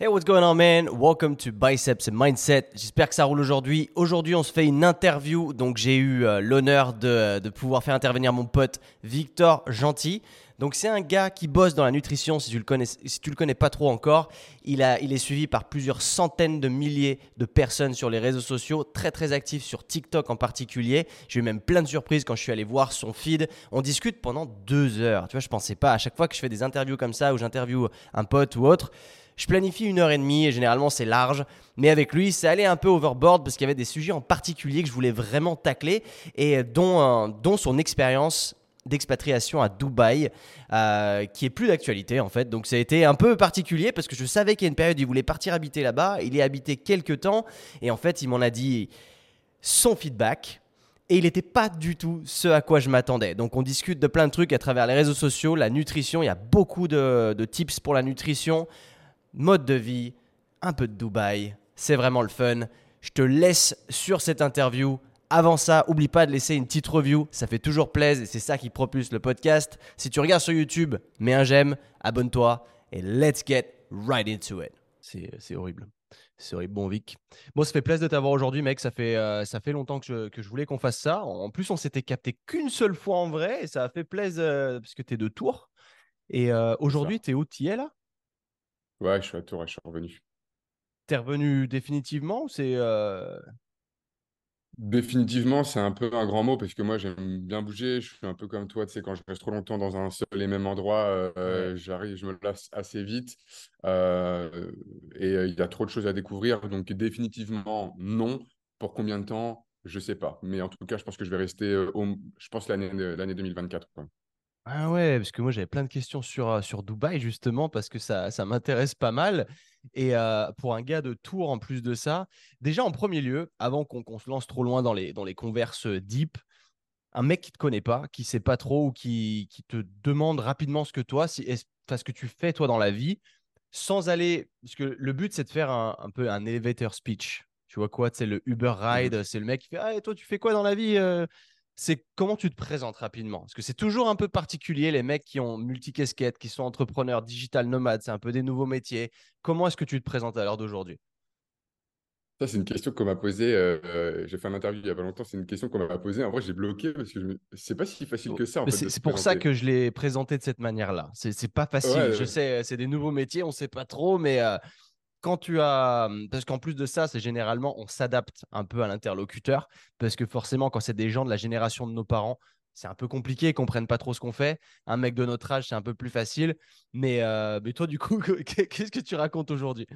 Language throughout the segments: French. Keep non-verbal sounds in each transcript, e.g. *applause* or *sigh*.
Hey, what's going on, man? Welcome to Biceps and Mindset. J'espère que ça roule aujourd'hui. Aujourd'hui, on se fait une interview. Donc, j'ai eu euh, l'honneur de, de, pouvoir faire intervenir mon pote Victor Gentil. Donc, c'est un gars qui bosse dans la nutrition. Si tu le connais, si tu le connais pas trop encore, il, a, il est suivi par plusieurs centaines de milliers de personnes sur les réseaux sociaux, très très actif sur TikTok en particulier. J'ai eu même plein de surprises quand je suis allé voir son feed. On discute pendant deux heures. Tu vois, je pensais pas à chaque fois que je fais des interviews comme ça, où j'interviewe un pote ou autre. Je planifie une heure et demie et généralement c'est large. Mais avec lui, c'est allé un peu overboard parce qu'il y avait des sujets en particulier que je voulais vraiment tacler et dont, dont son expérience d'expatriation à Dubaï, euh, qui est plus d'actualité en fait. Donc ça a été un peu particulier parce que je savais qu'il y a une période où il voulait partir habiter là-bas. Il y a habité quelques temps et en fait il m'en a dit son feedback. Et il n'était pas du tout ce à quoi je m'attendais. Donc on discute de plein de trucs à travers les réseaux sociaux, la nutrition, il y a beaucoup de tips pour la nutrition, mode de vie, un peu de Dubaï. C'est vraiment le fun. Je te laisse sur cette interview. Avant ça, oublie pas de laisser une petite review, ça fait toujours plaisir et c'est ça qui propulse le podcast. Si tu regardes sur YouTube, mets un j'aime, abonne-toi et let's get right into it. C'est horrible. C'est horrible. Bon, Vic. Bon, ça fait plaisir de t'avoir aujourd'hui, mec. Ça fait, euh, ça fait longtemps que je, que je voulais qu'on fasse ça. En plus, on s'était capté qu'une seule fois en vrai et ça a fait plaisir euh, parce que tu es de Tours. Et euh, aujourd'hui, tu es où? Tu es là? Ouais, je suis à Tours je suis revenu. T'es revenu définitivement ou c'est. Euh... Définitivement, c'est un peu un grand mot parce que moi, j'aime bien bouger. Je suis un peu comme toi, tu sais, quand je reste trop longtemps dans un seul et même endroit, euh, j'arrive, je me lasse assez vite. Euh, et il y a trop de choses à découvrir. Donc, définitivement, non. Pour combien de temps? Je sais pas. Mais en tout cas, je pense que je vais rester, au, je pense, l'année, l'année 2024. Quoi. Ah ouais, parce que moi j'avais plein de questions sur, sur Dubaï justement parce que ça, ça m'intéresse pas mal. Et euh, pour un gars de Tours en plus de ça, déjà en premier lieu, avant qu'on se lance trop loin dans les, dans les converses deep, un mec qui te connaît pas, qui sait pas trop ou qui, qui te demande rapidement ce que toi, si, ce que tu fais toi dans la vie, sans aller, parce que le but c'est de faire un, un, peu un elevator speech. Tu vois quoi, c'est le Uber mmh ride, c'est le mec qui fait Ah, et toi tu fais quoi dans la vie c'est comment tu te présentes rapidement? Parce que c'est toujours un peu particulier, les mecs qui ont multi-casquettes, qui sont entrepreneurs, digital nomades, c'est un peu des nouveaux métiers. Comment est-ce que tu te présentes à l'heure d'aujourd'hui? Ça, c'est une question qu'on m'a posée. Euh, j'ai fait un interview il y a pas longtemps. C'est une question qu'on m'a posée. En vrai, j'ai bloqué parce que je me... c'est pas si facile que ça. c'est pour ça que je l'ai présenté de cette manière-là. C'est pas facile. je sais, c'est des nouveaux métiers, on sait pas trop, mais. Euh, quand tu as. Parce qu'en plus de ça, c'est généralement, on s'adapte un peu à l'interlocuteur. Parce que forcément, quand c'est des gens de la génération de nos parents, c'est un peu compliqué, ils comprennent pas trop ce qu'on fait. Un mec de notre âge, c'est un peu plus facile. Mais, euh, mais toi, du coup, *laughs* qu'est-ce que tu racontes aujourd'hui?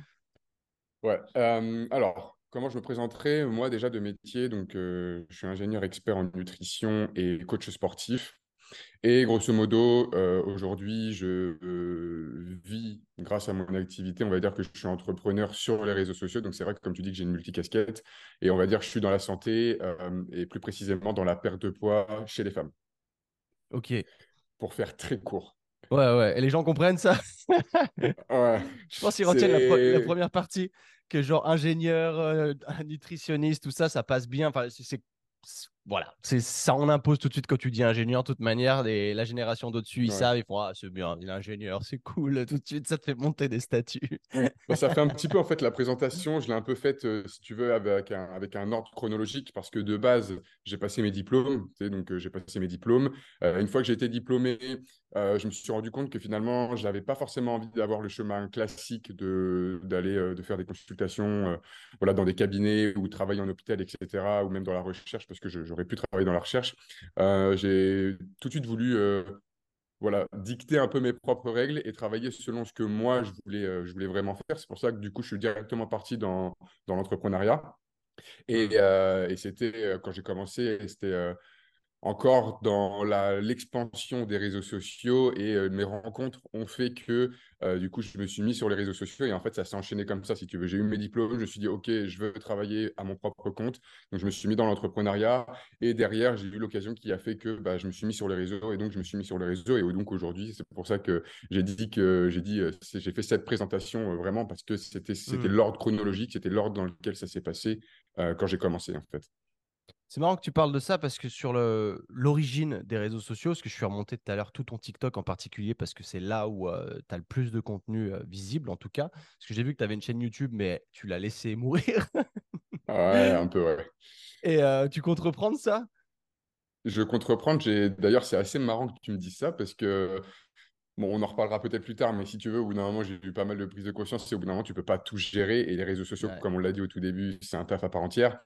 Ouais. alors, comment je me présenterai Moi, déjà de métier, donc je suis ingénieur expert en nutrition et coach sportif. Et grosso modo, euh, aujourd'hui, je euh, vis grâce à mon activité. On va dire que je suis entrepreneur sur les réseaux sociaux. Donc, c'est vrai que, comme tu dis, que j'ai une multicasquette. Et on va dire que je suis dans la santé euh, et plus précisément dans la perte de poids chez les femmes. Ok. Pour faire très court. Ouais, ouais. Et les gens comprennent ça? *laughs* Ouais. Je pense qu'ils retiennent la, la, première partie, que genre ingénieur, *laughs* nutritionniste, tout ça, ça passe bien. Enfin, c'est voilà, c'est ça on impose tout de suite quand tu dis ingénieur, de toute manière, et la génération d'au-dessus, ils savent, ils font ah, c'est bien, il est ingénieur, c'est cool, tout de suite, ça te fait monter des statuts. *laughs* Bah, ça fait un petit peu en fait la *laughs* présentation, je l'ai un peu faite, euh, si tu veux, avec un, avec un ordre chronologique, parce que de base, j'ai passé mes diplômes, donc euh, j'ai passé mes diplômes. Euh, une fois que j'ai été diplômé, je me suis rendu compte que finalement, je n'avais pas forcément envie d'avoir le chemin classique de d'aller de faire des consultations, voilà, dans des cabinets ou travailler en hôpital, etc., ou même dans la recherche, parce que j'aurais pu travailler dans la recherche. J'ai tout de suite voulu voilà, dicter un peu mes propres règles et travailler selon ce que moi, je voulais, je voulais vraiment faire. C'est pour ça que du coup, je suis directement parti dans, dans l'entrepreneuriat. Et, mmh. et c'était, quand j'ai commencé, c'était encore dans l'expansion des réseaux sociaux et euh, mes rencontres ont fait que euh, du coup je me suis mis sur les réseaux sociaux et en fait ça s'est enchaîné comme ça si tu veux. J'ai eu mes diplômes, je me suis dit ok je veux travailler à mon propre compte donc je me suis mis dans l'entrepreneuriat et derrière j'ai eu l'occasion qui a fait que bah, je me suis mis sur les réseaux et donc je me suis mis sur les réseaux et donc aujourd'hui c'est pour ça que j'ai dit que j'ai dit euh, j'ai fait cette présentation vraiment parce que c'était c'était mmh. l'ordre chronologique c'était l'ordre dans lequel ça s'est passé quand j'ai commencé en fait. C'est marrant que tu parles de ça parce que sur l'origine des réseaux sociaux, parce que je suis remonté tout à l'heure tout ton TikTok en particulier parce que c'est là où tu as le plus de contenu euh, visible en tout cas. Parce que j'ai vu que tu avais une chaîne YouTube mais tu l'as laissé *laughs* mourir. Ouais, un peu, ouais. Et euh, tu comptes reprendre ça? Je compte reprendre. D'ailleurs, c'est assez marrant que tu me dises ça parce que, bon, on en reparlera peut-être plus tard, mais si tu veux, au bout d'un moment, j'ai eu pas mal de prise de conscience. C'est au bout d'un moment, tu peux pas tout gérer. Et les réseaux sociaux, Ouais. comme on l'a dit au tout début, c'est un taf à part entière.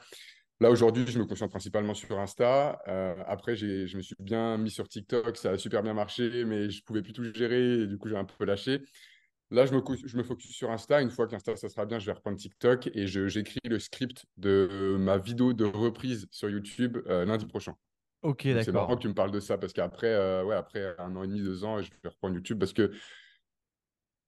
Là, aujourd'hui, je me concentre principalement sur Insta. Euh, après, je me suis bien mis sur TikTok. Ça a super bien marché, mais je pouvais plus tout gérer. Et du coup, j'ai un peu lâché. Là, je me, cou- je me focus sur Insta. Une fois qu'Insta, ça sera bien, je vais reprendre TikTok et je- j'écris le script de ma vidéo de reprise sur YouTube euh, lundi prochain. Ok, Donc, c'est marrant d'accord. que tu me parles de ça parce qu'après, euh, ouais, après un an et demi, deux ans, je vais reprendre YouTube parce que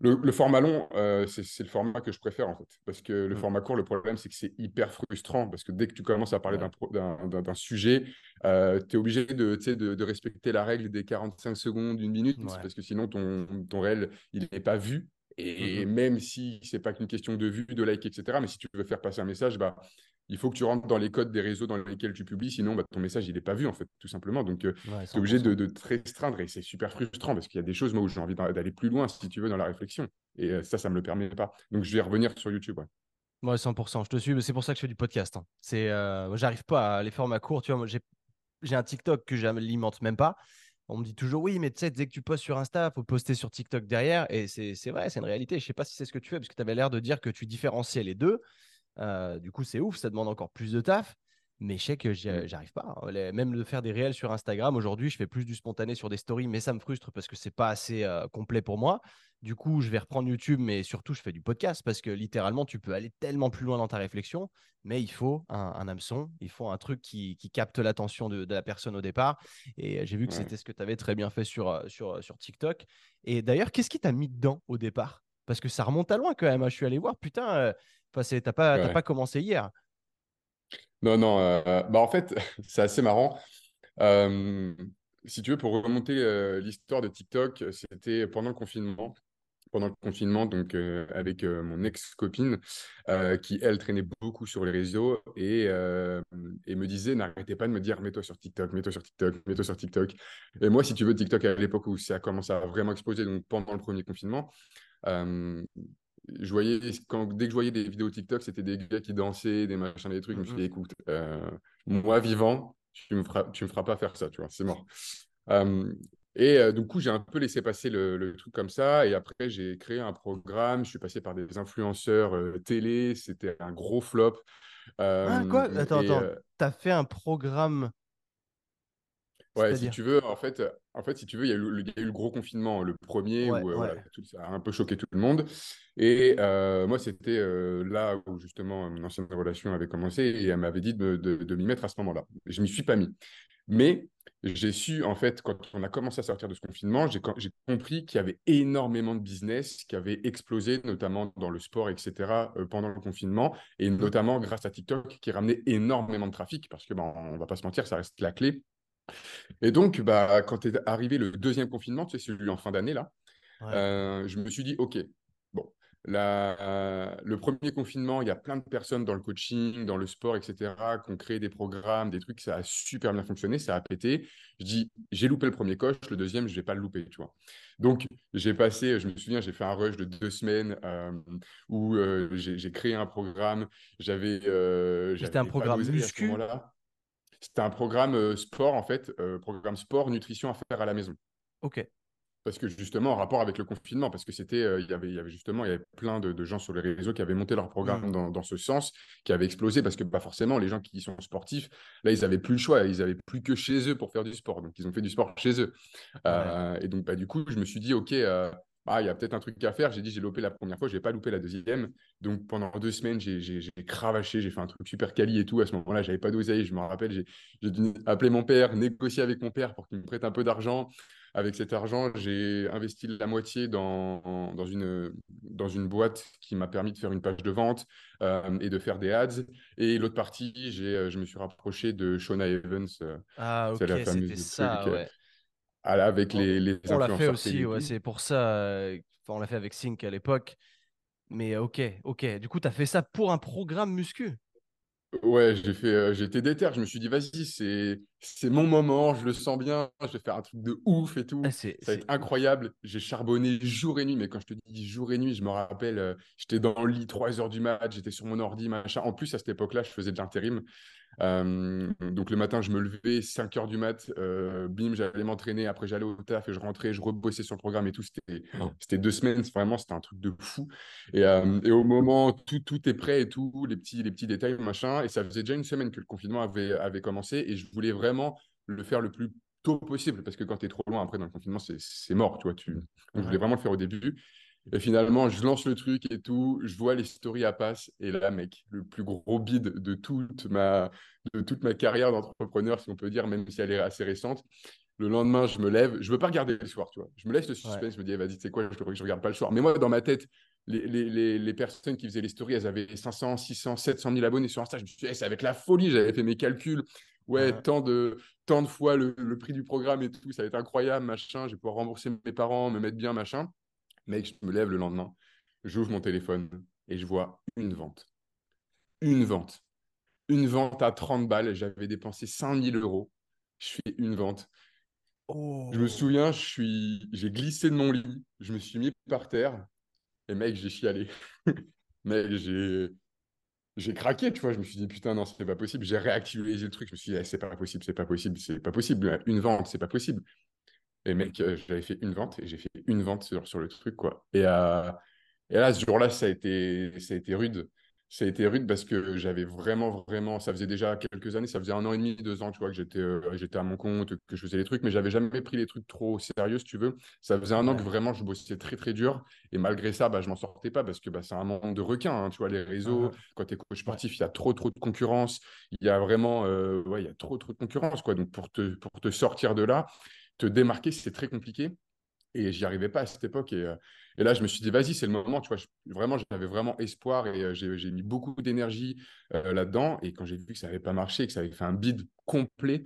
le, le format long, euh, c'est le format que je préfère en fait. Parce que le Mm. format court, le problème, c'est que c'est hyper frustrant. Parce que dès que tu commences à parler Ouais. d'un sujet, tu es obligé de, de, de respecter la règle des 45 secondes, une minute, Ouais. parce que sinon ton, ton réel, il n'est pas vu. Et Mhm. même si c'est pas qu'une question de vue, de like, etc., mais si tu veux faire passer un message, bah, il faut que tu rentres dans les codes des réseaux dans lesquels tu publies, sinon bah, ton message, il n'est pas vu, en fait, tout simplement. Donc, Ouais, tu es 100%. obligé de, de te restreindre et c'est super frustrant parce qu'il y a des choses, moi, où j'ai envie d'a- d'aller plus loin, si tu veux, dans la réflexion. Et euh, ça, ça me le permet pas. Donc, je vais revenir sur YouTube. ouais. Ouais, 100%, je te suis, mais c'est pour ça que je fais du podcast. hein. C'est, euh, j'arrive pas à les formats courts. Tu vois, j'ai, un TikTok que j'alimente même pas. On me dit toujours, oui, mais tu sais, dès que tu postes sur Insta, faut poster sur TikTok derrière. Et c'est, c'est vrai, c'est une réalité. Je sais pas si c'est ce que tu fais, parce que tu avais l'air de dire que tu différenciais les deux. Euh, du coup, c'est ouf, ça demande encore plus de taf. Mais je sais que Mm. j'arrive pas. hein. Même de faire des réels sur Instagram, aujourd'hui, je fais plus du spontané sur des stories, mais ça me frustre parce que c'est pas assez euh, complet pour moi. Du coup, je vais reprendre YouTube, mais surtout, je fais du podcast parce que littéralement, tu peux aller tellement plus loin dans ta réflexion, mais il faut un, un hameçon, il faut un truc qui, qui capte l'attention de, de la personne au départ. Et j'ai vu que c'était ce que tu avais très bien fait sur, euh, sur, sur TikTok. Et d'ailleurs, qu'est-ce qui t'a mis dedans au départ? Parce que ça remonte à loin quand même. hein. Je suis allé voir, putain, euh, enfin, c'est- t'as pas, t'as Ouais. pas commencé hier. Non, non, euh, bah en fait, *laughs* c'est assez marrant. Euh, si tu veux, pour remonter euh, l'histoire de TikTok, c'était pendant le confinement. Pendant le confinement, donc euh, avec euh, mon ex-copine, euh, qui, elle, traînait beaucoup sur les réseaux et, euh, et me disait, n'arrêtez pas de me dire, mets-toi sur TikTok, mets-toi sur TikTok, mets-toi sur TikTok. Et moi, si tu veux, TikTok, à l'époque où ça a commencé à vraiment exploser, donc pendant le premier confinement, euh, je voyais, quand, dès que je voyais des vidéos TikTok, c'était des gars qui dansaient, des machins, des trucs. Je me suis dit, écoute, euh, moi vivant, tu me feras, tu me feras pas faire ça, tu vois, c'est mort. Euh, et euh, du coup, j'ai un peu laissé passer le, le truc comme ça. Et après, j'ai créé un programme. Je suis passé par des influenceurs télé. C'était un gros flop. Ah, quoi? Attends, et attends. euh, T'as fait un programme, Ouais, si tu veux, en fait, euh, en fait, si tu veux, il y a eu le, il y a eu le gros confinement, le premier, Ouais, où euh, ouais. voilà, tout, ça a un peu choqué tout le monde. Et euh, moi, c'était euh, là où justement mon ancienne relation avait commencé et elle m'avait dit de, de- de m'y mettre à ce moment-là. Je m'y suis pas mis. Mais j'ai su, en fait, quand on a commencé à sortir de ce confinement, j'ai compris qu'il y avait énormément de business qui avait explosé, notamment dans le sport, etc., euh, pendant le confinement, et Mhm. notamment grâce à TikTok qui ramenait énormément de trafic, parce que, ben, on va pas se mentir, ça reste la clé. Et donc, bah, quand est arrivé le deuxième confinement, tu sais, celui en fin d'année, là, Ouais. euh, je me suis dit, OK, bon, la- euh, le premier confinement, il y a plein de personnes dans le coaching, dans le sport, etc., qui ont créé des programmes, des trucs, ça a super bien fonctionné, ça a pété. Je dis, j'ai loupé le premier coche, le deuxième, je ne vais pas le louper, tu vois. Donc, j'ai passé, je me souviens, j'ai fait un rush de deux semaines euh, où euh, j'ai créé un programme, j'avais C'était un programme d'oseille à ce muscu? C'était un programme euh, sport, en fait, euh, programme sport, nutrition à faire à la maison. Ok. Parce que justement, en rapport avec le confinement, parce que c'était, euh, il y avait, il y avait justement, il y avait plein de, de gens sur les réseaux qui avaient monté leur programme Mhm. dans, dans ce sens, qui avaient explosé, parce que bah, forcément, les gens qui sont sportifs, là, ils n'avaient plus le choix, ils n'avaient plus que chez eux pour faire du sport. Donc, ils ont fait du sport chez eux. Ouais. Euh, et donc, bah, du coup, je me suis dit, OK, euh, ah, il y a peut-être un truc à faire. J'ai dit, j'ai loupé la première fois, je n'ai pas loupé la deuxième. Donc, pendant deux semaines, j'ai cravaché, j'ai fait un truc super quali et tout. À ce moment-là, j'avais pas d'oseille. Je me rappelle, j'ai dû appeler mon père, négocier avec mon père pour qu'il me prête un peu d'argent. Avec cet argent, j'ai investi la moitié dans, dans, une, dans une boîte qui m'a permis de faire une page de vente euh, et de faire des ads. Et l'autre partie, euh, je me suis rapproché de Shona Evans, euh, Ah, c'est ok, la c'était ça, euh, ouais. La- avec les, les on l'a fait aussi, ouais, c'est pour ça. euh, on l'a fait avec Sync à l'époque. Mais ok, ok. Du coup, tu as fait ça pour un programme muscu? Ouais, j'ai fait, euh, été déter. Je me suis dit, vas-y, c'est, c'est mon moment, je le sens bien, je vais faire un truc de ouf et tout. Ah, c'est, Ça va être incroyable. J'ai charbonné jour et nuit, mais quand je te dis jour et nuit, je me rappelle, euh, j'étais dans le lit 3 heures du mat, j'étais sur mon ordi, machin. En plus, à cette époque-là, je faisais de l'intérim. Euh, donc le matin, je me levais, 5 heures du mat, euh, bim, j'allais m'entraîner. Après, j'allais au taf et je rentrais, je rebossais sur le programme et tout. C'était, c'était deux semaines, vraiment, c'était un truc de fou. Et, euh, et au moment, tout, tout est prêt et tout, les petits, les petits détails, machin. Et ça faisait déjà une semaine que le confinement avait, avait commencé et je voulais vraiment le faire le plus tôt possible parce que quand tu es trop loin après dans le confinement, c'est, mort, tu vois. Tu... Donc, je voulais vraiment le faire au début. Et finalement, je lance le truc et tout, je vois les stories à passe, et là, mec, le plus gros bide de toute ma, de toute ma carrière d'entrepreneur, si on peut dire, même si elle est assez récente. Le lendemain, je me lève, je veux pas regarder le soir, tu vois. Je me laisse le suspense, Ouais. je me dis, eh, vas-y, tu sais quoi, je ne regarde pas le soir. Mais moi, dans ma tête, les, les, les, les personnes qui faisaient les stories, elles avaient 500, 600, 700 000 abonnés sur Insta. Je me suis dit, va être la folie, j'avais fait mes calculs. Ouais, Ouais. tant de, tant de fois le, le prix du programme et tout, ça va être incroyable, machin. Je vais pouvoir rembourser mes parents, me mettre bien, machin. Mec, je me lève le lendemain, j'ouvre mon téléphone et je vois une vente. Une vente. Une vente à 30 balles. J'avais dépensé 5000 euros. Je fais une vente. Je me Oh. souviens, je suis... j'ai glissé de mon lit. Je me suis mis par terre. Et mec, j'ai chialé. *laughs* mec, j'ai... J'ai craqué, tu vois. Je me suis dit, putain, non, c'est pas possible. J'ai réactualisé le truc. Je me suis dit, eh, c'est pas possible, c'est pas possible, c'est pas possible. Une vente, c'est pas possible. Et mec, euh, j'avais fait une vente et j'ai fait une vente sur, sur le truc, quoi. Et, euh, et là, ce jour-là, ça a été, ça a été rude. Ça a été rude parce que j'avais vraiment, vraiment, ça faisait déjà quelques années, ça faisait un an et demi, deux ans, tu vois, que j'étais euh, j'étais à mon compte, que je faisais les trucs, mais j'avais jamais pris les trucs trop sérieux, si tu veux. Ça faisait un an que vraiment je bossais très, très dur. Et malgré ça, bah, je m'en sortais pas parce que bah, c'est un monde de requins, hein, tu vois, les réseaux. Mhm. Quand tu es coach sportif, il y a trop, trop de concurrence. Il y a vraiment, euh, ouais, il y a trop, trop de concurrence, quoi. Donc, pour te, pour te sortir de là, te démarquer, c'est très compliqué. Et j'y arrivais pas à cette époque. Et, euh, et là, je me suis dit, vas-y, c'est le moment. Tu vois, je- vraiment, j'avais vraiment espoir et euh, j'ai mis beaucoup d'énergie euh, là-dedans. Et quand j'ai vu que ça n'avait pas marché, que ça avait fait un bid complet,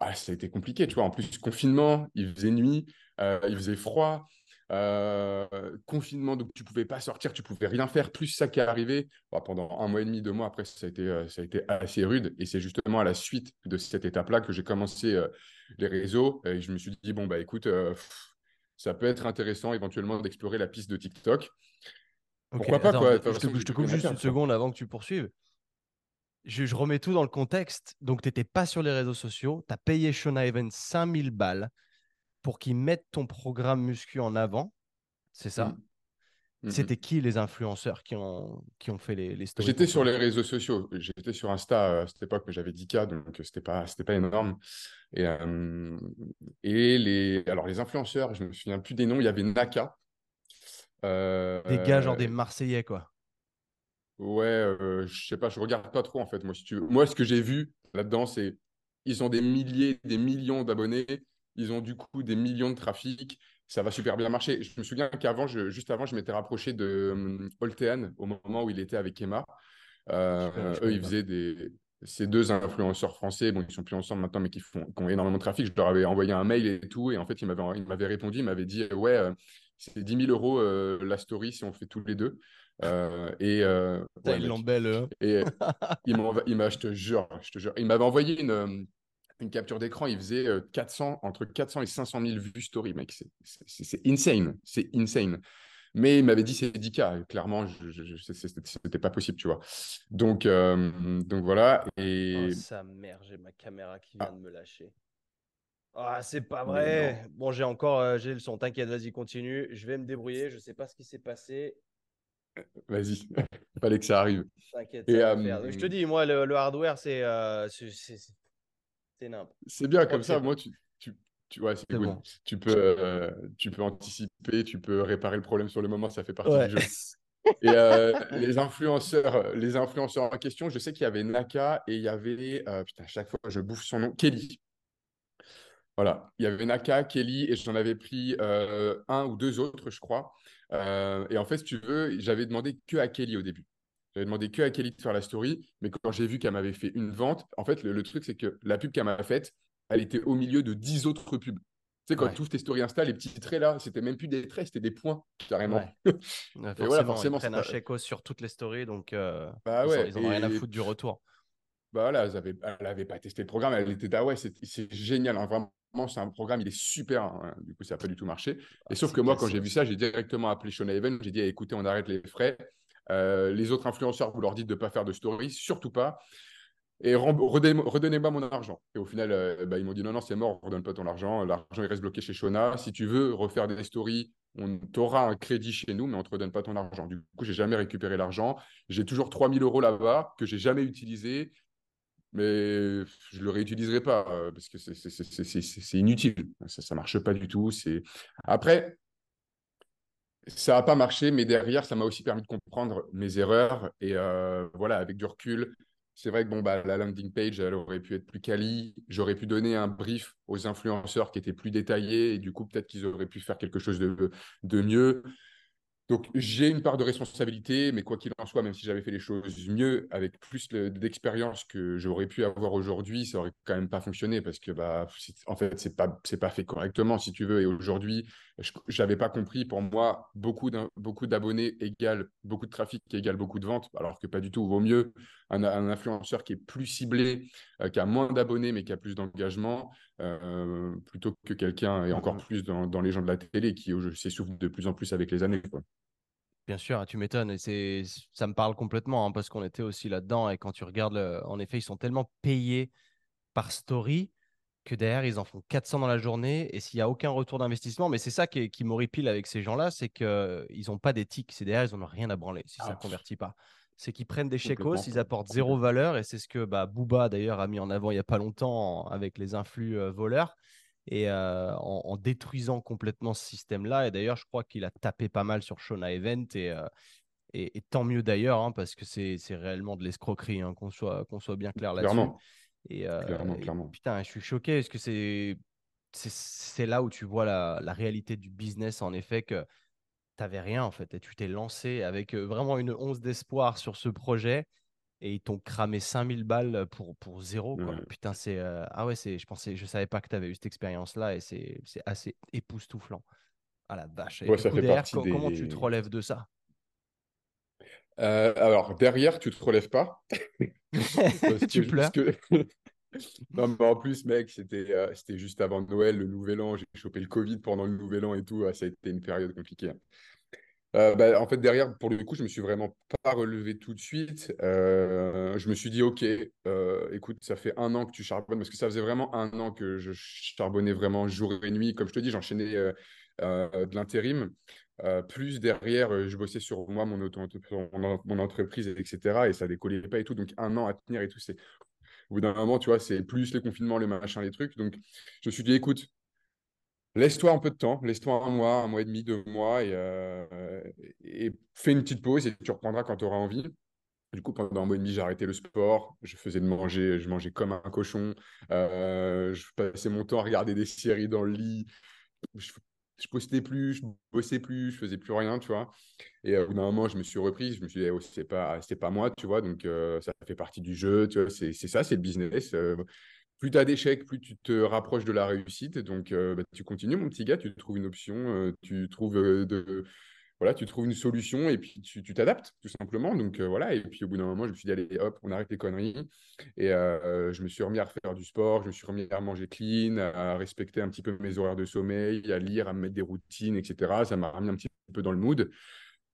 ah, ça a été compliqué. Tu vois, en plus, confinement, il faisait nuit, il faisait froid. confinement, donc tu pouvais pas sortir, tu pouvais rien faire. Plus ça qui est arrivé Bon, pendant un mois et demi, deux mois après, ça a été, ça a été assez rude. Et c'est justement à la suite de cette étape-là que j'ai commencé les réseaux. Et je me suis dit, bon, bah écoute, euh, pff, ça peut être intéressant éventuellement d'explorer la piste de TikTok. Ok, Pourquoi pas, attends, quoi? je te, je coupe juste une seconde avant que tu poursuives. Je, je remets tout dans le contexte. Donc, tu n'étais pas sur les réseaux sociaux. Tu as payé Sean Ivan 5000 balles pour qu'il mette ton programme muscu en avant. C'est ça? Mm, mm, C'était qui les influenceurs qui ont, qui ont fait les, les stories J'étais sur les réseaux sociaux. J'étais sur Insta euh, à cette époque, mais j'avais 10K, donc euh, c'était pas, c'était pas énorme. Et, euh, et les, alors les influenceurs, je me souviens plus des noms. Il y avait Naka. Des gars, genre des Marseillais, quoi. Ouais, euh, je sais pas, je regarde pas trop en fait. Moi, si tu veux. Moi, ce que j'ai vu là-dedans, c'est ils ont des milliers, des millions d'abonnés, ils ont du coup des millions de trafic, ça va super bien marcher. Je me souviens qu'avant, je- juste avant, je m'étais rapproché de hum, Oltean au moment où il était avec Emma. Euh, eux, ils faisaient des ces deux influenceurs français, bon, ils sont plus ensemble maintenant, mais qui font, qui ont énormément de trafic. Je leur avais envoyé un mail et tout, et en fait, ils m'avaient, ils m'avaient répondu, ils m'avaient dit, ouais, euh, c'est 10 000 euros euh, la story si on fait tous les deux. Euh, et ouais, mec. belle, il m'a, il m'a, je te jure, je te jure, il m'avait envoyé une, euh, une capture d'écran. Il faisait euh, 400, entre 400 et 500 000 vues story, mec. C'est, insane. C'est insane. Mais il m'avait dit c'est 10K. Clairement, c'était, pas possible, tu vois. Donc, euh, donc voilà. Oh, Et sa mère, j'ai ma caméra qui vient ah, de me lâcher. Ah, c'est pas vrai. Bon, j'ai encore, euh, j'ai le son. T'inquiète, vas-y, continue. Je vais me débrouiller. Je sais pas ce qui s'est passé. Vas-y. *laughs* Fallait que ça arrive. T'inquiète. Je te euh, dis, moi, le, le hardware, c'est c'est bien comme ça. Moi, tu, tu, tu, ouais, c'est c'est good. bon. Tu peux, euh, tu peux anticiper, tu peux réparer le problème sur le moment. Ça fait partie Ouais. du jeu. *laughs* Et euh, les influenceurs, les influenceurs en question, je sais qu'il y avait Naka et il y avait, euh, putain, à chaque fois je bouffe son nom, Kelly. Voilà, il y avait Naka, Kelly et j'en avais pris euh, un ou deux autres, je crois. Euh, et en fait, si tu veux, j'avais demandé que à Kelly au début. J'avais demandé que à Kelly de faire la story, mais quand j'ai vu qu'elle m'avait fait une vente, en fait, le, le truc, c'est que la pub qu'elle m'a faite, elle était au milieu de 10 autres pubs. Tu sais, quand Ouais. tu ouvres tes stories Insta, les petits traits là, c'était même plus des traits, c'était des points, carrément. Ouais. *laughs* Et voilà, forcément, ils forcément, prennent un chèque sur toutes les stories, donc euh, bah ouais, ils en ont rien à foutre du retour. bah voilà, elle n'avait pas testé le programme. Elle était ah ouais, c'est génial. Hein, vraiment, c'est un programme, il est super. Hein. Du coup, ça n'a pas du tout marché. Et ah, sauf que moi, quand j'ai vu ça, j'ai directement appelé Shona Even. J'ai dit écoutez, on arrête les frais. Euh, les autres influenceurs, vous leur dites de ne pas faire de stories, surtout pas. Et redonnez-moi mon argent. Et au final, euh, bah, ils m'ont dit non, non, c'est mort, on ne redonne pas ton argent. L'argent, il reste bloqué chez Shona. Si tu veux refaire des stories, on t'aura un crédit chez nous, mais on ne te redonne pas ton argent. Du coup, j'ai jamais récupéré l'argent. J'ai toujours 3000 euros là-bas que j'ai jamais utilisé mais je ne le réutiliserai pas euh, parce que c'est inutile. Ça ne marche pas du tout. Après, ça n'a pas marché, mais derrière, ça m'a aussi permis de comprendre mes erreurs. Et euh, voilà, avec du recul, c'est vrai que bon, bah, la landing page, elle aurait pu être plus quali. J'aurais pu donner un brief aux influenceurs qui était plus détaillé. Et du coup, peut-être qu'ils auraient pu faire quelque chose de, de mieux. Donc, j'ai une part de responsabilité, mais quoi qu'il en soit, même si j'avais fait les choses mieux, avec plus d'expérience que j'aurais pu avoir aujourd'hui, ça aurait quand même pas fonctionné parce que, bah, en fait, c'est pas, pas fait correctement, si tu veux. Et aujourd'hui, je n'avais pas compris. Pour moi, beaucoup d'abonnés égale beaucoup de trafic égale beaucoup de ventes, alors que pas du tout. Vaut mieux un, influenceur qui est plus ciblé, euh, qui a moins d'abonnés, mais qui a plus d'engagement, euh, plutôt que quelqu'un, et encore mmh plus dans, dans, les gens de la télé, qui s'essouffle de plus en plus avec les années. Quoi. Bien sûr, hein, tu m'étonnes. Et c'est, ça me parle complètement hein, parce qu'on était aussi là-dedans. Et quand tu regardes, en effet, ils sont tellement payés par story que derrière, ils en font 400 dans la journée. Et s'il n'y a aucun retour d'investissement, mais c'est ça qui, qui m'horripile avec ces gens-là, c'est qu'ils n'ont pas d'éthique. C'est derrière, ils n'ont rien à branler si ça ne ah, convertit pas. C'est qu'ils prennent des chèques, ils apportent zéro valeur. Et c'est ce que bah, Booba, d'ailleurs, a mis en avant il n'y a pas longtemps avec les influx euh, voleurs et euh, en, détruisant complètement ce système-là. Et d'ailleurs, je crois qu'il a tapé pas mal sur Shona Event et, euh, et, tant mieux d'ailleurs, hein, parce que c'est réellement de l'escroquerie, hein, qu'on soit, qu'on soit bien clair là-dessus. Et, euh, clairement, clairement. putain, je suis choqué parce que c'est c'est là où tu vois la, la, réalité du business, en effet, que tu n'avais rien en fait. Et tu t'es lancé avec vraiment une once d'espoir sur ce projet et ils t'ont cramé 5000 balles pour, pour zéro. Quoi. Putain, c'est. Euh, ah ouais, je pensais, je savais pas que tu avais eu cette expérience-là et c'est, assez époustouflant. Ah la vache. Ouais, ça fait partie Comment tu te relèves de ça? Euh, Alors, derrière, tu te relèves pas. *laughs* tu pleures. *laughs* non, mais en plus, mec, c'était, euh, c'était juste avant Noël, le Nouvel An. J'ai chopé le Covid pendant le Nouvel An et tout. ça a été une période compliquée. Hein. Euh, bah, en fait, derrière, pour le coup, je me suis vraiment pas relevé tout de suite. Euh, je me suis dit, OK, euh, écoute, ça fait un an que tu charbonnes, parce que ça faisait vraiment un an que je charbonnais vraiment jour et nuit. Comme je te dis, j'enchaînais de l'intérim. Plus derrière, je bossais sur moi, mon, entreprise, etc. Et ça décollait pas et tout. Donc, un an à tenir et tout. Au bout d'un moment, tu vois, c'est plus les confinements, les machins, les trucs. Donc, je me suis dit, écoute, Laisse-toi un peu de temps, laisse-toi un mois, un mois et demi, deux mois et, fais une petite pause et tu reprendras quand tu auras envie. Du coup, pendant un mois et demi, j'ai arrêté le sport. Je faisais de manger, je mangeais comme un cochon. Je passais mon temps à regarder des séries dans le lit. Je postais plus, je bossais plus, je faisais plus rien, tu vois. Et au bout d'un moment, je me suis repris. Je me suis dit, oh, c'est pas, c'est pas moi, tu vois. Donc, ça fait partie du jeu, tu vois. C'est, ça, c'est le business plus tu as d'échecs, plus tu te rapproches de la réussite. Donc, bah, tu continues, mon petit gars, tu trouves une option, tu trouves de, voilà, tu trouves une solution et puis tu t'adaptes tout simplement. Donc voilà, et puis au bout d'un moment, je me suis dit, allez, hop, on arrête les conneries. Et je me suis remis à refaire du sport, je me suis remis à manger clean, à respecter un petit peu mes horaires de sommeil, à lire, à me mettre des routines, etc. Ça m'a remis un petit peu dans le mood.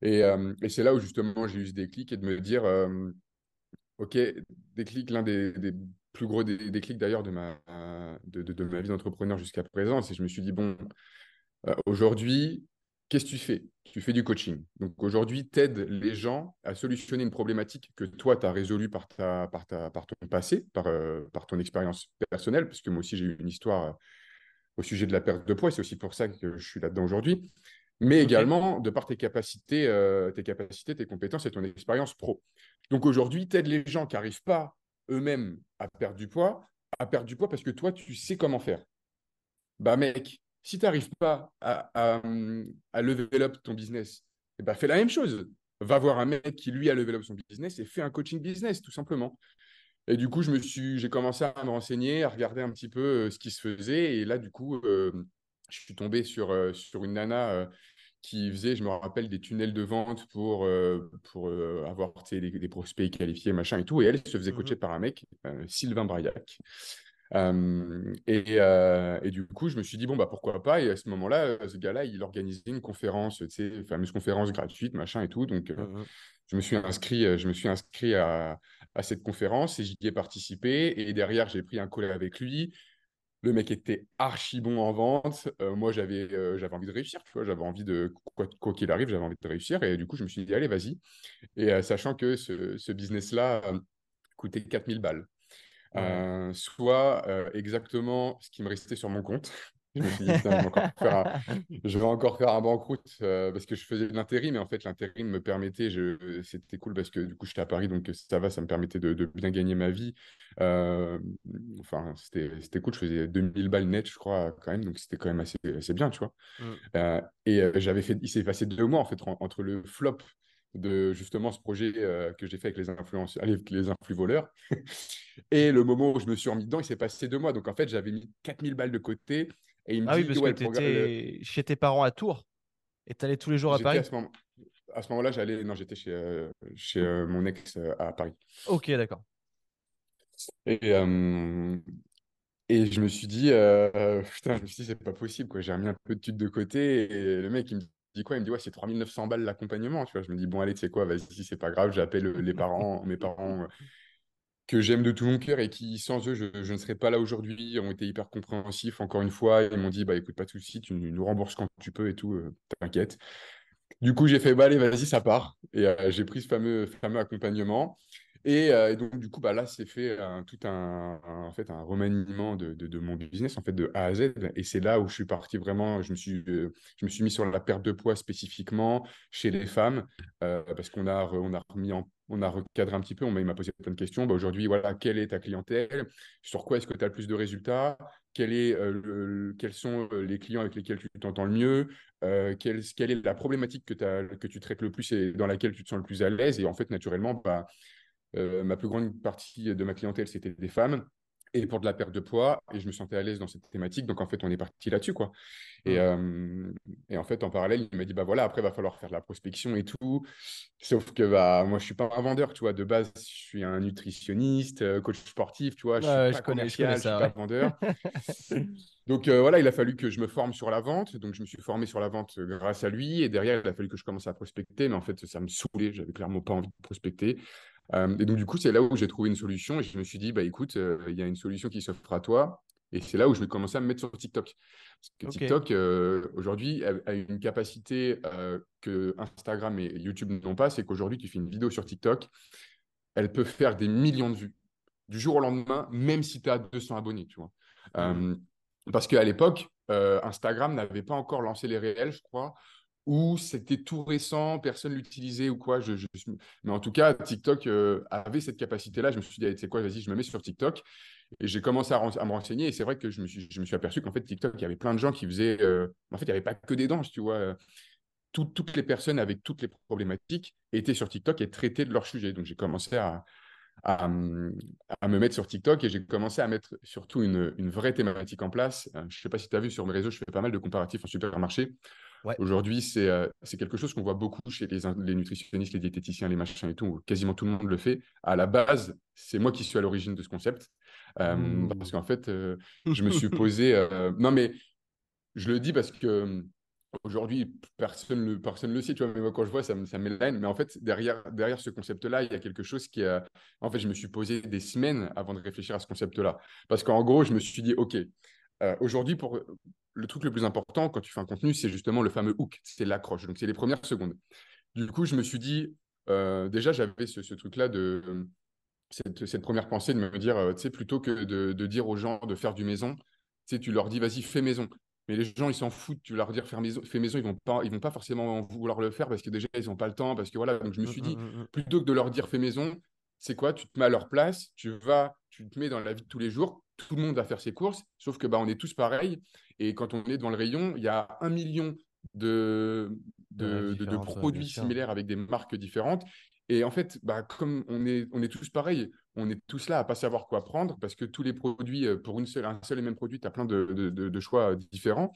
Et, et c'est là où justement j'ai eu ce déclic et de me dire, ok, déclic, l'un des, plus gros déclic d'ailleurs de ma, de, de, ma vie d'entrepreneur jusqu'à présent. C'est je me suis dit, bon, euh, aujourd'hui, qu'est-ce que tu fais? Tu fais du coaching. Donc aujourd'hui, tu aides les gens à solutionner une problématique que toi, tu as résolue par, ta, par, ta, par ton passé, par, euh, par ton expérience personnelle, parce que moi aussi, j'ai eu une histoire euh, au sujet de la perte de poids. C'est aussi pour ça que je suis là-dedans aujourd'hui. Mais également de par tes capacités, tes capacités, tes compétences et ton expérience pro. Donc aujourd'hui, tu aides les gens qui n'arrivent pas eux-mêmes à perdre du poids, à perdre du poids parce que toi, tu sais comment faire. Bah mec, si tu n'arrives pas à, à, level up ton business, eh bah, fais la même chose. Va voir un mec qui, lui, a level up son business et fais un coaching business, tout simplement. Et du coup, je me suis, j'ai commencé à me renseigner, à regarder un petit peu euh, ce qui se faisait. Et là, du coup, euh, je suis tombé sur, euh, sur une nana qui faisait, je me rappelle, des tunnels de vente pour, pour avoir des, des, prospects qualifiés, machin et tout. Et elle se faisait coacher mmh par un mec, Sylvain Braillac. Et, et, du coup, je me suis dit, bon, bah pourquoi pas. Et à ce moment-là, ce gars-là, il organisait une conférence, tu sais, fameuse conférence gratuite, machin et tout. Donc, mmh je me suis inscrit, je me suis inscrit à, à cette conférence et j'y ai participé. Et derrière, j'ai pris un call avec lui. Le mec était archi bon en vente. Moi, j'avais j'avais envie de réussir, tu vois. J'avais envie de, quoi qu'il arrive, j'avais envie de réussir. Et du coup, je me suis dit, allez, vas-y. Et sachant que ce, ce business-là coûtait 4000 balles. Soit exactement ce qui me restait sur mon compte. *laughs* Je me suis dit, je, vais encore faire un, *laughs* je vais encore faire un banqueroute euh, parce que je faisais de l'intérim, mais en fait, l'intérim me permettait, je... c'était cool parce que du coup, j'étais à Paris, donc ça va, ça me permettait de, bien gagner ma vie. Euh, enfin, c'était cool, je faisais 2000 balles net, je crois, quand même, donc c'était quand même assez, assez bien, tu vois. Mm. Euh, et j'avais fait, il s'est passé deux mois, en fait, entre le flop de justement ce projet que j'ai fait avec les influenceurs, avec les influx voleurs. *laughs* et le moment où je me suis remis dedans, il s'est passé deux mois. Donc en fait, j'avais mis 4000 balles de côté et ah oui, parce que tu étais chez tes parents à Tours et tu allais tous les jours à Paris À ce moment... là j'allais. Non, j'étais chez, euh, chez euh, mon ex euh, à Paris. Ok, d'accord. Et, et je me suis dit, *laughs* putain, je me suis dit, c'est pas possible, quoi. J'ai remis un peu de thunes de côté et le mec, il me dit quoi Il me dit, ouais, c'est 3900 balles l'accompagnement, tu vois. Je me dis, bon, allez, tu sais quoi, vas-y, c'est pas grave, j'appelle les parents, mes parents que j'aime de tout mon cœur et qui, sans eux, je, ne serais pas là aujourd'hui, ont été hyper compréhensifs. Encore une fois, ils m'ont dit, bah écoute, pas de souci, tu nous rembourses quand tu peux et tout, euh, t'inquiète. Du coup, j'ai fait, bah allez, vas-y, ça part. Et euh, j'ai pris ce fameux, fameux accompagnement. Euh, et, donc, du coup, bah, là, c'est fait tout un, en fait, un remaniement de, de, mon business, en fait, de A à Z. Et c'est là où je suis parti vraiment, je me suis, je me suis mis sur la perte de poids spécifiquement chez les femmes, parce qu'on a, on a remis on a recadré un petit peu, on m'a posé plein de questions. Bah, aujourd'hui, voilà, quelle est ta clientèle? Sur quoi est-ce que tu as le plus de résultats? Quel est, euh, Quels sont euh, les clients avec lesquels tu t'entends le mieux? Euh, quelle, est la problématique que, que tu traites le plus et dans laquelle tu te sens le plus à l'aise? Et en fait, naturellement, bah, ma plus grande partie de ma clientèle, c'était des femmes. Et pour de la perte de poids et je me sentais à l'aise dans cette thématique. Donc en fait on est parti là-dessus quoi. Et, mmh. et, en fait en parallèle il m'a dit bah voilà après il va falloir faire de la prospection et tout. Sauf que bah moi je suis pas un vendeur tu vois. De base je suis un nutritionniste coach sportif tu vois. Je suis pas connais, je, suis pas vendeur. *laughs* Donc voilà il a fallu que je me forme sur la vente. Donc je me suis formé sur la vente grâce à lui. Et derrière il a fallu que je commence à prospecter. Mais en fait ça me saoulait. J'avais clairement pas envie de prospecter euh, et donc, du coup, c'est là où j'ai trouvé une solution et je me suis dit, bah écoute, euh, il y a une solution qui s'offre à toi. Et c'est là où je vais commencer à me mettre sur TikTok. Parce que TikTok, euh, aujourd'hui, a, une capacité que Instagram et YouTube n'ont pas. C'est qu'aujourd'hui, tu fais une vidéo sur TikTok, elle peut faire des millions de vues du jour au lendemain, même si tu as 200 abonnés, tu vois? Mmh. parce qu'à l'époque, Instagram n'avait pas encore lancé les réels, je crois ou c'était tout récent, personne l'utilisait ou quoi. Je, Mais en tout cas, TikTok euh, avait cette capacité-là. Je me suis dit, sais quoi, vas-y, je me mets sur TikTok. Et j'ai commencé à, me renseigner. Et c'est vrai que je me suis, je me suis aperçu qu'en fait, TikTok, il y avait plein de gens qui faisaient. Euh, en fait, il n'y avait pas que des danses, tu vois. toutes les personnes avec toutes les problématiques étaient sur TikTok et traitaient de leur sujet. Donc, j'ai commencé à, à, me mettre sur TikTok et j'ai commencé à mettre surtout une, une, vraie thématique en place. Euh, je ne sais pas si tu as vu sur mes réseaux, je fais pas mal de comparatifs en supermarché. Aujourd'hui, euh, c'est quelque chose qu'on voit beaucoup chez les, les, nutritionnistes, les diététiciens, les machins et tout. Quasiment tout le monde le fait. À la base, c'est moi qui suis à l'origine de ce concept. Euh, mmh. Parce qu'en fait, euh, je me suis *laughs* posé. non, mais je le dis parce que aujourd'hui, personne ne le, personne le sait. Tu vois, mais moi, quand je vois, ça, ça haine. Mais en fait, derrière, derrière ce concept-là, il y a quelque chose qui a. En fait, je me suis posé des semaines avant de réfléchir à ce concept-là. Parce qu'en gros, je me suis dit, OK, aujourd'hui, pour, le truc le plus important quand tu fais un contenu, c'est justement le fameux hook, c'est l'accroche. Donc, c'est les premières secondes. Du coup, je me suis dit, euh, déjà, j'avais ce, truc-là de cette, première pensée de me dire, euh, tu sais, plutôt que de, dire aux gens de faire du maison, tu sais, tu leur dis, vas-y, fais maison. Mais les gens, ils s'en foutent. Tu leur dire faire maison, fais maison, ils vont pas, ils vont pas forcément vouloir le faire parce que déjà, ils n'ont pas le temps. Parce que voilà. Donc, je me mmh, suis dit, mmh, mmh, plutôt que de leur dire fais maison, c'est quoi? Tu te mets à leur place, tu vas, tu te mets dans la vie de tous les jours. Tout le monde va faire ses courses, sauf que bah, on est tous pareils. Et quand on est dans le rayon, il y a un million de, de, de, produits similaires avec des marques différentes. Et en fait, bah, comme on est, on est tous pareils, on est tous là à pas savoir quoi prendre parce que tous les produits, euh, pour une seule, un seul et même produit, tu as plein de, de, choix différents.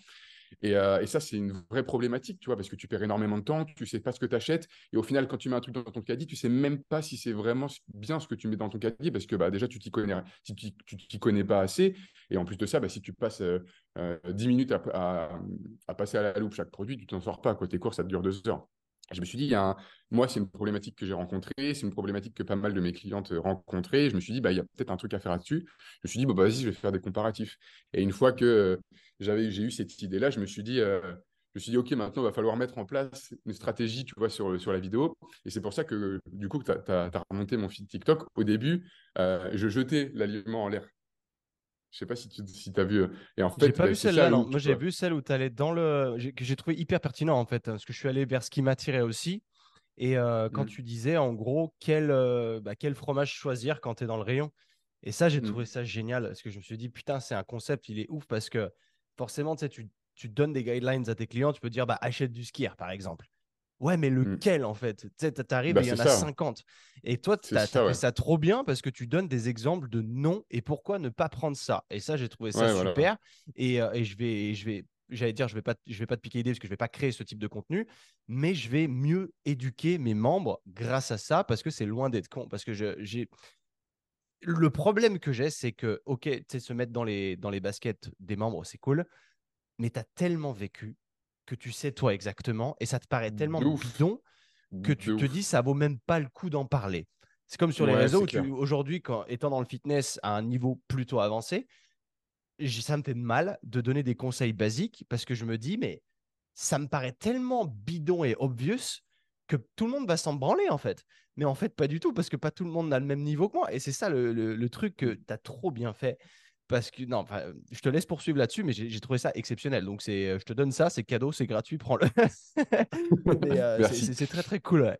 Et, euh, et ça, c'est une vraie problématique, tu vois, parce que tu perds énormément de temps, tu sais pas ce que tu achètes. Et au final, quand tu mets un truc dans ton caddie, tu sais même pas si c'est vraiment bien ce que tu mets dans ton caddie, parce que bah, déjà, tu t'y connais, t'y connais pas assez. Et en plus de ça, bah, si tu passes euh, 10 minutes à, passer à la loupe chaque produit, tu t'en sors pas. Côté cours, ça te dure deux heures je me suis dit, moi, c'est une problématique que j'ai rencontrée, c'est une problématique que pas mal de mes clientes rencontraient. Je me suis dit, bah, il y a peut-être un truc à faire là-dessus. Je me suis dit, bah, vas-y, je vais faire des comparatifs. Et une fois que j'avais, j'ai eu cette idée-là, je me suis dit, euh, je me suis dit, OK, maintenant, il va falloir mettre en place une stratégie, tu vois, sur, la vidéo. Et c'est pour ça que, du coup, tu as, remonté mon feed TikTok. Au début, euh, je jetais l'aliment en l'air. Je sais pas si tu si as vu. Et en fait, j'ai pas bah, vu celle-là. Non. Moi, j'ai vu celle où tu allais dans le. Que j'ai trouvé hyper pertinent, en fait, parce que je suis allé vers ce qui m'attirait aussi. Et euh, quand mmh. tu disais, en gros, quel, euh, bah, quel fromage choisir quand tu es dans le rayon. Et ça, j'ai mmh. trouvé ça génial, parce que je me suis dit, putain, c'est un concept, il est ouf, parce que forcément, tu sais, tu, tu donnes des guidelines à tes clients, tu peux dire, bah, achète du skier, par exemple. Ouais, mais mmh. lequel en fait? Tu sais, t'arrives bah, il y en a 50. Et toi, tu as, fait ça trop bien parce que tu donnes des exemples de non et pourquoi ne pas prendre ça? Et ça, j'ai trouvé ça super. Et, euh, et, je vais, je vais j'allais dire, je vais pas, je vais pas te piquer l'idée parce que je vais pas créer ce type de contenu, mais je vais mieux éduquer mes membres grâce à ça parce que c'est loin d'être con. Parce que j'ai le problème que j'ai, c'est que ok, tu sais, se mettre dans les dans les baskets des membres, c'est cool, mais tu as tellement vécu que tu sais toi exactement et ça te paraît tellement bidon que tu te dis ça vaut même pas le coup d'en parler. C'est comme sur les réseaux où aujourd'hui, quand étant dans le fitness à un niveau plutôt avancé, ça me fait mal de donner des conseils basiques parce que je me dis, mais ça me paraît tellement bidon et obvious que tout le monde va s'en branler en fait. Mais en fait, pas du tout parce que pas tout le monde a le même niveau que moi. Et c'est ça le, le, truc que tu as trop bien fait parce que non, je te laisse poursuivre là-dessus, mais j'ai trouvé ça exceptionnel. Donc c'est, euh, je te donne ça, c'est cadeau, c'est gratuit, prends-le. *laughs* Euh, c'est très très cool.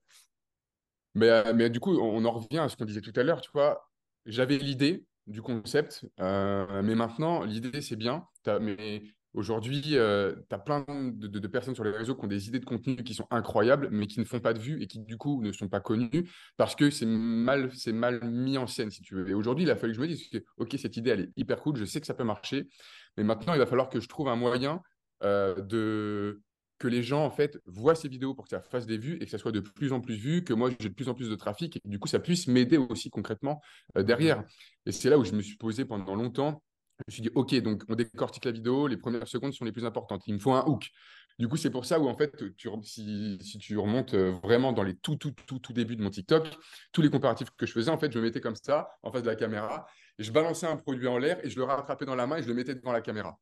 Mais, euh, mais du coup, on en revient à ce qu'on disait tout à l'heure. Tu vois, j'avais l'idée du concept, mais maintenant l'idée c'est bien. Mais Aujourd'hui, tu as plein de, personnes sur les réseaux qui ont des idées de contenu qui sont incroyables, mais qui ne font pas de vues et qui, du coup, ne sont pas connues parce que c'est mal, mal mis en scène, si tu veux. Et aujourd'hui, il a fallu que je me dise OK, cette idée, elle est hyper cool, je sais que ça peut marcher, mais maintenant, il va falloir que je trouve un moyen de que les gens en fait voient ces vidéos pour que ça fasse des vues et que ça soit de plus en plus vu, que moi j'ai de plus en plus de trafic et du coup ça puisse m'aider aussi concrètement derrière. Et c'est là où je me suis posé pendant longtemps me suis dit, OK, donc on décortique la vidéo, les premières secondes sont les plus importantes. Il me faut un hook. Du coup, c'est pour ça où, en fait, tu, si, si, tu remontes euh, vraiment dans les tout, tout, tout, tout débuts de mon TikTok, tous les comparatifs que je faisais, en fait, je me mettais comme ça, en face de la caméra, et je balançais un produit en l'air et je le rattrapais dans la main et je le mettais devant la caméra.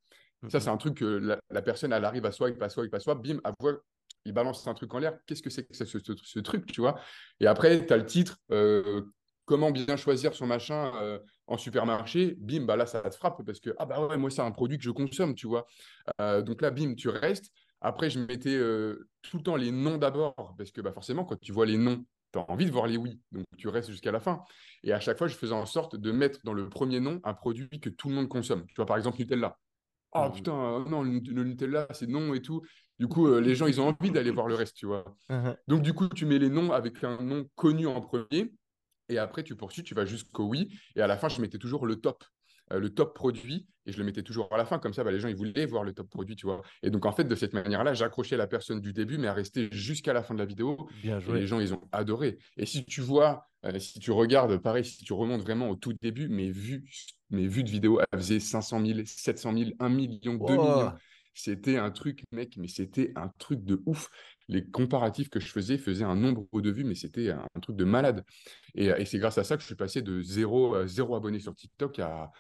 Ça, mhm. c'est un truc que la, personne, elle arrive à swipe, à swipe, à swipe, bim, à voir, il balance un truc en l'air. Qu'est-ce que c'est que ce, ce, truc, tu vois? Et après, tu as le titre, euh, comment bien choisir son machin euh, en supermarché, bim, bah là, ça te frappe parce que, ah bah ouais, moi, c'est un produit que je consomme, tu vois. Euh, donc là, bim, tu restes. Après, je mettais euh, tout le temps les noms d'abord parce que bah, forcément, quand tu vois les noms, tu as envie de voir les oui. Donc, tu restes jusqu'à la fin. Et à chaque fois, je faisais en sorte de mettre dans le premier nom un produit que tout le monde consomme. Tu vois, par exemple, Nutella. Ah oh, putain, non, le, Nutella, c'est non et tout. Du coup, les gens, ils ont envie d'aller voir le reste, tu vois. Uh-huh. Donc, du coup, tu mets les noms avec un nom connu en premier. Et après, tu poursuis, tu vas jusqu'au oui. Et à la fin, je mettais toujours le top, euh, le top produit. Et je le mettais toujours à la fin. Comme ça, bah, les gens, ils voulaient voir le top produit, tu vois. Et donc, en fait, de cette manière-là, j'accrochais la personne du début, mais à rester jusqu'à la fin de la vidéo. Bien joué. Et les gens, ils ont adoré. Et si tu vois, euh, si tu regardes, pareil, si tu remontes vraiment au tout début, mes vues, mes vues de vidéo, elles faisaient 500 000, 700 000, 1 million, 2 millions. C'était un truc, mec, mais c'était un truc de ouf les comparatifs que je faisais faisaient un nombre de vues, mais c'était un, truc de malade. Et, c'est grâce à ça que je suis passé de 0, 0 abonnés sur TikTok à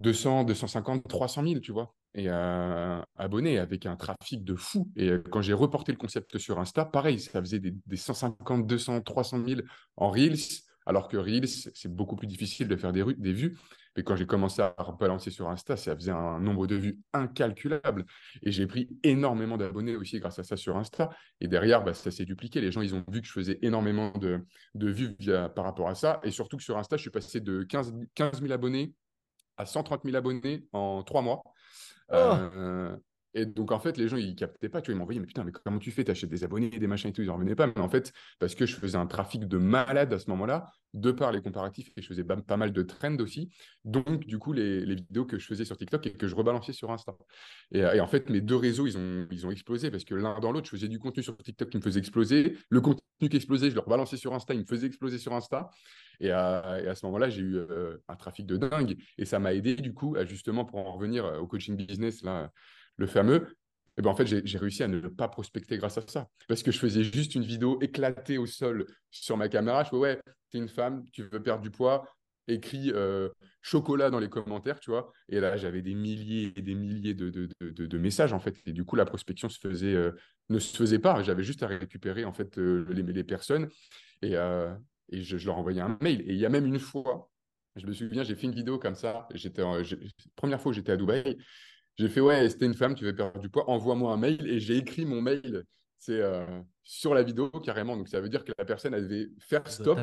200, 250, 300 000, tu vois. Et euh, abonnés avec un trafic de fou. Et euh, quand j'ai reporté le concept sur Insta, pareil, ça faisait des, des 150, 200, 300 000 en Reels, alors que Reels, c'est beaucoup plus difficile de faire des, des vues. Mais quand j'ai commencé à balancer sur Insta, ça faisait un nombre de vues incalculable. Et j'ai pris énormément d'abonnés aussi grâce à ça sur Insta. Et derrière, bah, ça s'est dupliqué. Les gens, ils ont vu que je faisais énormément de, vues via, par rapport à ça. Et surtout que sur Insta, je suis passé de 15, 000 abonnés à 130 000 abonnés en trois mois. Oh. Euh, Et donc, en fait, les gens, ils captaient pas. Tu vois, ils m'envoyaient, mais putain, mais comment tu fais? T'achètes des abonnés, des machins et tout. Ils n'en revenaient pas. Mais en fait, parce que je faisais un trafic de malade à ce moment-là, de par les comparatifs, et je faisais pas mal de trends aussi. Donc, du coup, les, vidéos que je faisais sur TikTok et que je rebalançais sur Insta. Et, en fait, mes deux réseaux, ils ont, ils ont explosé parce que l'un dans l'autre, je faisais du contenu sur TikTok qui me faisait exploser. Le contenu qui explosait, je le rebalançais sur Insta, il me faisait exploser sur Insta. Et à, ce moment-là, j'ai eu euh, un trafic de dingue. Et ça m'a aidé, du coup, à justement, pour en revenir euh, au coaching business, là, le fameux, et ben en fait, j'ai réussi à ne pas prospecter grâce à ça. Parce que je faisais juste une vidéo éclatée au sol sur ma caméra. Je fais, ouais, es une femme, tu veux perdre du poids, écris euh, chocolat dans les commentaires, tu vois. Et là, j'avais des milliers et des milliers de, de, messages, en fait. Et du coup, la prospection euh, ne se faisait pas. J'avais juste à récupérer, en fait, euh, les, personnes et, je, leur envoyais un mail. Et il y a même une fois, je me souviens, j'ai fait une vidéo comme ça. J'étais, première fois j'étais à Dubaï. J'ai fait, ouais, c'était une femme, tu veux perdre du poids, envoie-moi un mail. Et j'ai écrit mon mail c'est euh, sur la vidéo carrément. Donc ça veut dire que la personne elle devait faire stop,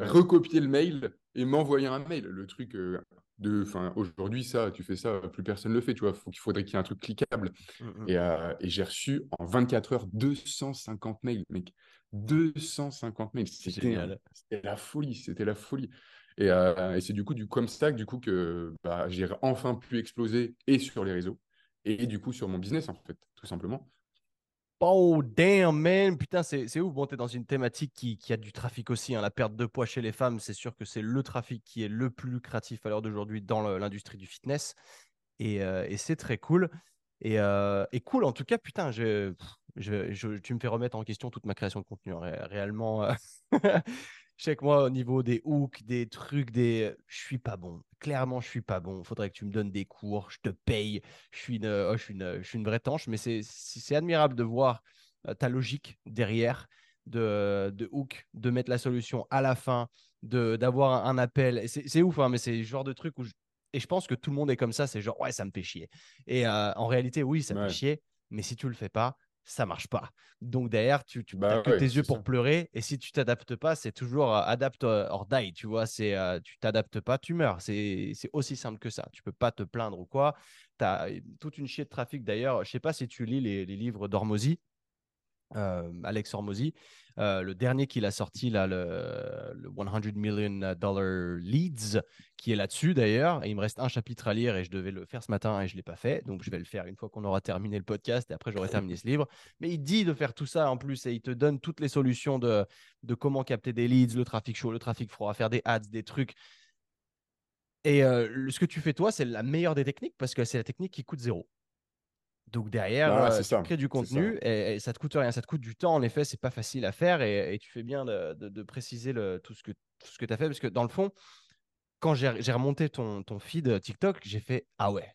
recopier le mail et m'envoyer un mail. Le truc euh, de, enfin aujourd'hui ça, tu fais ça, plus personne le fait. Tu vois, faut qu'il faudrait qu'il y ait un truc cliquable. Mmh. Euh, et, j'ai reçu en 24 heures 250 mails, mec. 250 mails. C'était la folie. C'était la folie. Euh, et, c'est du coup du comme ça du coup que bah, j'ai enfin pu exploser et sur les réseaux et du coup sur mon business en fait, tout simplement. Oh damn man, putain c'est ouf. Bon, t'es dans une thématique qui, a du trafic aussi. Hein. La perte de poids chez les femmes, c'est sûr que c'est le trafic qui est le plus lucratif à l'heure d'aujourd'hui dans l'industrie du fitness. Et, euh, c'est très cool. Et, euh, et, cool en tout cas, putain, je, tu me fais remettre en question toute ma création de contenu. Hein. Réellement, *laughs* je sais que moi, au niveau des hooks, des trucs, des... je suis pas bon. Clairement, je suis pas bon. Il faudrait que tu me donnes des cours, je te paye. Je suis une, oh, je suis une, je suis une vraie tanche, mais c'est admirable de voir ta logique derrière de, de hook, de mettre la solution à la fin, d'avoir un, appel. C'est ouf, hein, mais c'est le genre de truc où je... Et je pense que tout le monde est comme ça, c'est genre, ouais, ça me fait chier. Et euh, en réalité, oui, ça me fait chier, mais si tu le fais pas, ça marche pas. Donc derrière, tu, tu bah que tes yeux pour pleurer. Et si tu t'adaptes pas, c'est toujours euh, adapte euh, or die. Tu vois, c'est euh, tu t'adaptes pas, tu meurs. C'est aussi simple que ça. Tu peux pas te plaindre ou quoi. Tu as toute une chier de trafic d'ailleurs. Je sais pas si tu lis les, les livres d'Ormozy. Alex Hormozy, le dernier qu'il a sorti, là, le, 100 Million Dollar Leads, qui est là-dessus d'ailleurs. Et il me reste un chapitre à lire et je devais le faire ce matin et je ne l'ai pas fait. Donc je vais le faire une fois qu'on aura terminé le podcast et après j'aurai terminé ce livre. Mais il dit de faire tout ça en plus et il te donne toutes les solutions de, de comment capter des leads, le trafic chaud, le trafic froid, faire des ads, des trucs. Et ce que tu fais toi, c'est la meilleure des techniques parce que c'est la technique qui coûte zéro. Donc derrière, bah euh, tu crées du contenu et, ça te coûte rien, ça te coûte du temps. En effet, c'est pas facile à faire et, tu fais bien de, préciser le, tout ce que, ce que tu as fait parce que dans le fond, quand j'ai remonté ton, ton feed TikTok, j'ai fait ah ouais,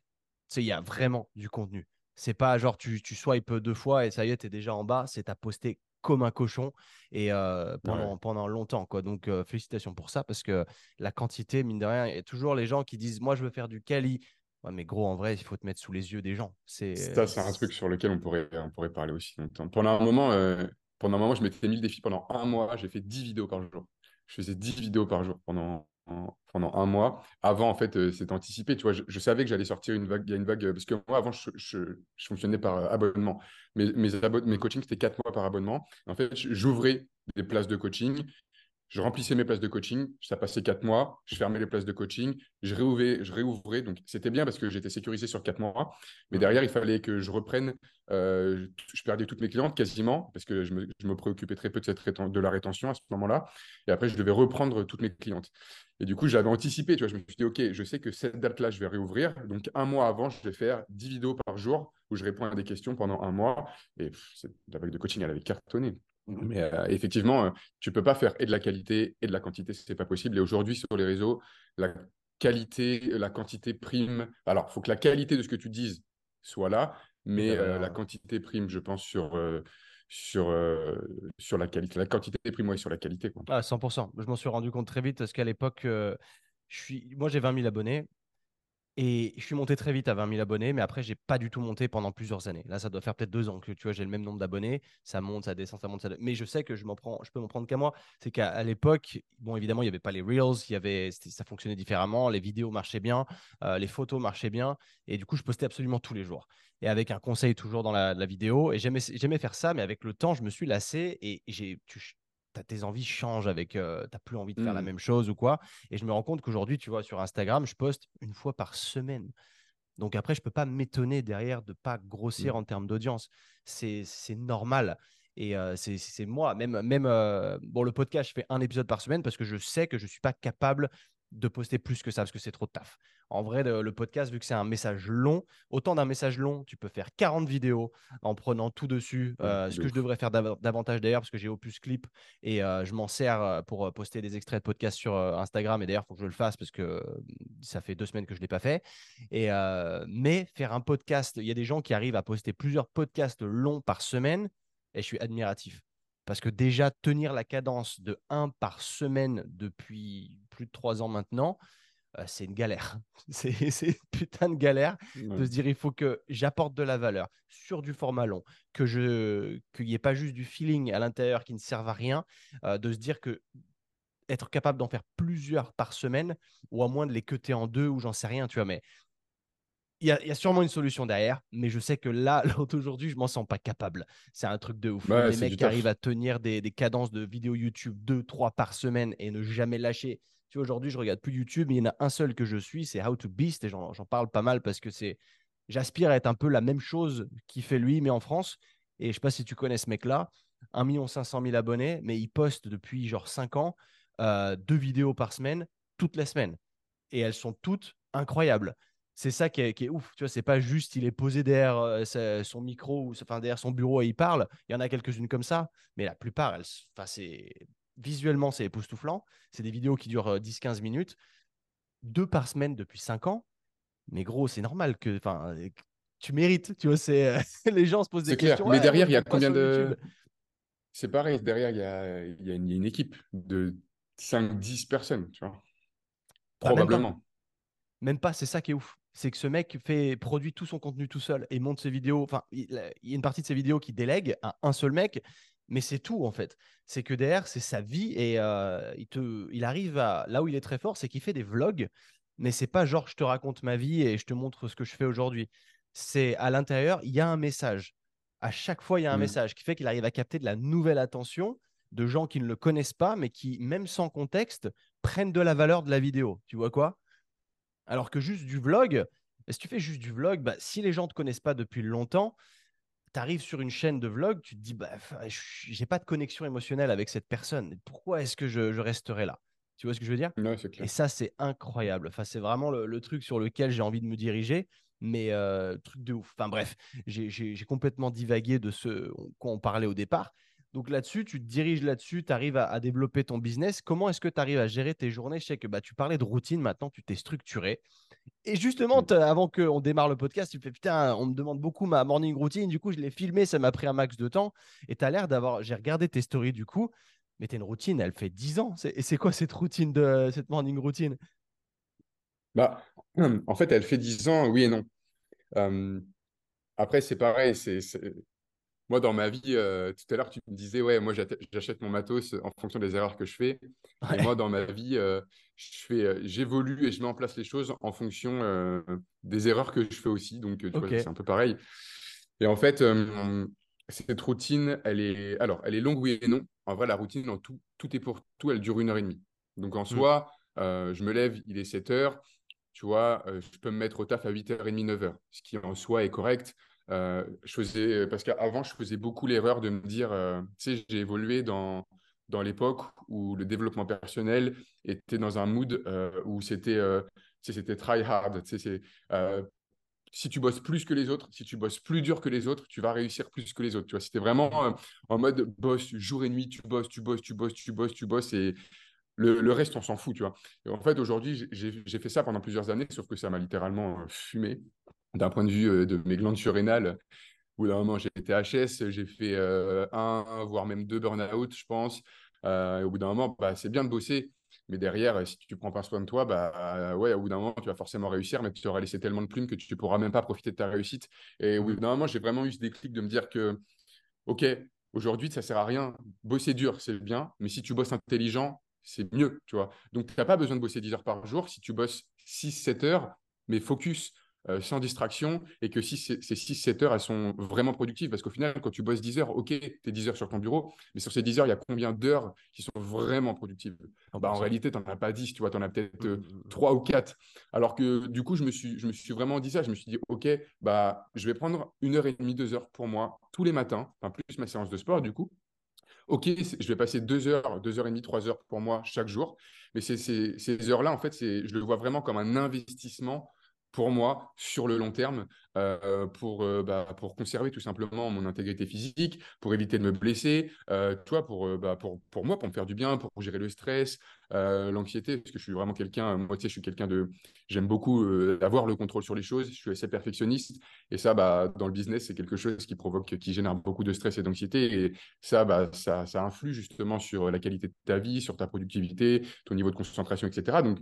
tu sais, il y a vraiment du contenu. C'est pas genre tu, tu swipes deux fois et ça y est, tu es déjà en bas. C'est à poster comme un cochon et euh, pendant, pendant longtemps. Quoi. Donc, euh, félicitations pour ça parce que la quantité, mine de rien, il y a toujours les gens qui disent Moi, je veux faire du quali, Ouais, mais gros, en vrai, il faut te mettre sous les yeux des gens. C'est ça, c'est un truc sur lequel on pourrait, on pourrait parler aussi longtemps. Pendant un moment, euh, pendant un moment, je m'étais mis le défi pendant un mois. J'ai fait 10 vidéos par jour. Je faisais 10 vidéos par jour pendant, pendant un mois. Avant, en fait, euh, c'était anticipé. Tu vois, je, savais que j'allais sortir une vague. Il y a une vague parce que moi, avant, je, je, fonctionnais par euh, abonnement. Mes, mes, mes coachings, c'était 4 mois par abonnement. En fait, j'ouvrais des places de coaching je remplissais mes places de coaching, ça passait quatre mois, je fermais les places de coaching, je réouvrais, je réouvrais. Donc, c'était bien parce que j'étais sécurisé sur quatre mois. Mais derrière, il fallait que je reprenne. Euh, je perdais toutes mes clientes quasiment parce que je me, préoccupais très peu de, cette de la rétention à ce moment-là. Et après, je devais reprendre toutes mes clientes. Et du coup, j'avais anticipé. Tu vois, je me suis dit, OK, je sais que cette date-là, je vais réouvrir. Donc, un mois avant, je vais faire 10 vidéos par jour où je réponds à des questions pendant un mois. Et la vague de coaching, elle avait cartonné. Mais euh, effectivement, euh, tu ne peux pas faire et de la qualité et de la quantité, ce n'est pas possible. Et aujourd'hui, sur les réseaux, la qualité, la quantité prime. Alors, il faut que la qualité de ce que tu dises soit là, mais euh, la quantité prime, je pense, sur, sur, sur la qualité. La quantité prime, oui, sur la qualité. Quoi. Ah, 100%. Je m'en suis rendu compte très vite parce qu'à l'époque, je suis... moi, j'ai 20 000 abonnés. Et je suis monté très vite à 20 000 abonnés, mais après, j'ai pas du tout monté pendant plusieurs années. Là, ça doit faire peut-être deux ans que tu vois, j'ai le même nombre d'abonnés. Ça monte, ça descend, ça monte, ça Mais je sais que je m'en prends, je peux m'en prendre qu'à moi. C'est qu'à l'époque, bon, évidemment, il n'y avait pas les Reels, il y avait, ça fonctionnait différemment. Les vidéos marchaient bien, euh, les photos marchaient bien. Et du coup, je postais absolument tous les jours. Et avec un conseil toujours dans la, vidéo. Et j'aimais faire ça, mais avec le temps, je me suis lassé et j'ai, tes envies changent avec, euh, tu n'as plus envie de faire la mmh. même chose ou quoi. Et je me rends compte qu'aujourd'hui, tu vois, sur Instagram, je poste une fois par semaine. Donc après, je peux pas m'étonner derrière de pas grossir mmh. en termes d'audience. C'est normal. Et euh, c'est moi, même, même euh, bon, le podcast, je fais un épisode par semaine parce que je sais que je ne suis pas capable de poster plus que ça parce que c'est trop de taf. En vrai, le, podcast, vu que c'est un message long, autant d'un message long, tu peux faire 40 vidéos en prenant tout dessus. Euh, ce que je devrais faire davantage d'ailleurs, parce que j'ai Opus Clip et euh, je m'en sers euh, pour poster des extraits de podcast sur Instagram. Et d'ailleurs, il faut que je le fasse parce que ça fait deux semaines que je ne l'ai pas fait. Et, mais faire un podcast, il y a des gens qui arrivent à poster plusieurs podcasts longs par semaine et je suis admiratif. Parce que déjà, tenir la cadence de 1 par semaine depuis plus de 3 ans maintenant, euh, c'est une galère. *laughs* c'est une putain de galère de se dire il faut que j'apporte de la valeur sur du format long, que je qu'il n'y ait pas juste du feeling à l'intérieur qui ne serve à rien, euh, de se dire que être capable d'en faire plusieurs par semaine ou à moins de les cuter en deux ou j'en sais rien, tu vois, mais il y, a sûrement une solution derrière, mais je sais que là, *laughs* aujourd'hui, je m'en sens pas capable. C'est un truc de ouf. les mecs qui arrivent à tenir des, cadences de vidéos YouTube 2, 3 par semaine et ne jamais lâcher. Tu vois, aujourd'hui, je regarde plus YouTube, mais il y en a un seul que je suis, c'est How to Beast, et j'en parle pas mal parce que c'est. J'aspire à être un peu la même chose qu'il fait lui, mais en France. Et je sais pas si tu connais ce mec-là, 1 500 000 abonnés, mais il poste depuis genre 5 ans euh, deux vidéos par semaine, toutes les semaines. Et elles sont toutes incroyables c'est ça qui est, ouf. Tu vois, c'est pas juste il est posé derrière euh, son micro ou enfin, derrière son bureau et il parle. Il y en a quelques-unes comme ça, mais la plupart, elles, c'est visuellement, c'est époustouflant. C'est des vidéos qui durent 10-15 euh, minutes, deux par semaine depuis 5 ans. Mais gros, c'est normal que, enfin, tu mérites. Tu vois, c'est *laughs* les gens se posent des questions. Mais derrière, il y a combien de C'est pareil. Derrière, il y a, y a, une, équipe de 5-10 personnes, tu vois. Bah, Probablement. Même pas, c'est ça qui est ouf c'est que ce mec fait, produit tout son contenu tout seul et monte ses vidéos. Enfin, il, y a une partie de ses vidéos qui délègue à un seul mec, mais c'est tout en fait. C'est que derrière, c'est sa vie et euh, il, te, il arrive à. Là où il est très fort, c'est qu'il fait des vlogs, mais c'est pas genre je te raconte ma vie et je te montre ce que je fais aujourd'hui. C'est à l'intérieur, il y a un message. À chaque fois, il y a un mmh. message qui fait qu'il arrive à capter de la nouvelle attention de gens qui ne le connaissent pas, mais qui, même sans contexte, prennent de la valeur de la vidéo. Tu vois quoi? Alors que juste du vlog, si tu fais juste du vlog, bah, si les gens ne te connaissent pas depuis longtemps, tu arrives sur une chaîne de vlog, tu te dis, bah, j'ai pas de connexion émotionnelle avec cette personne. Pourquoi est-ce que je, resterai là? Tu vois ce que je veux dire? Et ça, c'est incroyable. Enfin, c'est vraiment le, truc sur lequel j'ai envie de me diriger. Mais euh, truc de ouf. Enfin bref, j'ai complètement divagué de ce qu'on parlait au départ. Donc là-dessus, tu te diriges là-dessus, tu arrives à, développer ton business. Comment est-ce que tu arrives à gérer tes journées? Je sais que bah, tu parlais de routine, maintenant tu t'es structuré. Et justement, mmh. avant qu'on démarre le podcast, tu fais putain, on me demande beaucoup ma morning routine. Du coup, je l'ai filmé, ça m'a pris un max de temps. Et tu as l'air d'avoir. J'ai regardé tes stories du coup, mais tu une routine, elle fait 10 ans. Et c'est quoi cette routine, de cette morning routine? Bah, *clears throat* En fait, elle fait 10 ans, oui et non. après, c'est pareil, c'est moi, dans ma vie, euh, tout à l'heure, tu me disais, ouais, moi, j'achète mon matos en fonction des erreurs que je fais. Et moi, dans ma vie, euh, je fais, euh, j'évolue et je mets en place les choses en fonction des erreurs que je fais aussi. Donc, tu vois, c'est un peu pareil. Et en fait, cette routine, elle est, alors, elle est longue, oui et non. En vrai, la routine, en tout, tout est pour tout, elle dure une heure et demie. Donc, en mmh. soi, je me lève, il est 7 heures. Tu vois, je peux me mettre au taf à 8h30, 9h, ce qui en soi est correct. Euh, faisais, parce qu'avant, je faisais beaucoup l'erreur de me dire, euh, tu sais, j'ai évolué dans, dans l'époque où le développement personnel était dans un mood euh, où c'était c'était try hard. c'est si tu bosses plus que les autres, si tu bosses plus dur que les autres, tu vas réussir plus que les autres. Tu vois, c'était vraiment en mode bosse jour et nuit, tu bosses, tu bosses, tu bosses, tu bosses, tu bosses et le, reste, on s'en fout, tu vois. En fait, aujourd'hui, j'ai fait ça pendant plusieurs années, sauf que ça m'a littéralement fumé d'un point de vue euh, de mes glandes surrénales. Au bout d'un moment, j'ai été HS, j'ai fait euh, un, voire même deux burn-out, je pense. Euh, au bout d'un moment, bah, c'est bien de bosser, Mais derrière, si tu prends pas soin de toi, bah ouais, au bout d'un moment, tu vas forcément réussir, mais tu auras laissé tellement de plumes que tu ne pourras même pas profiter de ta réussite. Et au bout d'un moment, j'ai vraiment eu ce déclic de me dire que, OK, aujourd'hui, ça sert à rien. Bosser dur, c'est bien, mais si tu bosses intelligent, c'est mieux, tu vois. Donc, tu n'as pas besoin de bosser 10 heures par jour. Si tu bosses 6-7 heures, mais focus, euh, sans distraction et que si ces 6-7 heures, elles sont vraiment productives. Parce qu'au final, quand tu bosses 10 heures, ok, tu es 10 heures sur ton bureau, mais sur ces 10 heures, il y a combien d'heures qui sont vraiment productives? Bah, En réalité, tu n'en as pas 10, tu vois, tu en as peut-être euh, 3 mmh, mmh, mmh. ou 4. Alors que du coup, je me, suis, je me suis vraiment dit ça. Je me suis dit, ok, bah, je vais prendre une heure et demie, deux heures pour moi tous les matins, enfin, plus ma séance de sport, du coup. Ok, je vais passer deux heures, deux heures et demie, trois heures pour moi chaque jour. Mais ces, ces heures-là, en fait, je le vois vraiment comme un investissement pour moi sur le long terme euh, pour, euh, bah, pour conserver tout simplement mon intégrité physique, pour éviter de me blesser, euh, toi, pour, bah, pour, pour moi, pour me faire du bien, pour gérer le stress, l'anxiété, parce que je suis vraiment quelqu'un, moi, tu sais, je suis quelqu'un de, j'aime beaucoup avoir le contrôle sur les choses, je suis assez perfectionniste, et ça, bah, dans le business, c'est quelque chose qui provoque, qui génère beaucoup de stress et d'anxiété, et ça, bah, ça, ça influe justement sur la qualité de ta vie, sur ta productivité, ton niveau de concentration, etc. Donc,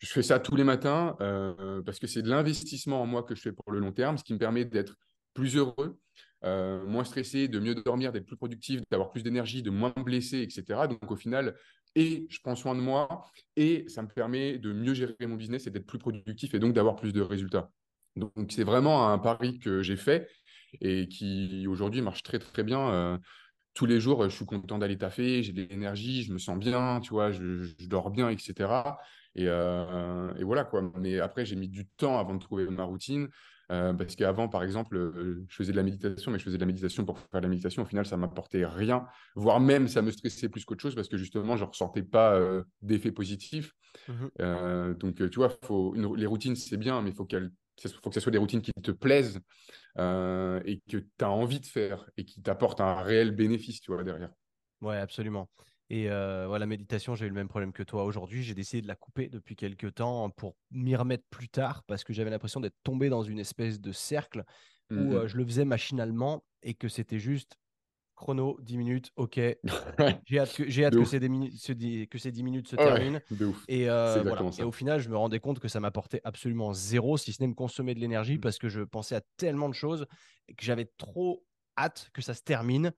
je fais ça tous les matins euh, parce que c'est de l'investissement en moi que je fais pour le long terme, ce qui me permet d'être plus heureux, euh, moins stressé, de mieux dormir, d'être plus productif, d'avoir plus d'énergie, de moins me blesser, etc. Donc au final, et je prends soin de moi et ça me permet de mieux gérer mon business et d'être plus productif et donc d'avoir plus de résultats. Donc c'est vraiment un pari que j'ai fait et qui aujourd'hui marche très très bien. Euh, tous les jours, je suis content d'aller taffer, j'ai de l'énergie, je me sens bien, tu vois, je dors bien, etc. Euh, et, voilà quoi. Mais après, j'ai mis du temps avant de trouver ma routine. Euh, parce qu'avant, par exemple, euh, je faisais de la méditation, mais je faisais de la méditation pour faire de la méditation. Au final, ça m'apportait rien, voire même ça me stressait plus qu'autre chose parce que justement, je ne ressentais pas d'effet positif. Mmh donc, tu vois, faut les routines, c'est bien, mais il faut, faut que ce soit des routines qui te plaisent et que tu as envie de faire et qui t'apportent un réel bénéfice, tu vois, derrière. Ouais, absolument. Et euh, la méditation, j'ai eu le même problème que toi aujourd'hui. J'ai décidé de la couper depuis quelques temps pour m'y remettre plus tard parce que j'avais l'impression d'être tombé dans une espèce de cercle où mmh euh, je le faisais machinalement et que c'était juste chrono, 10 minutes, ok. *laughs* j'ai hâte que, j'ai hâte que, ces 10 minutes, que ces 10 minutes se terminent. Et, euh, et au final, je me rendais compte que ça m'apportait absolument zéro, si ce n'est me consommer de l'énergie mmh. parce que je pensais à tellement de choses et que j'avais trop hâte que ça se termine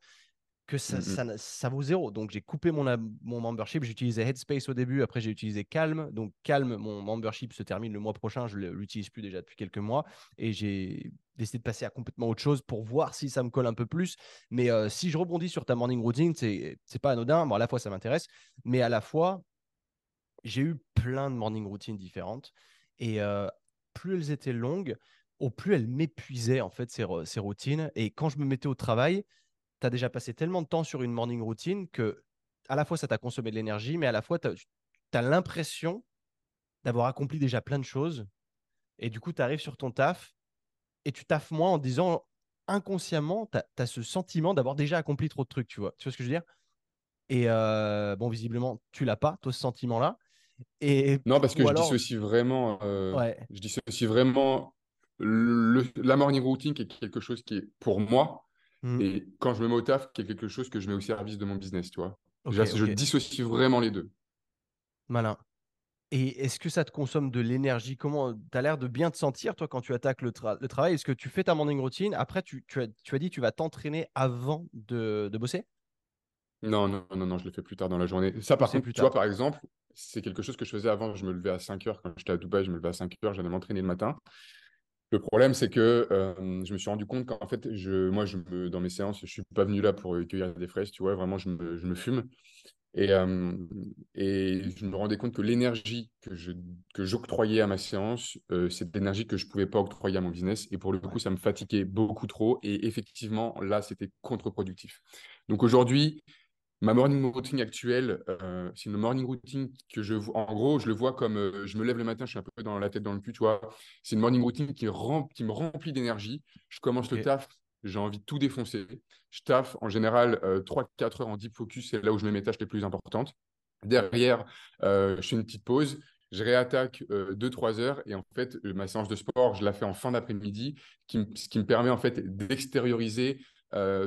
que ça, mmh ça, vaut zéro. Donc, j'ai coupé mon, mon membership. J'utilisais Headspace au début. Après, j'ai utilisé Calm. Donc, Calm, mon membership se termine le mois prochain. Je ne l'utilise plus déjà depuis quelques mois. Et j'ai décidé de passer à complètement autre chose pour voir si ça me colle un peu plus. Mais euh, si je rebondis sur ta morning routine, c'est n'est pas anodin. Bon, à la fois, ça m'intéresse. Mais à la fois, j'ai eu plein de morning routines différentes. Et euh, plus elles étaient longues, au plus elles m'épuisaient, en fait, ces, ces routines. Et quand je me mettais au travail, tu as déjà passé tellement de temps sur une morning routine que à la fois ça t'a consommé de l'énergie, mais à la fois tu as, l'impression d'avoir accompli déjà plein de choses. Et du coup, tu arrives sur ton taf et tu taffes moins en disant inconsciemment, tu as, ce sentiment d'avoir déjà accompli trop de trucs, tu vois. Tu vois ce que je veux dire? Et euh, bon, visiblement, tu l'as pas, toi, ce sentiment-là. Et, non, parce que je dis ceci vraiment, euh, je dis ceci vraiment, la morning routine qui est quelque chose qui est pour moi, Mmh. Et quand je me mets au taf, a quelque chose que je mets au service de mon business, tu vois. je dissocie vraiment les deux. Malin. Et est-ce que ça te consomme de l'énergie? Comment tu as l'air de bien te sentir, toi, quand tu attaques le, travail? Est-ce que tu fais ta morning routine? Après, tu, as, tu as dit tu vas t'entraîner avant de, bosser? Non, non, non, non, je le fais plus tard dans la journée. Ça, par contre, tu vois, par exemple, c'est quelque chose que je faisais avant. Je me levais à 5 heures. Quand j'étais à Dubaï, je me levais à 5 heures. J'allais m'entraîner le matin. Le problème, c'est que euh, je me suis rendu compte qu'en fait, je, moi, je me, dans mes séances, je ne suis pas venu là pour cueillir des fraises, tu vois, vraiment, je me, je me fume. Et, euh, et, je me rendais compte que l'énergie que, je, que j'octroyais à ma séance, euh, c'est de l'énergie que je ne pouvais pas octroyer à mon business. Et pour le coup, ça me fatiguait beaucoup trop. Et effectivement, là, c'était contre-productif. Donc aujourd'hui, Ma morning routine actuelle, euh, c'est une morning routine que je vois. En gros, je le vois comme euh, je me lève le matin, je suis un peu dans la tête dans le cul, tu vois. C'est une morning routine qui, qui me remplit d'énergie. Je commence le taf, j'ai envie de tout défoncer. Je taffe en général 3-4 euh, heures en deep focus, c'est là où je mets mes tâches les plus importantes. Derrière, je fais une petite pause, je réattaque 2-3 heures et en fait, ma séance de sport, je la fais en fin d'après-midi, ce qui me permet en fait d'extérioriser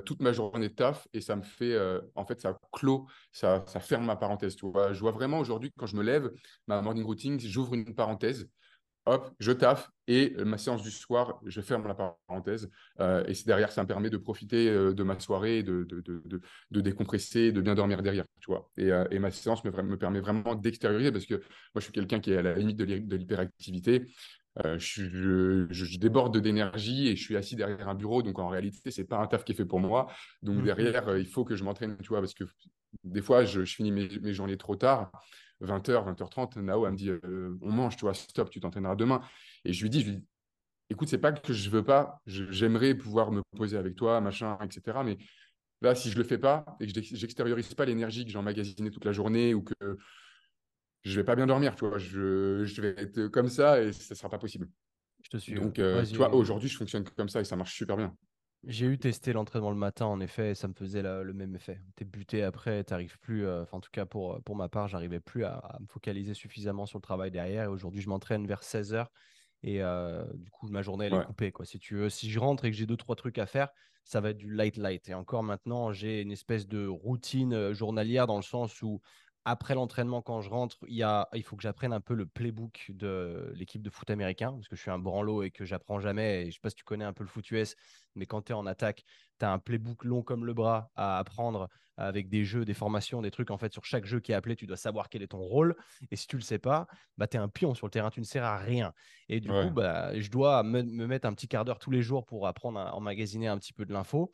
toute ma journée de taf et ça me fait, en fait, ça clôt, ça, ferme ma parenthèse. Tu vois. Je vois vraiment aujourd'hui, quand je me lève, ma morning routine, j'ouvre une parenthèse hop, je taffe et ma séance du soir, je ferme la parenthèse. Euh, et c'est derrière, ça me permet de profiter euh, de ma soirée, de, de, de, de, décompresser, de bien dormir derrière, tu vois. Et, euh, et ma séance me, me, permet vraiment d'extérioriser parce que moi, je suis quelqu'un qui est à la limite de l'hyperactivité. Je, je, déborde d'énergie et je suis assis derrière un bureau, donc en réalité, c'est pas un taf qui est fait pour moi. Donc mmh derrière, il faut que je m'entraîne, tu vois, parce que des fois, je, je finis mes, mes journées trop tard 20h, 20h30, Nao, elle me dit euh, on mange, tu vois, stop, tu t'entraîneras demain. Et je lui dis, je lui dis écoute, c'est pas que je veux pas, j'aimerais pouvoir me poser avec toi, machin, etc. Mais là, si je le fais pas et que j'extériorise pas l'énergie que j'ai emmagasinée toute la journée ou que je vais pas bien dormir, tu vois, je, je vais être comme ça et ça sera pas possible. Je te suis. Donc, euh, tu vois, aujourd'hui, je fonctionne comme ça et ça marche super bien. J'ai eu testé l'entraînement le matin, en effet, et ça me faisait le même effet. Tu es buté après, tu n'arrives plus, euh, en tout cas pour, pour ma part, j'arrivais plus à, me focaliser suffisamment sur le travail derrière. Et aujourd'hui, je m'entraîne vers 16h et euh, du coup, ma journée, elle est coupée. Quoi. Si, tu veux, si je rentre et que j'ai deux, trois trucs à faire, ça va être du light light. Et encore maintenant, j'ai une espèce de routine euh, journalière dans le sens où après l'entraînement, quand je rentre, il, y a, il faut que j'apprenne un peu le playbook de l'équipe de foot américain, parce que je suis un branlo et que j'apprends jamais. Et je ne sais pas si tu connais un peu le foot US, mais quand tu es en attaque, tu as un playbook long comme le bras à apprendre avec des jeux, des formations, des trucs. En fait, sur chaque jeu qui est appelé, tu dois savoir quel est ton rôle. Et si tu ne le sais pas, bah, tu es un pion sur le terrain, tu ne sers à rien. Et du coup, bah, je dois me, mettre un petit quart d'heure tous les jours pour apprendre à emmagasiner un petit peu de l'info.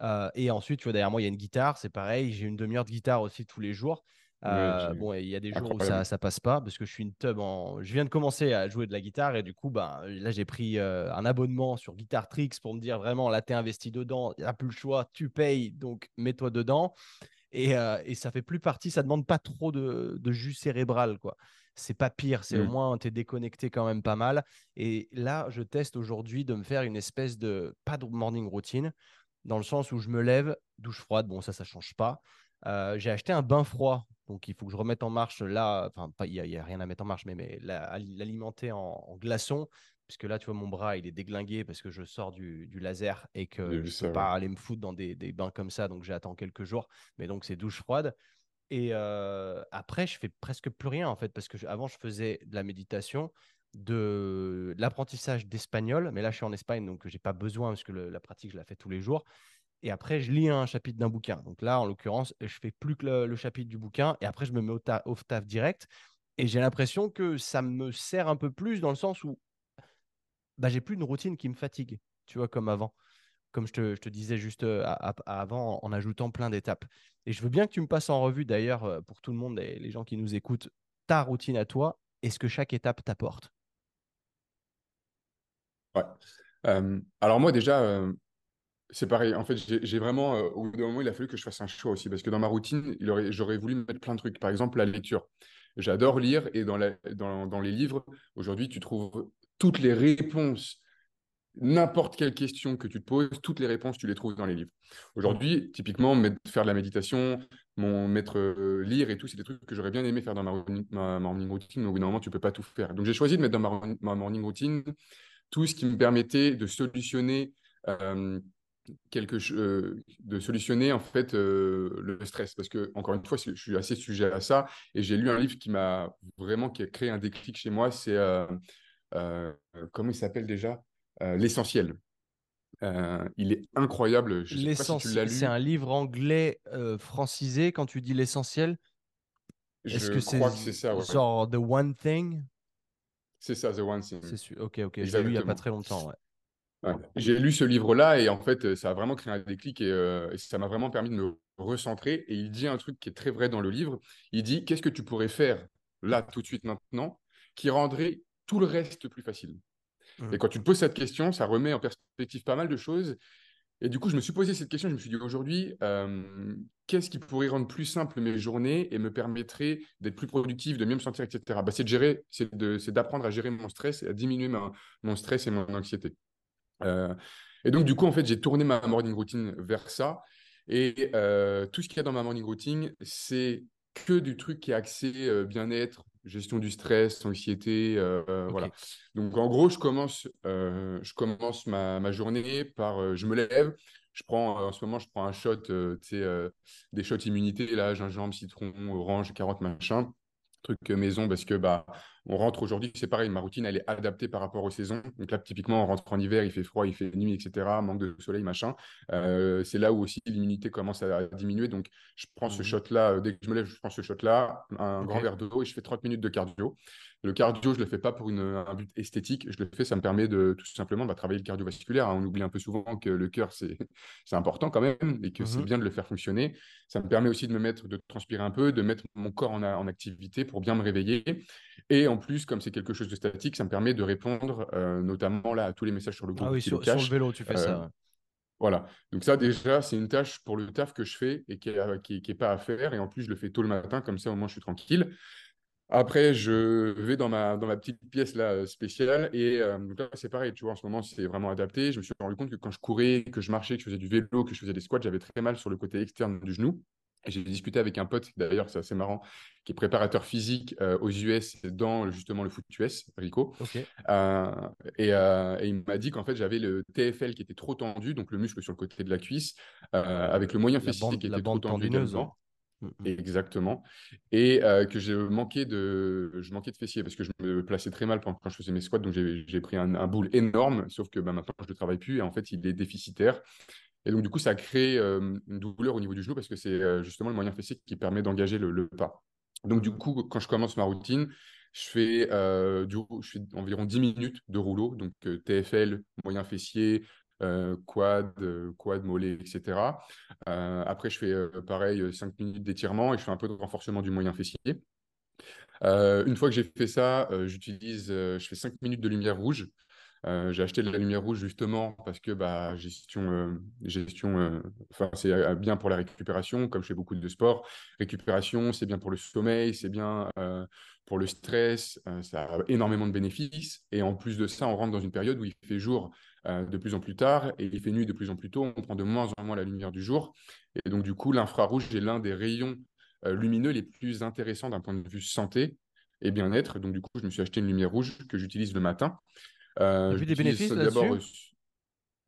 Euh, et ensuite, tu vois, derrière moi, il y a une guitare, c'est pareil. J'ai une demi-heure de guitare aussi tous les jours. Euh, bon, il y a des jours où ça, ça passe pas parce que je suis une tub en. Je viens de commencer à jouer de la guitare et du coup, bah, là, j'ai pris euh, un abonnement sur Guitar Tricks pour me dire vraiment, là, t'es investi dedans, a plus le choix, tu payes, donc mets-toi dedans. Et, euh, et, ça fait plus partie, ça demande pas trop de, de jus cérébral, quoi. C'est pas pire, c'est au mmh. moins, tu es déconnecté quand même pas mal. Et là, je teste aujourd'hui de me faire une espèce de, pas de morning routine, dans le sens où je me lève, douche froide, bon, ça, ça change pas. J'ai acheté un bain froid donc il faut que je remette en marche là, enfin il n'y a, rien à mettre en marche, mais, mais l'alimenter en, glaçon, puisque là tu vois mon bras il est déglingué parce que je sors du, laser et que je ne peux pas aller me foutre dans des, bains comme ça, donc j'attends quelques jours, mais donc c'est douche froide. Et euh, après je fais presque plus rien en fait, parce que avant je faisais de la méditation, de l'apprentissage d'espagnol, mais là je suis en Espagne donc j'ai pas besoin parce que la pratique je la fais tous les jours et après, je lis un chapitre d'un bouquin. Donc là, en l'occurrence, je fais plus que le, chapitre du bouquin et après, je me mets au, taf direct. Et j'ai l'impression que ça me sert un peu plus dans le sens où bah, j'ai plus une routine qui me fatigue, tu vois, comme avant. Comme je te, disais juste avant, en, ajoutant plein d'étapes. Et je veux bien que tu me passes en revue, d'ailleurs, pour tout le monde et les gens qui nous écoutent, ta routine à toi et ce que chaque étape t'apporte. Ouais. Alors moi, déjà, c'est pareil. En fait, j'ai vraiment, euh, au bout d'un moment, il a fallu que je fasse un choix aussi. Parce que dans ma routine, j'aurais voulu mettre plein de trucs. Par exemple, la lecture. J'adore lire et dans, les livres, aujourd'hui, tu trouves toutes les réponses. N'importe quelle question que tu te poses, toutes les réponses, tu les trouves dans les livres. Aujourd'hui, typiquement, faire de la méditation, mon euh, lire et tout, c'est des trucs que j'aurais bien aimé faire dans ma, morning routine, mais au bout d'un moment, tu peux pas tout faire. Donc, j'ai choisi de mettre dans ma, morning routine tout ce qui me permettait de solutionner euh, quelque euh, de solutionner en fait euh, le stress. Parce que encore une fois je suis assez sujet à ça et j'ai lu un livre qui m'a vraiment qui a créé un déclic chez moi c'est euh, comment il s'appelle déjà l'essentiel. Il est incroyable je c'est un livre anglais francisé quand tu dis l'essentiel? Est-ce que c'est ça genre the one thing? C'est ça the one thing. C'est ok ok j'ai lu il y a pas très longtemps ouais. J'ai lu ce livre-là et en fait, ça a vraiment créé un déclic euh, et, ça m'a vraiment permis de me recentrer. Et il dit un truc qui est très vrai dans le livre. Il dit Qu'est-ce que tu pourrais faire là, tout de suite, maintenant, qui rendrait tout le reste plus facile? Mmh. Et quand tu te poses cette question, ça remet en perspective pas mal de choses. Et du coup, je me suis posé cette question. Je me suis dit aujourd'hui, euh, qu'est-ce qui pourrait rendre plus simple mes journées et me permettrait d'être plus productif, de mieux me sentir, etc. Bah, c'est d'apprendre à gérer mon stress et à diminuer mon stress et mon anxiété. Euh, et donc, du coup, en fait, j'ai tourné ma morning routine vers ça. Et euh, tout ce qu'il y a dans ma morning routine, c'est que du truc qui est axé euh, bien-être, gestion du stress, anxiété, voilà. Donc en gros, je commence, je commence ma, ma, journée par, je me lève, Je prends, en ce moment, je prends un shot, des shots immunité, là, gingembre, citron, orange, carotte, machin truc maison parce que bah on rentre aujourd'hui, c'est pareil, ma routine elle est adaptée par rapport aux saisons. Donc là, typiquement, on rentre en hiver, il fait froid, il fait nuit, etc. Manque de soleil, machin. Euh, c'est là où aussi l'immunité commence à diminuer. Donc je prends ce mmh shot là, dès que je me lève, je prends ce shot là, un grand verre d'eau et je fais 30 minutes de cardio. Le cardio, je ne le fais pas pour une, un but esthétique, je le fais, ça me permet de tout simplement bah, travailler le cardiovasculaire. Hein. On oublie un peu souvent que le cœur, c'est *laughs* important quand même et que c'est mmh bien de le faire fonctionner. Ça me permet aussi de me mettre, de transpirer un peu, de mettre mon corps en, en activité pour bien me réveiller. Et en plus, comme c'est quelque chose de statique, ça me permet de répondre euh, notamment là, à tous les messages sur le groupe. Ah oui, sur, le vélo, tu fais ça. Euh, voilà. Donc ça, déjà, c'est une tâche pour le taf que je fais et qui n'est qui, qui est pas à faire. Et en plus, je le fais tôt le matin, comme ça, au moins, je suis tranquille. Après, je vais dans ma, dans ma petite pièce là, euh, spéciale et euh, là, c'est pareil, tu vois, en ce moment, c'est vraiment adapté. Je me suis rendu compte que quand je courais, que je marchais, que je faisais du vélo, que je faisais des squats, j'avais très mal sur le côté externe du genou. J'ai discuté avec un pote, d'ailleurs, c'est assez marrant, qui est préparateur physique euh, aux US dans justement le foot US, Rico. et, il m'a dit qu'en fait, j'avais le TFL qui était trop tendu, donc le muscle sur le côté de la cuisse, avec le moyen fessier qui était trop tendu également. Mmh, mmh. Exactement. Et euh, que je manquais, de, je manquais de fessiers parce que je me plaçais très mal quand je faisais mes squats. Donc, j'ai pris un, boule énorme, sauf que bah, maintenant, je ne le travaille plus et en fait, il est déficitaire. Et donc, du coup, ça crée une douleur au niveau du genou parce que c'est justement le moyen fessier qui permet d'engager le, pas. Donc, du coup, quand je commence ma routine, je fais, je fais environ 10 minutes de rouleau, donc TFL, moyen fessier, quad, quad, mollet, etc. Après, je fais pareil, 5 minutes d'étirement et je fais un peu de renforcement du moyen fessier. une fois que j'ai fait ça, j'utilise, je fais 5 minutes de lumière rouge. J'ai acheté de la lumière rouge justement parce que bah, gestion, gestion enfin, c'est bien pour la récupération, comme je fais beaucoup de sport. Récupération, c'est bien pour le sommeil, c'est bien pour le stress, ça a énormément de bénéfices. Et en plus de ça, on rentre dans une période où il fait jour euh, de plus en plus tard et il fait nuit de plus en plus tôt. On prend de moins en moins la lumière du jour. Et donc, du coup, l'infrarouge est l'un des rayons euh, lumineux les plus intéressants d'un point de vue santé et bien-être. Donc, du coup, je me suis acheté une lumière rouge que j'utilise le matin. Euh, vu des bénéfices d'abord.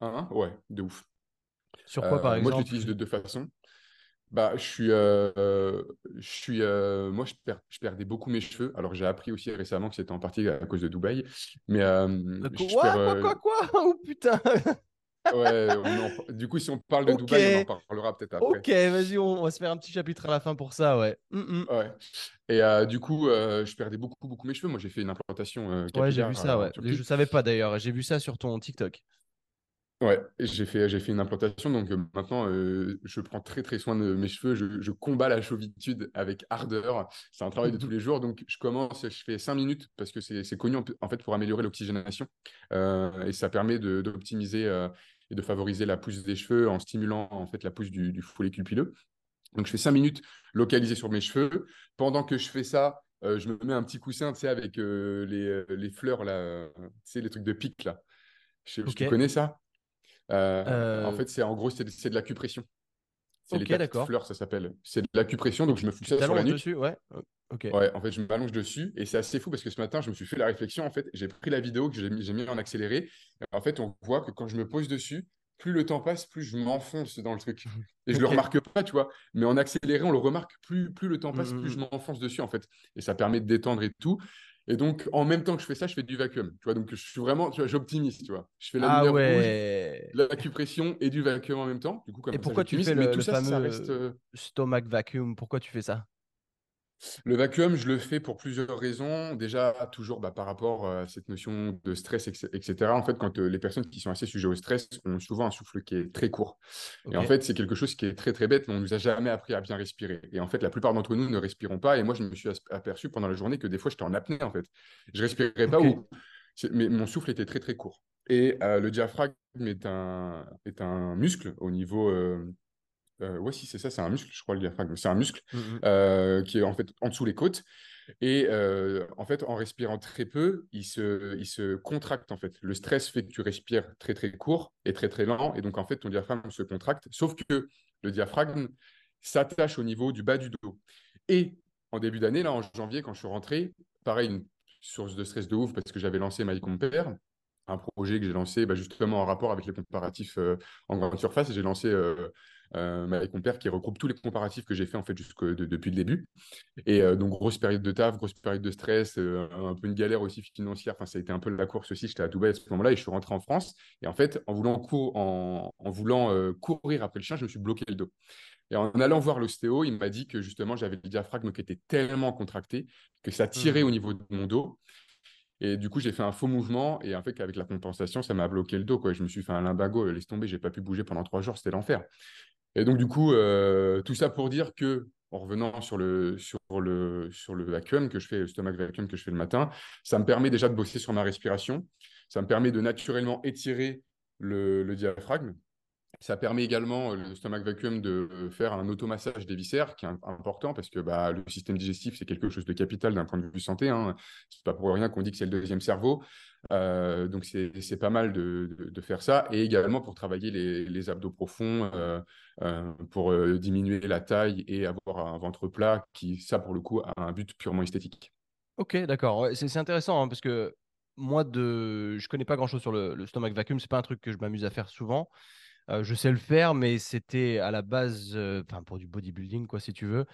Hein, ouais, de ouf. Sur quoi, par exemple Moi, je l'utilise de deux façons. Bah, je suis, euh, je suis, euh, moi, je, perds, je perdais beaucoup mes cheveux. Alors, j'ai appris aussi récemment que c'était en partie à cause de Dubaï. Mais euh, quoi, quoi, quoi, quoi, *laughs* Oh putain Ouais, du coup, si on parle de Dubaï, on en parlera peut-être après. Ok, vas-y, on... va se faire un petit chapitre à la fin pour ça, ouais. Mm, mm. ouais. Et du coup, je perdais beaucoup, beaucoup mes cheveux. Moi, j'ai fait une implantation. ouais, j'ai vu ça, ouais. Je savais pas d'ailleurs. J'ai vu ça sur ton TikTok. Ouais, j'ai fait, j'ai fait une implantation, donc euh, maintenant euh, je prends très très soin de mes cheveux, je, combats la chauvitude avec ardeur, c'est un travail de tous les jours, donc je commence, je fais 5 minutes parce que c'est connu en, fait pour améliorer l'oxygénation euh, et ça permet d'optimiser et de favoriser la pousse des cheveux en stimulant en fait la pousse du, du follicule pileux. Donc je fais 5 minutes localisées sur mes cheveux. Pendant que je fais ça, je me mets un petit coussin, tu sais, avec les, les, fleurs là, tu sais, les trucs de pique là. Je, Tu connais ça? En fait, c'est en gros, c'est de, de l'acupression. C'est les quatre fleurs, ça s'appelle. C'est de l'acupression, donc je me fous ça sur la nuque. dessus, ouais. Ouais, en fait, je m'allonge dessus et c'est assez fou parce que ce matin, je me suis fait la réflexion. En fait, j'ai pris la vidéo que j'ai mis, mis, en accéléré. En fait, on voit que quand je me pose dessus, plus le temps passe, plus je m'enfonce dans le truc. *laughs* Et je ne le remarque pas, tu vois. Mais en accéléré, on le remarque. Plus, plus le temps passe, plus je m'enfonce dessus, en fait. Et ça permet de détendre et tout. Et donc, en même temps que je fais ça, je fais du vacuum. Tu vois, donc je suis vraiment, tu vois, j'optimise, tu vois. Je fais la ah ouais. rouge, l'acupression et du vacuum en même temps. Du coup, comme et pourquoi tu fais le, tout ça, fameux reste... Euh, stomach vacuum? Pourquoi tu fais ça? Le vacuum, je le fais pour plusieurs raisons. Déjà, toujours bah, par rapport à cette notion de stress, etc. En fait, quand euh, les personnes qui sont assez sujets au stress ont souvent un souffle qui est très court. Et en fait, c'est quelque chose qui est très, très bête, mais on ne nous a jamais appris à bien respirer. Et en fait, la plupart d'entre nous ne respirons pas. Et moi, je me suis aperçu pendant la journée que des fois, j'étais en apnée, en fait. Je respirais pas ou... Mais mon souffle était très, très court. Et euh, le diaphragme est un, est un muscle au niveau euh, euh, ouais, si c'est ça, c'est un muscle, je crois, le diaphragme. C'est un muscle mmh euh, qui est en fait en dessous les côtes. Et euh, en fait, en respirant très peu, il se, il se contracte en fait. Le stress fait que tu respires très très court et très très lent. Et donc en fait, ton diaphragme se contracte. Sauf que le diaphragme s'attache au niveau du bas du dos. Et en début d'année, là, en janvier, quand je suis rentré, pareil, une source de stress de ouf parce que j'avais lancé My Compare. un projet que j'ai lancé bah, justement en rapport avec les comparatifs en grande surface. J'ai lancé euh, avec mon père qui regroupe tous les comparatifs que j'ai fait en fait jusque depuis le début. Et donc grosse période de taf, grosse période de stress, un peu une galère aussi financière. Enfin, ça a été un peu la course aussi. J'étais à Dubaï à ce moment-là et je suis rentré en France. Et en fait, en voulant, en, en voulant courir après le chien, je me suis bloqué le dos. Et en allant voir l'ostéo, il m'a dit que justement, j'avais le diaphragme qui était tellement contracté que ça tirait mmh. au niveau de mon dos. Et du coup, j'ai fait un faux mouvement. Et en fait, avec la compensation, ça m'a bloqué le dos. Quoi. Je me suis fait un limbago, laisse tomber, j'ai pas pu bouger pendant trois jours, c'était l'enfer. Et donc, du coup, euh, tout ça pour dire que, en revenant sur le, vacuum que je fais, le stomach vacuum que je fais le matin, ça me permet déjà de bosser sur ma respiration. Ça me permet de naturellement étirer le diaphragme. Ça permet également, euh, le stomach vacuum, de faire un automassage des viscères, qui est important parce que bah, le système digestif, c'est quelque chose de capital d'un point de vue santé. Hein. Ce n'est pas pour rien qu'on dit que c'est le deuxième cerveau. Euh, donc, c'est pas mal de, de, faire ça. Et également pour travailler les, les abdos profonds, euh, pour diminuer la taille et avoir un ventre plat, qui, ça, pour le coup, a un but purement esthétique. Ok, d'accord. c'est intéressant hein, parce que moi, de... je connais pas grand-chose sur le, le stomach vacuum. C'est pas un truc que je m'amuse à faire souvent je sais le faire, mais c'était à la base, enfin pour du bodybuilding, quoi, si tu veux.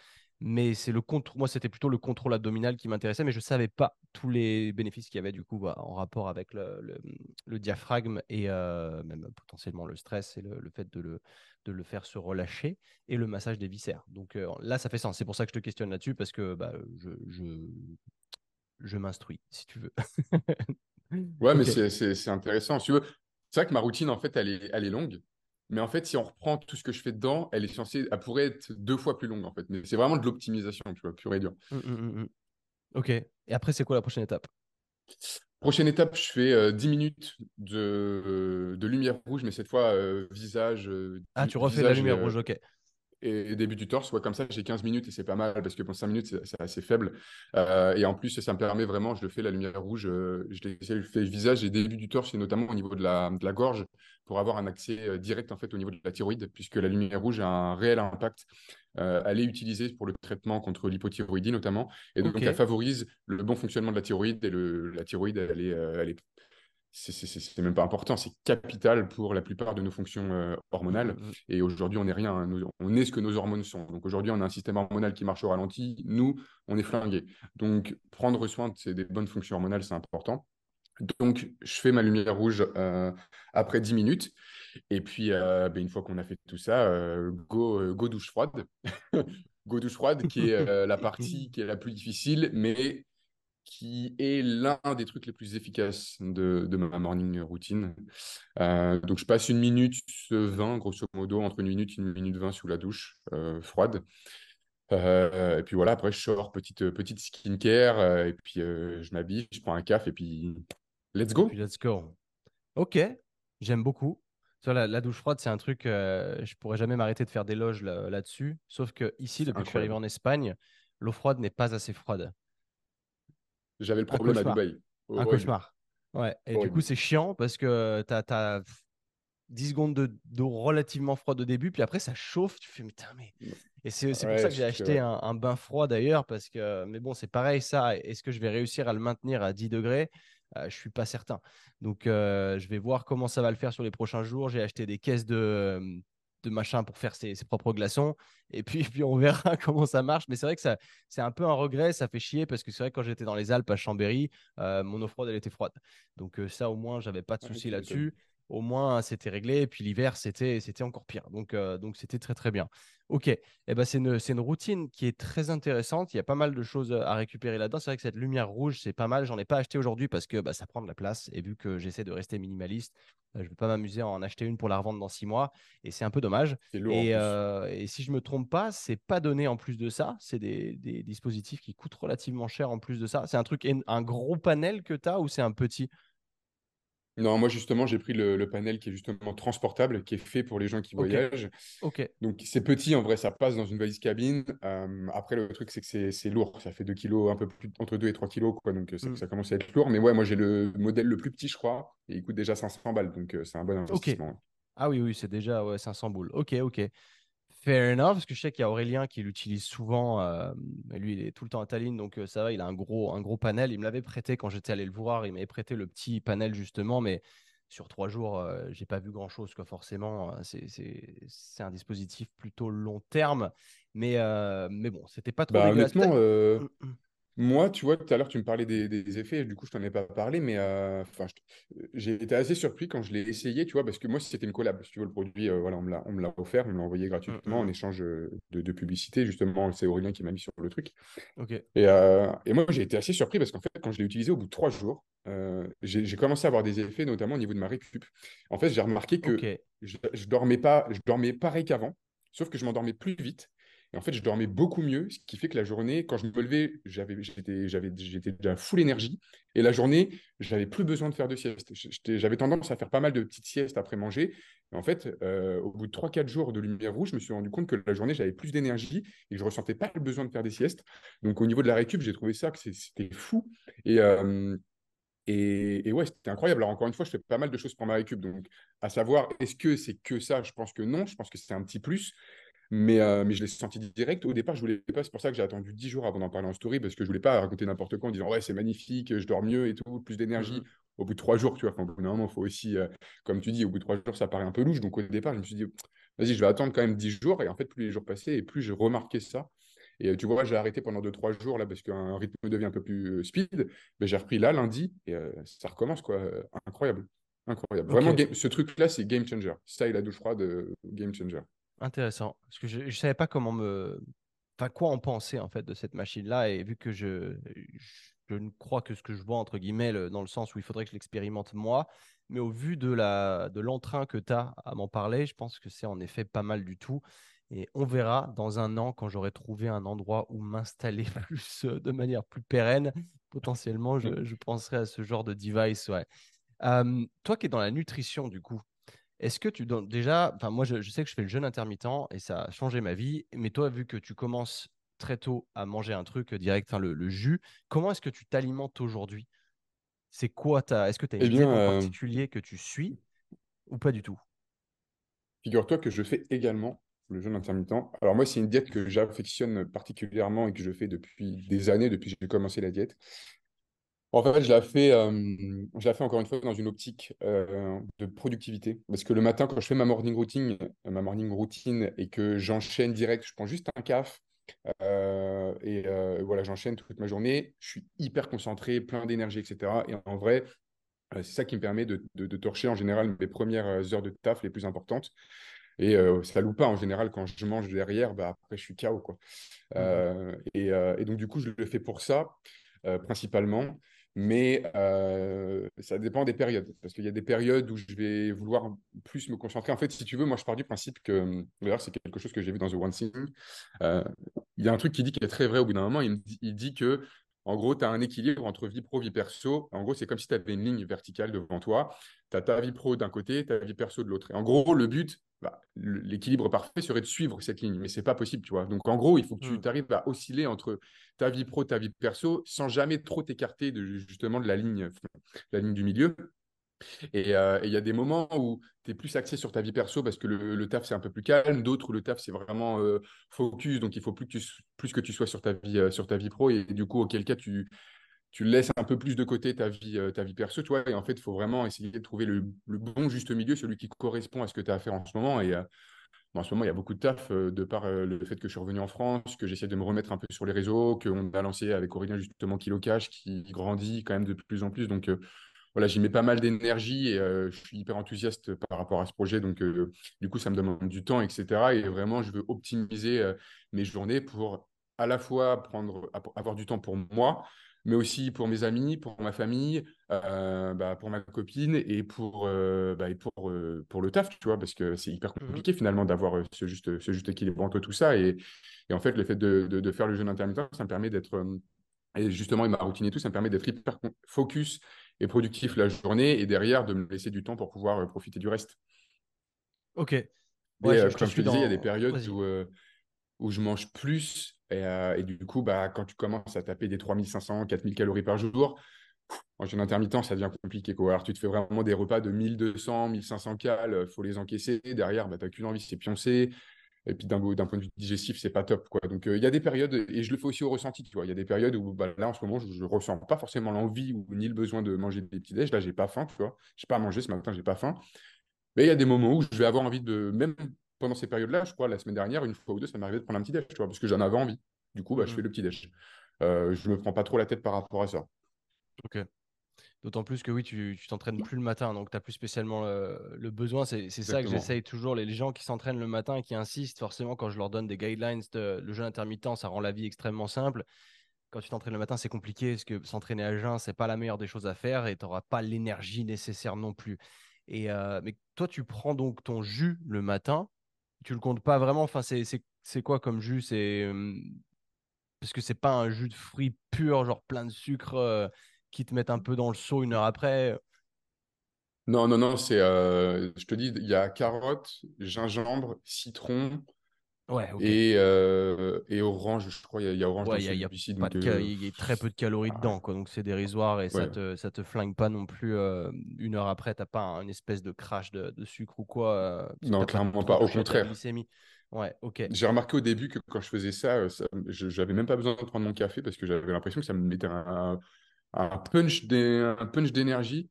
Mais c'est le contrôle. Moi, c'était plutôt le contrôle abdominal qui m'intéressait, mais je savais pas tous les bénéfices qu'il y avait du coup bah, en rapport avec le, le, diaphragme et même potentiellement le stress et le, fait de le, de le faire se relâcher et le massage des viscères. Donc là, ça fait sens. C'est pour ça que je te questionne là-dessus parce que bah, je, je, je m'instruis, si tu veux. ouais, mais *laughs* c'est intéressant. Si tu veux, c'est vrai que ma routine, en fait, elle est, elle est longue. Mais en fait, si on reprend tout ce que je fais dedans, elle est censée, elle pourrait être deux fois plus longue en fait. Mais c'est vraiment de l'optimisation, tu vois, pur et dur. Mmh, mmh, mmh, ok. Et après, c'est quoi la prochaine étape? Prochaine étape, je fais 10 euh, minutes de, de, lumière rouge, mais cette fois euh, visage. Euh, ah, tu refais la lumière rouge, ok et début du torse. Ouais, comme ça, j'ai 15 minutes et c'est pas mal parce que pour 5 minutes, c'est assez faible. Euh, et en plus, ça me permet vraiment, je le fais la lumière rouge, euh, je, le fais visage et début du torse et notamment au niveau de la, de la gorge pour avoir un accès euh, direct en fait au niveau de la thyroïde puisque la lumière rouge a un réel impact. elle est utilisée pour le traitement contre l'hypothyroïdie notamment et donc elle favorise le bon fonctionnement de la thyroïde et le, la thyroïde elle est, elle est c'est même pas important, c'est capital pour la plupart de nos fonctions euh, hormonales. Et aujourd'hui, on n'est rien, hein. on est ce que nos hormones sont. Donc aujourd'hui, on a un système hormonal qui marche au ralenti. Nous, on est flingués. Donc prendre soin de ces des bonnes fonctions hormonales, c'est important. Donc je fais ma lumière rouge euh, après 10 minutes. Et puis, euh, ben, une fois qu'on a fait tout ça, go, go douche froide. *laughs* go douche froide, qui est la *laughs* partie qui est la plus difficile, mais qui est l'un des trucs les plus efficaces de, ma morning routine. Euh, donc, je passe une minute 20, grosso modo, entre une minute et une minute 20 sous la douche euh, froide. Euh, et puis voilà, après, je sors petite, petite skincare, et puis je m'habille, je prends un café, et puis let's go. let's go. Ok, j'aime beaucoup. La, la, douche froide, c'est un truc, je pourrais jamais m'arrêter de faire des loges là-dessus. sauf que ici, depuis que je suis arrivé en Espagne, l'eau froide n'est pas assez froide. J'avais le problème à Dubaï. un cauchemar. Ouais. Et du coup, c'est chiant parce que tu as, 10 secondes d'eau relativement froide au début, puis après, ça chauffe. Tu fais, mais, mais... Et c'est pour ça que j'ai acheté un, bain froid d'ailleurs, parce que, mais bon, c'est pareil, ça. Est-ce que je vais réussir à le maintenir à 10 degrés? Je euh, Je suis pas certain. Donc, euh, je vais voir comment ça va le faire sur les prochains jours. J'ai acheté des caisses de, de machin pour faire ses, propres glaçons. Et puis, *laughs* puis on verra *laughs* comment ça marche. Mais c'est vrai que ça, c'est un peu un regret. Ça fait chier parce que c'est vrai que quand j'étais dans les Alpes à Chambéry, euh, mon eau froide, elle était froide. Donc euh, ça, au moins, j'avais pas de souci là-dessus. Au moins, c'était réglé. Et puis l'hiver, c'était, c'était encore pire. Donc, euh, donc c'était très, très bien. Ok. et eh ben, c'est une, c'est une routine qui est très intéressante. Il y a pas mal de choses à récupérer là-dedans. C'est vrai que cette lumière rouge, c'est pas mal. J'en ai pas acheté aujourd'hui parce que bah, ça prend de la place. Et vu que j'essaie de rester minimaliste, je ne vais pas m'amuser à en acheter une pour la revendre dans six mois. Et c'est un peu dommage. et, euh, et, si je me trompe pas, c'est pas donné en plus de ça. C'est des, des, dispositifs qui coûtent relativement cher en plus de ça. C'est un truc, un gros panel que tu as ou c'est un petit non, moi justement, j'ai pris le, panel qui est justement transportable, qui est fait pour les gens qui voyagent. Ok. Donc c'est petit, en vrai, ça passe dans une valise cabine. Euh, après, le truc, c'est que c'est lourd. Ça fait 2 kilos, un peu plus, entre 2 et 3 kilos, quoi. Donc mm. ça, commence à être lourd. Mais ouais, moi j'ai le modèle le plus petit, je crois, et il coûte déjà 500 balles. Donc euh, c'est un bon investissement. Ah oui, oui, c'est déjà ouais, 500 boules. Ok, ok. Fair enough, parce que je sais qu'il y a Aurélien qui l'utilise souvent. euh, lui, il est tout le temps à Tallinn, donc euh, ça va, il a un gros, un gros panel. Il me l'avait prêté quand j'étais allé le voir. Il m'avait prêté le petit panel, justement, mais sur trois jours, euh, j'ai pas vu grand-chose, quoi, forcément. Euh, C'est, c'est, c'est un dispositif plutôt long terme, mais, mais bon, c'était pas trop Bah, honnêtement, Moi, tu vois, tout à l'heure, tu me parlais des, des effets, du coup, je t'en ai pas parlé, mais euh, j'ai été assez surpris quand je l'ai essayé, tu vois, parce que moi, c'était une collab. Si tu veux, le produit, euh, voilà, on me l'a, offert, on me l'a envoyé gratuitement en échange euh, de, de publicité. Justement, c'est Aurélien qui m'a mis sur le truc. Et, euh, et moi, j'ai été assez surpris parce qu'en fait, quand je l'ai utilisé au bout de trois jours, j'ai commencé à avoir des effets, notamment au niveau de ma récup. En fait, j'ai remarqué que je, je dormais pas, je dormais pareil qu'avant, sauf que je m'endormais plus vite. Et en fait, je dormais beaucoup mieux, ce qui fait que la journée, quand je me levais, j'avais, j'étais, j'avais, j'étais déjà full énergie. Et la journée, j'avais plus besoin de faire de sieste. J'avais tendance à faire pas mal de petites siestes après manger. Et en fait, euh, au bout de 3-4 jours de lumière rouge, je me suis rendu compte que la journée, j'avais plus d'énergie et je ressentais pas le besoin de faire des siestes. Donc, au niveau de la récup, j'ai trouvé ça que c'était fou. Et, euh, et, et ouais, c'était incroyable. Alors, encore une fois, je fais pas mal de choses pour ma récup. Donc, à savoir, est-ce que c'est que ça? Je pense que non. Je pense que c'est un petit plus. Mais, euh, mais je l'ai senti direct. Au départ, je voulais pas. C'est pour ça que j'ai attendu 10 jours avant d'en parler en story, parce que je voulais pas raconter n'importe quoi en disant ouais, c'est magnifique, je dors mieux et tout, plus d'énergie. Mhm. Au bout de trois jours, tu vois, au bout d'un moment, il faut aussi, euh, comme tu dis, au bout de trois jours, ça paraît un peu louche. Donc au départ, je me suis dit, vas-y, je vais attendre quand même 10 jours. Et en fait, plus les jours passaient, et plus j'ai remarqué ça. Et euh, tu vois, j'ai arrêté pendant 2-3 jours là, parce qu'un rythme de vie un peu plus speed. Mais j'ai repris là, lundi, et euh, ça recommence, quoi. Incroyable. Incroyable. Vraiment, ce truc-là, c'est game changer. Ça et la douche froide, game changer. Intéressant. Parce que je ne savais pas comment me. Enfin, quoi en penser en fait de cette machine-là. Et vu que je, je ne crois que ce que je vois, entre guillemets, le- dans le sens où il faudrait que je l'expérimente moi. Mais au vu de la, de l'entrain que tu as à m'en parler, je pense que c'est en effet pas mal du tout. Et on verra dans un an, quand j'aurai trouvé un endroit où m'installer *laughs* plus euh, de manière plus pérenne, potentiellement, je, penserai à ce genre de device. Toi qui es dans la nutrition, du coup, est-ce que tu donnes déjà, enfin moi je, je sais que je fais le jeûne intermittent et ça a changé ma vie, mais toi vu que tu commences très tôt à manger un truc direct, enfin le, le jus, comment est-ce que tu t'alimentes aujourd'hui? C'est quoi ta, est-ce que tu as une Eh bien, diète en euh, particulier que tu suis ou pas du tout? Figure-toi que je fais également le jeûne intermittent. Alors moi, c'est une diète que j'affectionne particulièrement et que je fais depuis des années, depuis que j'ai commencé la diète. En fait, je la fais, euh, je la fais encore une fois dans une optique euh, de productivité. Parce que le matin, quand je fais ma morning routine, ma morning routine et que j'enchaîne direct, je prends juste un caf euh, et voilà, j'enchaîne toute ma journée. Je suis hyper concentré, plein d'énergie, etc. Et en vrai, c'est ça qui me permet de, de, de torcher en général mes premières heures de taf les plus importantes. Et euh, ça loue pas en général quand je mange derrière, bah, après je suis KO quoi. Euh, et, euh, et donc du coup je le fais pour ça principalement, mais euh, ça dépend des périodes parce qu'il y a des périodes où je vais vouloir plus me concentrer. En fait, si tu veux, moi je pars du principe que d'ailleurs c'est quelque chose que j'ai vu dans The One Thing. Euh, il y a un truc qui dit qui est très vrai au bout d'un moment. Il, me dit, il dit que en gros, tu as un équilibre entre vie pro, vie perso. En gros, c'est comme si tu avais une ligne verticale devant toi. Tu as ta vie pro d'un côté, ta vie perso de l'autre. Et en gros, le but, bah, l'équilibre parfait serait de suivre cette ligne, mais c'est pas possible, tu vois. Donc, en gros, il faut que tu Mm. arrives à osciller entre ta vie pro, ta vie perso, sans jamais trop t'écarter de justement de la ligne, la ligne du milieu. Et euh, il y a des moments où tu es plus axé sur ta vie perso parce que le, le taf, c'est un peu plus calme. D'autres où le taf, c'est vraiment euh, focus. Donc, il faut plus que, tu, plus que tu sois sur ta vie, euh, sur ta vie pro. Et, du coup, auquel cas, tu, tu laisses un peu plus de côté ta vie, euh, ta vie perso. Et en fait, il faut vraiment essayer de trouver le, bon juste milieu, celui qui correspond à ce que tu as à faire en ce moment. Et euh, en ce moment, il y a beaucoup de taf euh, de par le fait que je suis revenu en France, que j'essaie de me remettre un peu sur les réseaux, qu'on a lancé avec Aurélien justement Kilo Cash qui grandit quand même de plus en plus. Donc, voilà, j'y mets pas mal d'énergie et je suis hyper enthousiaste par rapport à ce projet. Donc, du coup, ça me demande du temps, etc. Et vraiment, je veux optimiser mes journées pour à la fois prendre, avoir du temps pour moi, mais aussi pour mes amis, pour ma famille, euh, bah, pour ma copine et pour, euh, bah, et pour, euh, pour le taf, tu vois, parce que c'est hyper Mhm. compliqué finalement d'avoir ce juste, ce juste équilibre entre tout ça. Et, et en fait, le fait de, de, de faire le jeûne intermittent, ça me permet d'être, et justement, et ma routine et tout, ça me permet d'être hyper focus et productif la journée et derrière de me laisser du temps pour pouvoir profiter du reste. Ok. Ouais, je, comme je te disais, il y a des périodes où, où je mange plus et, euh, et du coup, bah, quand tu commences à taper des 3500, 4000 calories par jour, en jeûne intermittent, ça devient compliqué. Quoi. Alors, tu te fais vraiment des repas de 1200, 1500 cales, il faut les encaisser. Derrière, bah, tu n'as qu'une envie, c'est pioncer. Et puis d'un point de vue digestif, c'est pas top. Quoi. Donc il y a des périodes, et je le fais aussi au ressenti. Il y a des périodes où bah, là, en ce moment, je ne ressens pas forcément l'envie ou ni le besoin de manger des petits déj. Là, j'ai pas faim. Je n'ai pas à manger ce matin, j'ai pas faim. Mais il y a des moments où je vais avoir envie de, même pendant ces périodes-là, je crois, la semaine dernière, une fois ou deux, ça m'arrivait de prendre un petit déj, tu vois, parce que j'en avais envie. Du coup, bah, je mmh. fais le petit déj. Euh, je me prends pas trop la tête par rapport à ça. Ok. D'autant plus que oui, tu t'entraînes plus le matin, donc tu n'as plus spécialement le, besoin. C'est ça que j'essaye toujours. Les, gens qui s'entraînent le matin et qui insistent, forcément, quand je leur donne des guidelines, de, le jeûne intermittent, ça rend la vie extrêmement simple. Quand tu t'entraînes le matin, c'est compliqué parce que s'entraîner à jeun, c'est pas la meilleure des choses à faire et tu n'auras pas l'énergie nécessaire non plus. Et, euh, mais toi, tu prends donc ton jus le matin, tu le comptes pas vraiment? Enfin, c'est quoi comme jus? C'est parce que c'est pas un jus de fruits pur, genre plein de sucre. Qui te mettent un peu dans le seau une heure après? Non, non, non, c'est. Je te dis, il y a carottes, gingembre, citron. Ouais, et, euh, et orange, je crois, il y, a orange ouais, il y, a, très peu de calories dedans, quoi, donc c'est dérisoire et ça, te, ça te flingue pas non plus euh, une heure après, t'as pas une espèce de crash de, sucre ou quoi. non, clairement pas, au contraire. Ouais, ok. J'ai remarqué au début que quand je faisais ça, ça j'avais même pas besoin de prendre mon café parce que j'avais l'impression que ça me mettait un, un punch d'énergie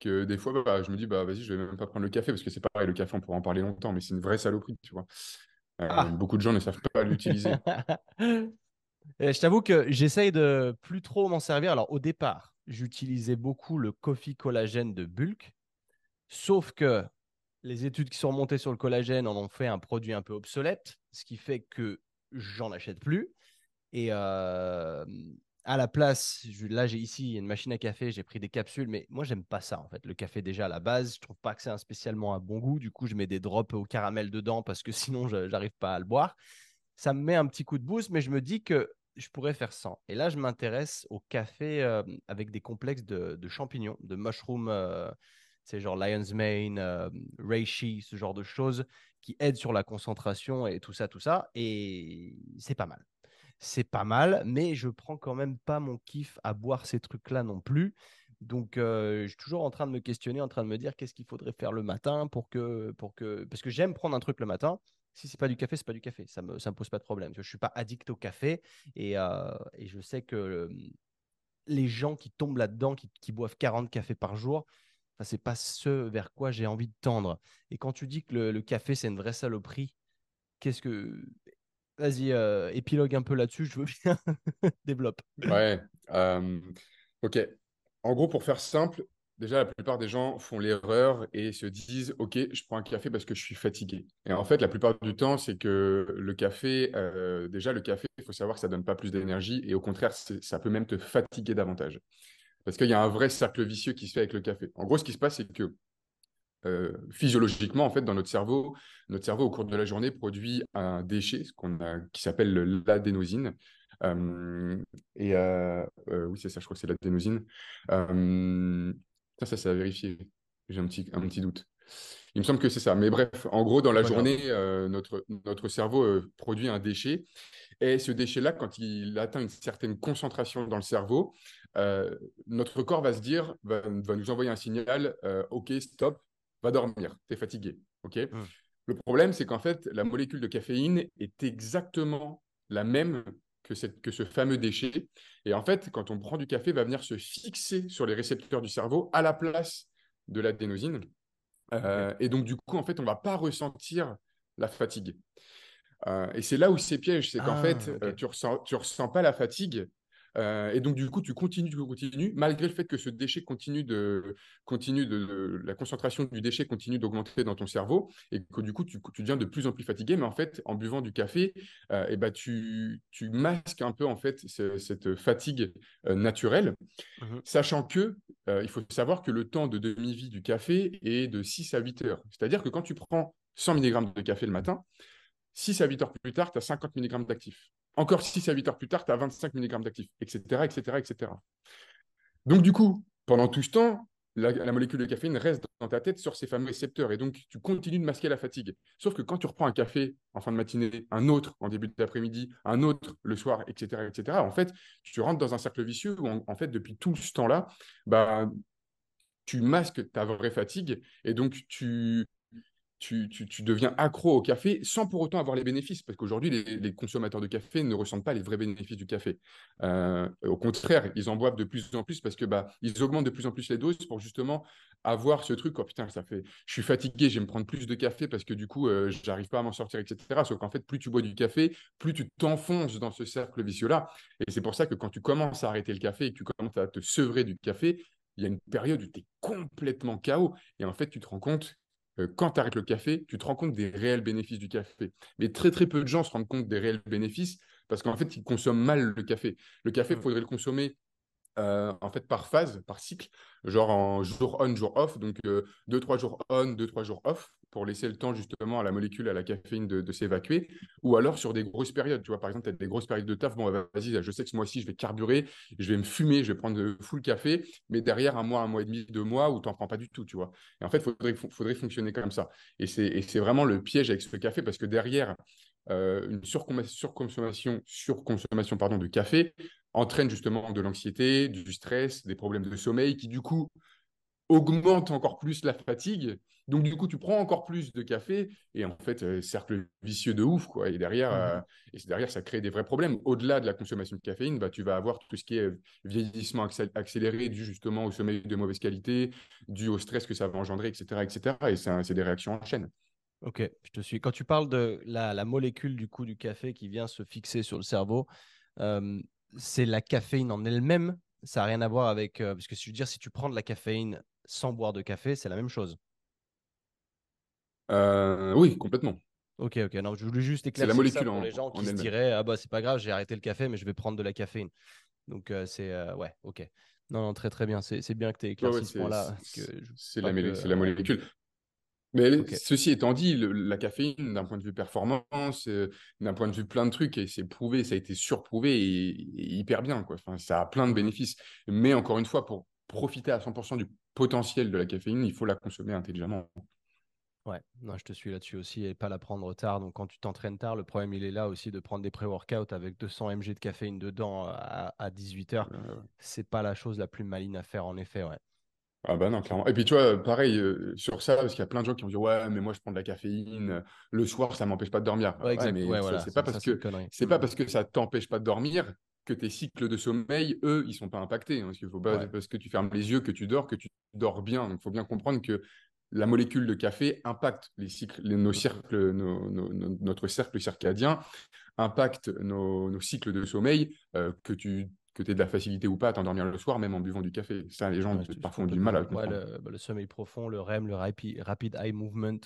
que des fois, bah, je me dis, bah, vas-y, je vais même pas prendre le café parce que c'est pareil, le café, on pourra en parler longtemps, mais c'est une vraie saloperie, tu vois. Euh, ah. Beaucoup de gens ne savent pas l'utiliser. *laughs* je t'avoue que j'essaye de plus trop m'en servir. Alors, au départ, j'utilisais beaucoup le coffee collagène de Bulk, sauf que les études qui sont remontées sur le collagène en ont fait un produit un peu obsolète, ce qui fait que j'en achète plus. Et, euh, à la place, là j'ai ici une machine à café, j'ai pris des capsules, mais moi j'aime pas ça en fait. Le café déjà à la base, je trouve pas que c'est un spécialement un bon goût. Du coup, je mets des drops au caramel dedans parce que *laughs* sinon je n'arrive pas à le boire. Ça me met un petit coup de boost, mais je me dis que je pourrais faire sans. Et là, je m'intéresse au café euh, avec des complexes de, champignons, de mushrooms, euh, c'est genre lion's mane, euh, reishi, ce genre de choses qui aident sur la concentration et tout ça, tout ça. Et c'est pas mal c'est pas mal, mais je prends quand même pas mon kiff à boire ces trucs-là non plus. Donc, je suis toujours en train de me questionner, en train de me dire qu'est-ce qu'il faudrait faire le matin pour que, pour que, parce que j'aime prendre un truc le matin. Si c'est pas du café, c'est pas du café. Ça me, ça me pose pas de problème. Je suis pas addict au café et, et je sais que les gens qui tombent là-dedans, qui, qui, boivent 40 cafés par jour, ce c'est pas ce vers quoi j'ai envie de tendre. Et quand tu dis que le, le café c'est une vraie saloperie, qu'est-ce que Vas-y, euh, épilogue un peu là-dessus, je veux bien. *laughs* Développe. Ouais. Euh, ok. En gros, pour faire simple, déjà, la plupart des gens font l'erreur et se disent Ok, je prends un café parce que je suis fatigué. Et en fait, la plupart du temps, c'est que le café, euh, déjà, le café, il faut savoir que ça ne donne pas plus d'énergie et au contraire, ça peut même te fatiguer davantage. Parce qu'il y a un vrai cercle vicieux qui se fait avec le café. En gros, ce qui se passe, c'est que euh, physiologiquement, en fait, dans notre cerveau, notre cerveau, au cours de la journée, produit un déchet ce qu'on a, qui s'appelle l'adénosine. Euh, et euh, oui, c'est ça, je crois que c'est l'adénosine. ça, ça, c'est à vérifier. J'ai un petit, un petit doute. Il me semble que c'est ça. Mais bref, en gros, dans la journée, notre, notre cerveau produit un déchet. Et ce déchet-là, quand il atteint une certaine concentration dans le cerveau, notre corps va se dire, va, va nous envoyer un signal, OK, stop, va dormir, tu es fatigué. ok? Mmh. Le problème, c'est qu'en fait, la molécule de caféine est exactement la même que, cette, que ce fameux déchet. Et en fait, quand on prend du café, va venir se fixer sur les récepteurs du cerveau à la place de l'adénosine. Euh, et donc, du coup, en fait, on ne va pas ressentir la fatigue. Euh, et c'est là où c'est piège, c'est qu'en ah, fait, euh, tu ne ressens, tu ressens pas la fatigue, euh, et donc, du coup, tu continues, tu continues, malgré le fait que ce déchet continue de, continue de, la concentration du déchet continue d'augmenter dans ton cerveau, et que du coup, tu, tu, deviens de plus en plus fatigué. Mais en fait, en buvant du café, euh, et ben, tu, tu, masques un peu en fait cette fatigue euh, naturelle, mmh sachant que il faut savoir que le temps de demi-vie du café est de 6 à 8 heures. C'est-à-dire que quand tu prends 100 mg de café le matin, 6 à 8 heures plus tard, tu as 50 mg d'actifs. Encore 6 à 8 heures plus tard, tu as 25 mg d'actifs, etc., etc., etc. Donc, du coup, pendant tout ce temps, la, molécule de caféine reste dans ta tête sur ces fameux récepteurs et donc tu continues de masquer la fatigue. Sauf que quand tu reprends un café en fin de matinée, un autre en début d'après-midi, un autre le soir, etc., etc., en fait, tu rentres dans un cercle vicieux où, en, fait, depuis tout ce temps-là, bah, tu masques ta vraie fatigue et donc tu tu, deviens accro au café sans pour autant avoir les bénéfices, parce qu'aujourd'hui, les, consommateurs de café ne ressentent pas les vrais bénéfices du café. Euh, au contraire, ils en boivent de plus en plus parce que bah, ils augmentent de plus en plus les doses pour justement avoir ce truc, oh putain, ça fait, je suis fatigué, je vais me prendre plus de café parce que du coup, euh, j'arrive pas à m'en sortir, etc. Sauf qu'en fait, plus tu bois du café, plus tu t'enfonces dans ce cercle vicieux-là. Et c'est pour ça que quand tu commences à arrêter le café et que tu commences à te sevrer du café, il y a une période où tu es complètement chaos. Et en fait, tu te rends compte quand tu arrêtes le café, tu te rends compte des réels bénéfices du café. Mais très très peu de gens se rendent compte des réels bénéfices parce qu'en fait, ils consomment mal le café. Le café, il mmh. faudrait le consommer euh, en fait par phase, par cycle, genre en jour on, jour off, donc 2-3 euh, jours on, 2-3 jours off, pour laisser le temps justement à la molécule, à la caféine de, s'évacuer, ou alors sur des grosses périodes, tu vois, par exemple, tu as des grosses périodes de taf, bon, bah, vas-y, je sais que ce mois-ci, je vais carburer, je vais me fumer, je vais prendre full café, mais derrière un mois, un mois et demi, deux mois, où tu n'en prends pas du tout, tu vois. Et en fait, il faudrait, fonctionner comme ça. Et c'est vraiment le piège avec ce café, parce que derrière, euh, une surconsommation, surconsommation pardon, de café entraîne justement de l'anxiété, du stress, des problèmes de sommeil qui du coup augmentent encore plus la fatigue. Donc du coup, tu prends encore plus de café et en fait, euh, cercle vicieux de ouf quoi. Et derrière, euh, et derrière, ça crée des vrais problèmes. Au-delà de la consommation de caféine, bah, tu vas avoir tout ce qui est vieillissement accéléré dû justement au sommeil de mauvaise qualité, dû au stress que ça va engendrer, etc., etc. Et c'est des réactions en chaîne. Ok, je te suis. Quand tu parles de la, molécule du coup du café qui vient se fixer sur le cerveau, euh, c'est la caféine en elle-même. Ça n'a rien à voir avec. Euh, parce que je veux dire, si tu prends de la caféine sans boire de café, c'est la même chose. Euh, oui, complètement. Ok, ok. Non, je voulais juste éclaircir la molécule ça pour les gens qui se diraient Ah bah c'est pas grave, j'ai arrêté le café, mais je vais prendre de la caféine. Donc c'est ouais, ok. Non, non, très très bien. C'est bien que tu aies éclairci ce point-là. C'est la, la, molécule. Mais ceci étant dit, la caféine, d'un point de vue performance, euh, d'un point de vue plein de trucs, et c'est prouvé, ça a été surprouvé et, hyper bien. Quoi. Enfin, ça a plein de bénéfices. Mais encore une fois, pour profiter à 100% du potentiel de la caféine, il faut la consommer intelligemment. Ouais, non, je te suis là-dessus aussi et pas la prendre tard. Donc, quand tu t'entraînes tard, le problème, il est là aussi de prendre des pré-workouts avec 200 mg de caféine dedans à, 18h. C'est pas la chose la plus maligne à faire, en effet. Ouais. Ah bah non, clairement. Et puis tu vois, pareil euh, sur ça, parce qu'il y a plein de gens qui vont dire ouais, mais moi je prends de la caféïne, euh, le soir ça m'empêche pas de dormir. Ouais, mais c'est pas parce que c'est pas parce que ça t'empêche pas de dormir que tes cycles de sommeil, eux, ils sont pas impactés. Hein, parce qu'il faut pas parce que tu fermes les yeux que tu dors que tu dors bien. Donc il faut bien comprendre que la molécule de café impacte les cycles, nos cercles, notre cercle circadien, impacte nos, cycles de sommeil euh, que tu que tu aies de la facilité ou pas à t'endormir le soir, même en buvant du café. Ça, les gens parfois ont du mal à comprendre. Bah, le, sommeil profond, le REM, le rapid, eye movement,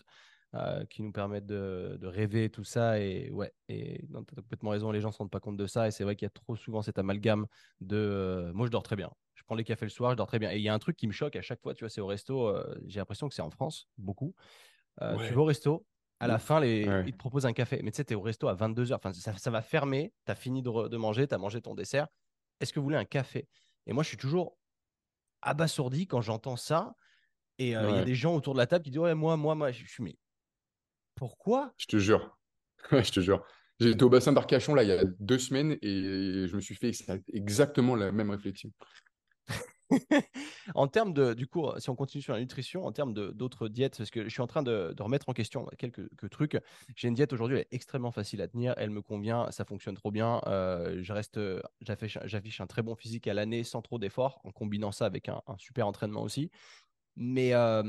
euh, qui nous permettent de, rêver, tout ça. Et ouais, et tu as complètement raison, les gens ne se rendent pas compte de ça. Et c'est vrai qu'il y a trop souvent cet amalgame de euh, moi, je dors très bien. Je prends les cafés le soir, je dors très bien. Et il y a un truc qui me choque à chaque fois, tu vois, c'est au resto. Euh, j'ai l'impression que c'est en France, beaucoup. Tu vas au resto, à la fin, les... ils te proposent un café. Mais tu sais, tu es au resto à 22h. Enfin, ça, ça va fermer. Tu as fini de, de manger, tu as mangé ton dessert est-ce que vous voulez un café? Et moi, je suis toujours abasourdi quand j'entends ça. Et euh, il y a des gens autour de la table qui disent Ouais, moi, moi, moi, je suis mais pourquoi? Je te jure. *laughs* je te jure. J'étais au bassin d'Arcachon là il y a deux semaines et je me suis fait exactement la même réflexion. *laughs* en termes de, du coup, si on continue sur la nutrition, en termes d'autres diètes, parce que je suis en train de, remettre en question quelques, trucs. J'ai une diète aujourd'hui, elle est extrêmement facile à tenir, elle me convient, ça fonctionne trop bien. Euh, je reste, j'affiche un très bon physique à l'année sans trop d'efforts, en combinant ça avec un, super entraînement aussi. Mais euh,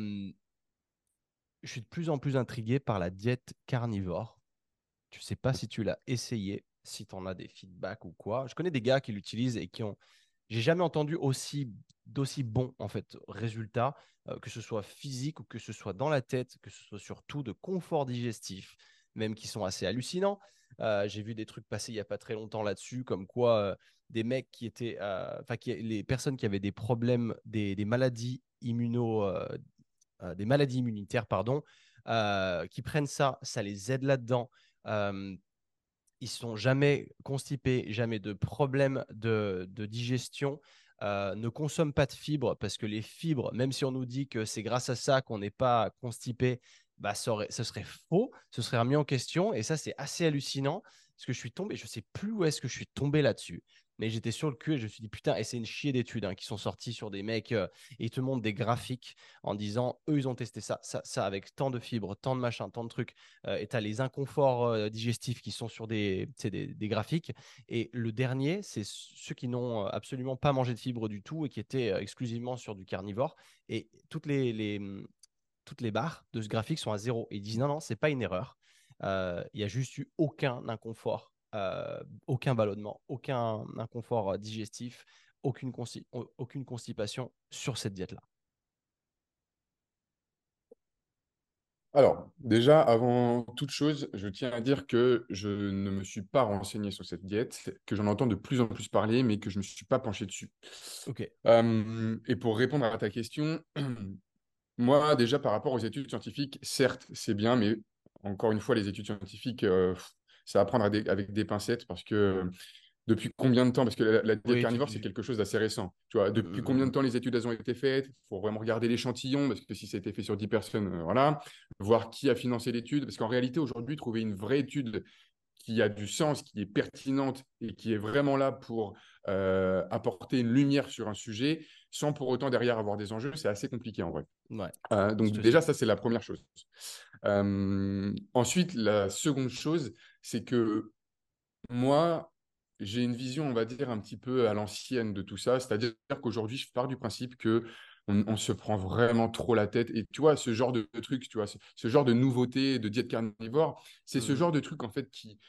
je suis de plus en plus intrigué par la diète carnivore. Ne sais pas si tu l'as essayé, si tu en as des feedbacks ou quoi. Je connais des gars qui l'utilisent et qui ont j'ai jamais entendu aussi d'aussi bons en fait résultats, euh, que ce soit physique ou que ce soit dans la tête, que ce soit surtout de confort digestif, même qui sont assez hallucinants. Euh, j'ai vu des trucs passer il y a pas très longtemps là-dessus, comme quoi euh, des mecs qui étaient, enfin les personnes qui avaient des problèmes, des, des maladies immuno, des maladies immunitaires, pardon, qui prennent ça, ça les aide là-dedans ils sont jamais constipés, jamais de problème de, digestion, euh, ne consomment pas de fibres parce que les fibres, même si on nous dit que c'est grâce à ça qu'on n'est pas constipé, bah, ce serait faux, ce serait remis en question. Et ça, c'est assez hallucinant parce que je suis tombé, je ne sais plus où est-ce que je suis tombé là-dessus. Mais j'étais sur le cul et je me suis dit putain, et c'est une chier d'études hein, qui sont sorties sur des mecs et ils te montrent des graphiques en disant eux ils ont testé ça, ça, ça avec tant de fibres, tant de machins, tant de trucs, et tu as les inconforts digestifs qui sont sur des, des, des, graphiques. Et le dernier, c'est ceux qui n'ont absolument pas mangé de fibres du tout et qui étaient exclusivement sur du carnivore. Et toutes les, mmh, toutes les barres de ce graphique sont à zéro. Et ils disent non, non, c'est pas une erreur. Il y a juste eu aucun inconfort euh, aucun ballonnement, aucun inconfort euh, digestif, aucune, aucune constipation sur cette diète-là. Alors, déjà, avant toute chose, je tiens à dire que je ne me suis pas renseigné sur cette diète, que j'en entends de plus en plus parler, mais que je ne me suis pas penché dessus. Ok. Euh, et pour répondre à ta question, *clears throat* moi, déjà, par rapport aux études scientifiques, certes, c'est bien, mais encore une fois, les études scientifiques, c'est à prendre avec des pincettes parce que depuis combien de temps? Parce que la, diète carnivore, c'est quelque chose d'assez récent. Tu vois, depuis mmh, combien de temps les études elles ont été faites? Il faut vraiment regarder l'échantillon, parce que si ça a été fait sur 10 personnes, euh, voilà. Voir qui a financé l'étude. Parce qu'en réalité, aujourd'hui, trouver une vraie étude qui a du sens, qui est pertinente et qui est vraiment là pour euh, apporter une lumière sur un sujet, sans pour autant derrière avoir des enjeux, c'est assez compliqué en vrai. Ouais, euh, donc déjà, ça, c'est la première chose. ensuite, la seconde chose, c'est que moi, j'ai une vision, on va dire, un petit peu à l'ancienne de tout ça. C'est-à-dire qu'aujourd'hui, je pars du principe que on, se prend vraiment trop la tête. Et tu vois, ce genre de, truc, tu vois, ce, genre de nouveauté, de diète carnivore, c'est ce mmh genre de truc, en fait, qui,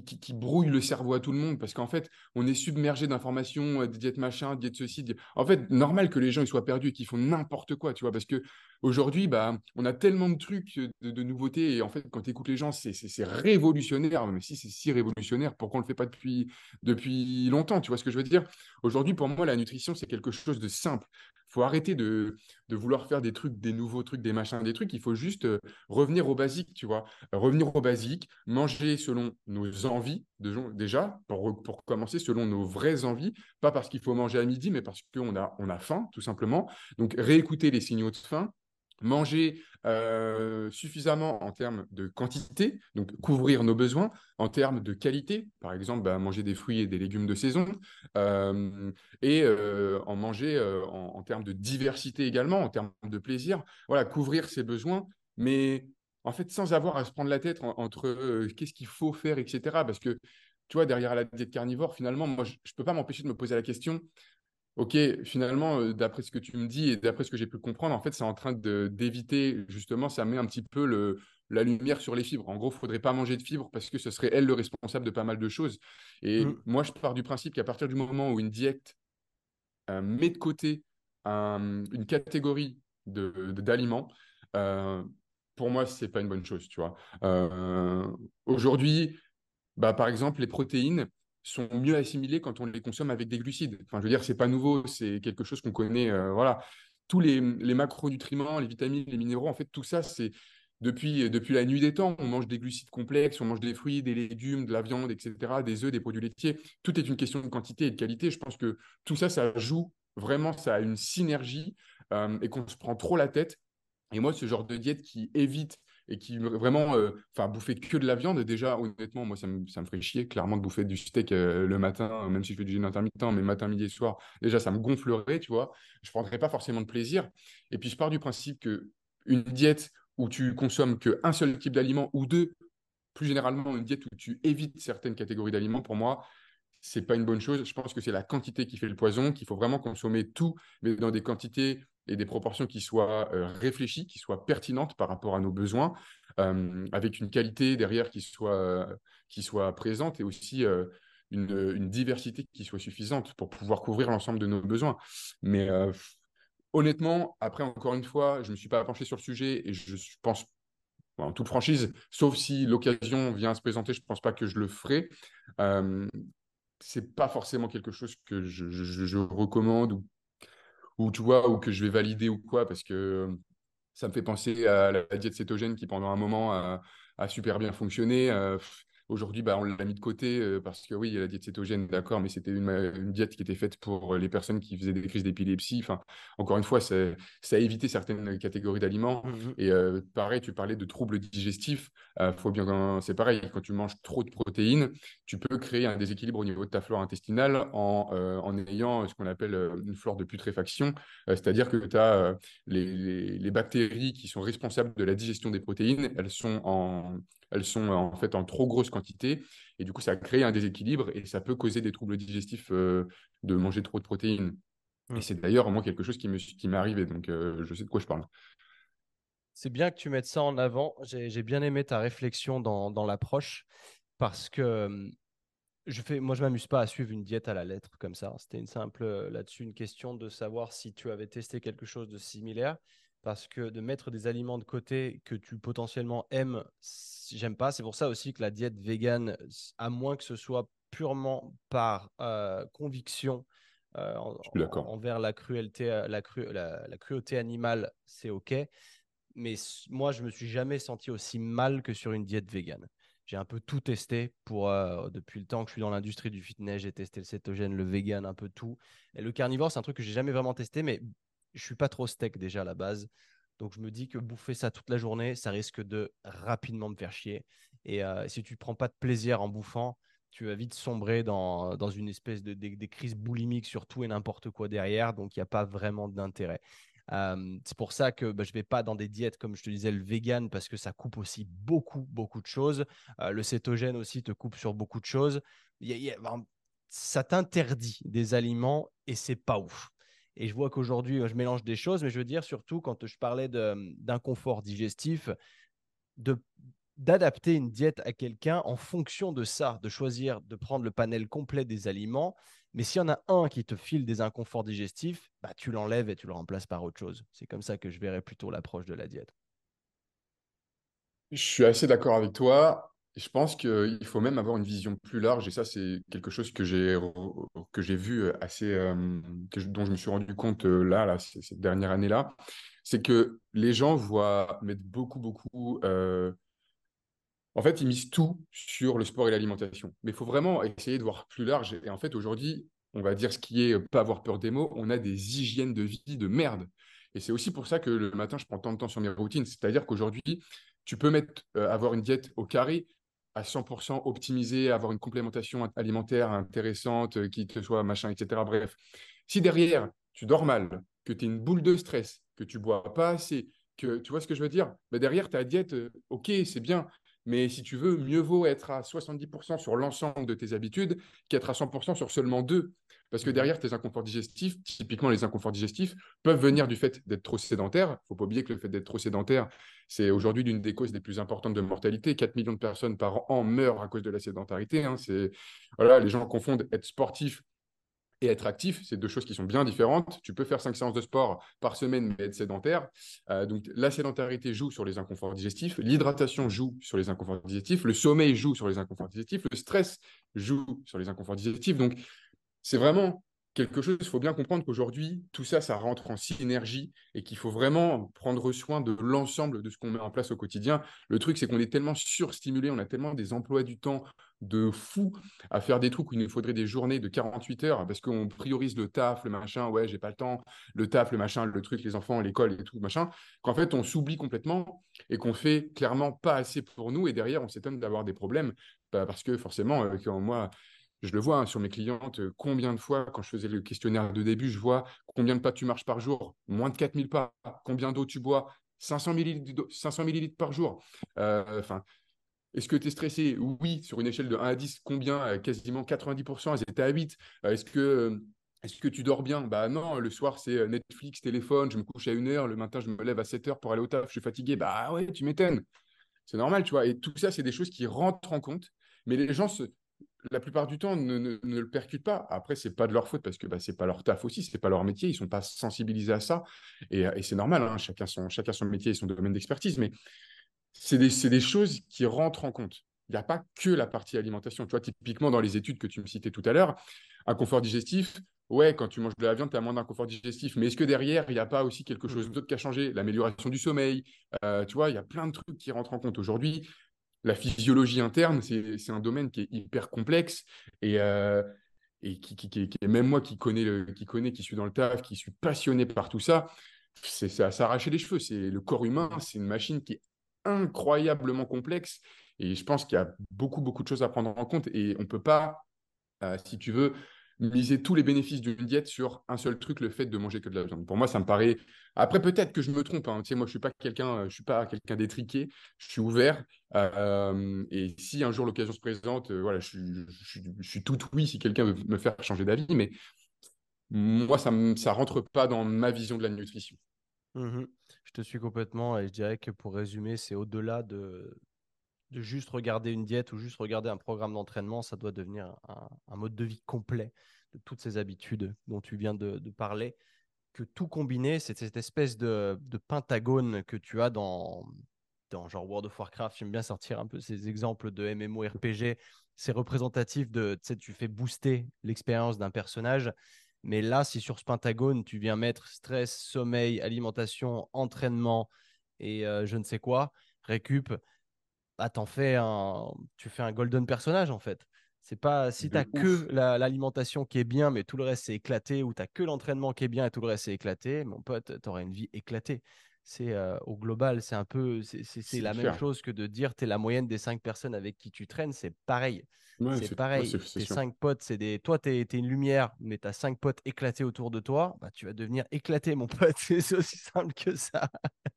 qui, brouille le cerveau à tout le monde parce qu'en fait, on est submergé d'informations, euh, de diète machin, diète ceci. En fait, normal que les gens ils soient perdus et qu'ils font n'importe quoi, tu vois, parce que aujourd'hui, bah, on a tellement de trucs, de, nouveautés et en fait, quand tu écoutes les gens, c'est révolutionnaire. Mais si c'est si révolutionnaire, pourquoi on le fait pas depuis, depuis longtemps Tu vois ce que je veux dire? Aujourd'hui, pour moi, la nutrition, c'est quelque chose de simple faut arrêter de, vouloir faire des trucs, des nouveaux trucs, des machins, des trucs. Il faut juste euh, revenir au basique, tu vois. Revenir au basique, manger selon nos envies, déjà, pour, commencer, selon nos vraies envies. Pas parce qu'il faut manger à midi, mais parce qu'on on a faim, tout simplement. Donc, réécouter les signaux de faim, manger euh, suffisamment en termes de quantité, donc couvrir nos besoins, en termes de qualité, par exemple bah, manger des fruits et des légumes de saison, euh, et euh, en manger en, termes de diversité également, en termes de plaisir, voilà, couvrir ses besoins, mais en fait sans avoir à se prendre la tête entre qu'est-ce qu'il faut faire, etc. Parce que tu vois, derrière la diète carnivore, finalement, moi, je ne peux pas m'empêcher de me poser la question, Ok, finalement, d'après ce que tu me dis et d'après ce que j'ai pu comprendre, en fait, c'est en train d'éviter, justement, ça met un petit peu le, la lumière sur les fibres. En gros, il ne faudrait pas manger de fibres parce que ce serait elle le responsable de pas mal de choses. Et mmh. moi, je pars du principe qu'à partir du moment où une diète euh, met de côté une catégorie d'aliments, de, euh, pour moi, ce n'est pas une bonne chose, tu vois? Aujourd'hui, bah, par exemple, les protéines, sont mieux assimilés quand on les consomme avec des glucides. Enfin, je veux dire, c'est pas nouveau, c'est quelque chose qu'on connaît. Euh, voilà, tous les, macronutriments, les vitamines, les minéraux, en fait, tout ça, c'est depuis, depuis la nuit des temps. On mange des glucides complexes, on mange des fruits, des légumes, de la viande, etc., des œufs, des produits laitiers. Tout est une question de quantité et de qualité. Je pense que tout ça, ça joue vraiment, ça a une synergie euh, et qu'on se prend trop la tête. Et moi, ce genre de diète qui évite et qui vraiment, euh, enfin, bouffer que de la viande, déjà, honnêtement, moi, ça me, ça me ferait chier, clairement, de bouffer du steak euh, le matin, même si je fais du jeûne intermittent, mais matin, midi et soir, déjà, ça me gonflerait, tu vois. Je ne prendrais pas forcément de plaisir. Et puis, je pars du principe que une diète où tu consommes qu'un seul type d'aliment ou deux, plus généralement, une diète où tu évites certaines catégories d'aliments, pour moi, c'est pas une bonne chose. Je pense que c'est la quantité qui fait le poison, qu'il faut vraiment consommer tout, mais dans des quantités et des proportions qui soient euh, réfléchies, qui soient pertinentes par rapport à nos besoins, avec une qualité derrière qui soit, qui soit présente et aussi une, une, diversité qui soit suffisante pour pouvoir couvrir l'ensemble de nos besoins. Mais honnêtement, après, encore une fois, je ne me suis pas penché sur le sujet et je pense, en toute franchise, sauf si l'occasion vient à se présenter, je ne pense pas que je le ferai. Euh, c'est pas forcément quelque chose que je, je, je recommande ou ou tu vois, ou que je vais valider ou quoi, parce que ça me fait penser à la diète cétogène qui pendant un moment a, super bien fonctionné. Euh, Aujourd'hui, bah, on l'a mis de côté parce que oui, il y a la diète cétogène, d'accord, mais c'était une, une, diète qui était faite pour les personnes qui faisaient des crises d'épilepsie. Enfin, encore une fois, ça a évité certaines catégories d'aliments. Mmh Et euh, pareil, tu parlais de troubles digestifs. Euh, faut bien, c'est pareil, quand tu manges trop de protéines, tu peux créer un déséquilibre au niveau de ta flore intestinale en, en ayant ce qu'on appelle une flore de putréfaction, c'est-à-dire que tu as les, les bactéries qui sont responsables de la digestion des protéines, elles sont en elles sont en fait en trop grosse quantité. Et du coup, ça crée un déséquilibre et ça peut causer des troubles digestifs euh, de manger trop de protéines. Et mmh. c'est d'ailleurs moi quelque chose qui m'est qui arrivé, donc euh, je sais de quoi je parle. C'est bien que tu mettes ça en avant. J'ai bien aimé ta réflexion dans, dans l'approche parce que je fais, moi, je m'amuse pas à suivre une diète à la lettre comme ça. C'était une simple là-dessus une question de savoir si tu avais testé quelque chose de similaire parce que de mettre des aliments de côté que tu potentiellement aimes, j'aime pas. C'est pour ça aussi que la diète végane, à moins que ce soit purement par euh, conviction euh, envers la cruauté, la, la, cruauté animale, c'est ok. Mais moi, je me suis jamais senti aussi mal que sur une diète végane. J'ai un peu tout testé pour depuis le temps que je suis dans l'industrie du fitness. J'ai testé le cétogène, le vegan, un peu tout. Et le carnivore, c'est un truc que j'ai jamais vraiment testé, mais je suis pas trop steak déjà à la base. Donc je me dis que bouffer ça toute la journée, ça risque de rapidement me faire chier. Et euh, si tu ne prends pas de plaisir en bouffant, tu vas vite sombrer dans, dans une espèce de des, crises boulimiques sur tout et n'importe quoi derrière. Donc il n'y a pas vraiment d'intérêt. Euh, c'est pour ça que bah, je ne vais pas dans des diètes comme je te disais le vegan parce que ça coupe aussi beaucoup beaucoup de choses. Euh, le cétogène aussi te coupe sur beaucoup de choses. ça t'interdit des aliments et c'est pas ouf. Et je vois qu'aujourd'hui, je mélange des choses, mais je veux dire surtout quand je parlais d'inconfort digestif, d'adapter une diète à quelqu'un en fonction de ça, de choisir de prendre le panel complet des aliments. Mais s'il y en a un qui te file des inconforts digestifs, bah, tu l'enlèves et tu le remplaces par autre chose. C'est comme ça que je verrais plutôt l'approche de la diète. Je suis assez d'accord avec toi. Je pense qu'il faut même avoir une vision plus large, et ça, c'est quelque chose que j'ai que j'ai vu assez, dont je me suis rendu compte là, là, cette dernière année-là, c'est que les gens voient mettre beaucoup, beaucoup. en fait, ils misent tout sur le sport et l'alimentation. Mais il faut vraiment essayer de voir plus large. Et en fait, aujourd'hui, on va dire ce qui est pas avoir peur des mots, on a des hygiènes de vie de merde. Et c'est aussi pour ça que le matin, je prends tant de temps sur mes routines. C'est-à-dire qu'aujourd'hui, tu peux mettre, avoir une diète au carré, à 100% optimisé, avoir une complémentation alimentaire intéressante, euh, qui te soit machin, etc. Bref, si derrière, tu dors mal, que tu es une boule de stress, que tu bois pas assez, que tu vois ce que je veux dire? Mais Derrière, ta diète, euh, ok, c'est bien, mais si tu veux, mieux vaut être à 70% sur l'ensemble de tes habitudes qu'être à 100% sur seulement deux. Parce que mmh derrière tes inconforts digestifs, typiquement les inconforts digestifs, peuvent venir du fait d'être trop sédentaire. Il ne faut pas oublier que le fait d'être trop sédentaire, c'est aujourd'hui l'une des causes les plus importantes de mortalité. 4 millions de personnes par an meurent à cause de la sédentarité. Hein. Voilà, les gens confondent être sportif et être actif, c'est deux choses qui sont bien différentes. Tu peux faire cinq séances de sport par semaine, mais être sédentaire. Euh, donc, la sédentarité joue sur les inconforts digestifs, l'hydratation joue sur les inconforts digestifs, le sommeil joue sur les inconforts digestifs, le stress joue sur les inconforts digestifs. Donc, c'est vraiment quelque chose, il faut bien comprendre qu'aujourd'hui, tout ça, ça rentre en synergie et qu'il faut vraiment prendre soin de l'ensemble de ce qu'on met en place au quotidien. Le truc, c'est qu'on est tellement surstimulé, on a tellement des emplois du temps de fou à faire des trucs où il nous faudrait des journées de 48 heures parce qu'on priorise le taf, le machin, ouais, j'ai pas le temps, le taf, le machin, le truc, les enfants, l'école et tout, machin, qu'en fait, on s'oublie complètement et qu'on fait clairement pas assez pour nous et derrière, on s'étonne d'avoir des problèmes bah, parce que forcément, euh, moi, je le vois hein, sur mes clientes, euh, combien de fois, quand je faisais le questionnaire de début, je vois combien de pas tu marches par jour, moins de 4000 pas, combien d'eau tu bois, 500 millilitres, 500 millilitres par jour. Euh, enfin, est-ce que tu es stressé? Oui, sur une échelle de 1 à 10, combien? Euh, Quasiment 90%, elles étaient à 8. Est-ce que, tu dors bien? Bah non, le soir, c'est Netflix, téléphone, je me couche à 1h, le matin, je me lève à 7h pour aller au taf, je suis fatigué. Bah ouais, tu m'étonnes. C'est normal, tu vois. Et tout ça, c'est des choses qui rentrent en compte. Mais les gens se, la plupart du temps, ne, le percutent pas. Après, c'est pas de leur faute parce que bah, c'est pas leur taf aussi, c'est pas leur métier, ils sont pas sensibilisés à ça. Et, c'est normal, hein, chacun, son, chacun son métier et son domaine d'expertise, mais c'est des, choses qui rentrent en compte. Il n'y a pas que la partie alimentation. Tu vois, typiquement, dans les études que tu me citais tout à l'heure, un confort digestif, ouais, quand tu manges de la viande, tu as moins d'inconfort digestif. Mais est-ce que derrière, il n'y a pas aussi quelque chose mmh. d'autre qui a changé? L'amélioration du sommeil, euh, tu vois, il y a plein de trucs qui rentrent en compte aujourd'hui la physiologie interne, c'est un domaine qui est hyper complexe et, euh, qui, qui, même moi qui connais, le, qui connais, qui suis dans le taf, qui suis passionné par tout ça, c'est à s'arracher les cheveux. C'est le corps humain, c'est une machine qui est incroyablement complexe et je pense qu'il y a beaucoup beaucoup de choses à prendre en compte et on peut pas, euh, si tu veux, miser tous les bénéfices d'une diète sur un seul truc, le fait de manger que de la viande. Pour moi, ça me paraît. Après, peut-être que je me trompe. Hein. Moi, je suis pas quelqu'un, je suis pas quelqu'un d'étriqué. Je suis ouvert. Euh, et si un jour l'occasion se présente, euh, voilà, je, suis tout oui si quelqu'un veut me faire changer d'avis. Mais moi, ça ne rentre pas dans ma vision de la nutrition. Mmh je te suis complètement et je dirais que pour résumer, c'est au-delà de, de juste regarder une diète ou juste regarder un programme d'entraînement, ça doit devenir un, mode de vie complet de toutes ces habitudes dont tu viens de, parler. Que tout combiné, c'est cette espèce de, pentagone que tu as dans, dans genre World of Warcraft. J'aime bien sortir un peu ces exemples de MMORPG. C'est représentatif de, tu sais, tu fais booster l'expérience d'un personnage. Mais là, si sur ce pentagone, tu viens mettre stress, sommeil, alimentation, entraînement et euh, je ne sais quoi, récup, ah, fais un, tu fais un golden personnage en fait. C'est pas si tu que l'alimentation qui est bien, mais tout le reste c'est éclaté, ou tu que l'entraînement qui est bien et tout le reste c'est éclaté, mon pote, tu auras une vie éclatée. C'est euh, au global, c'est un peu, c'est la même chose que de dire tu es la moyenne des cinq personnes avec qui tu traînes, c'est pareil c'est pareil. tes cinq potes, c'est des. Toi, tu es, une lumière, mais tu as cinq potes éclatés autour de toi. Bah, tu vas devenir éclaté, mon pote. *laughs* C'est aussi simple que ça.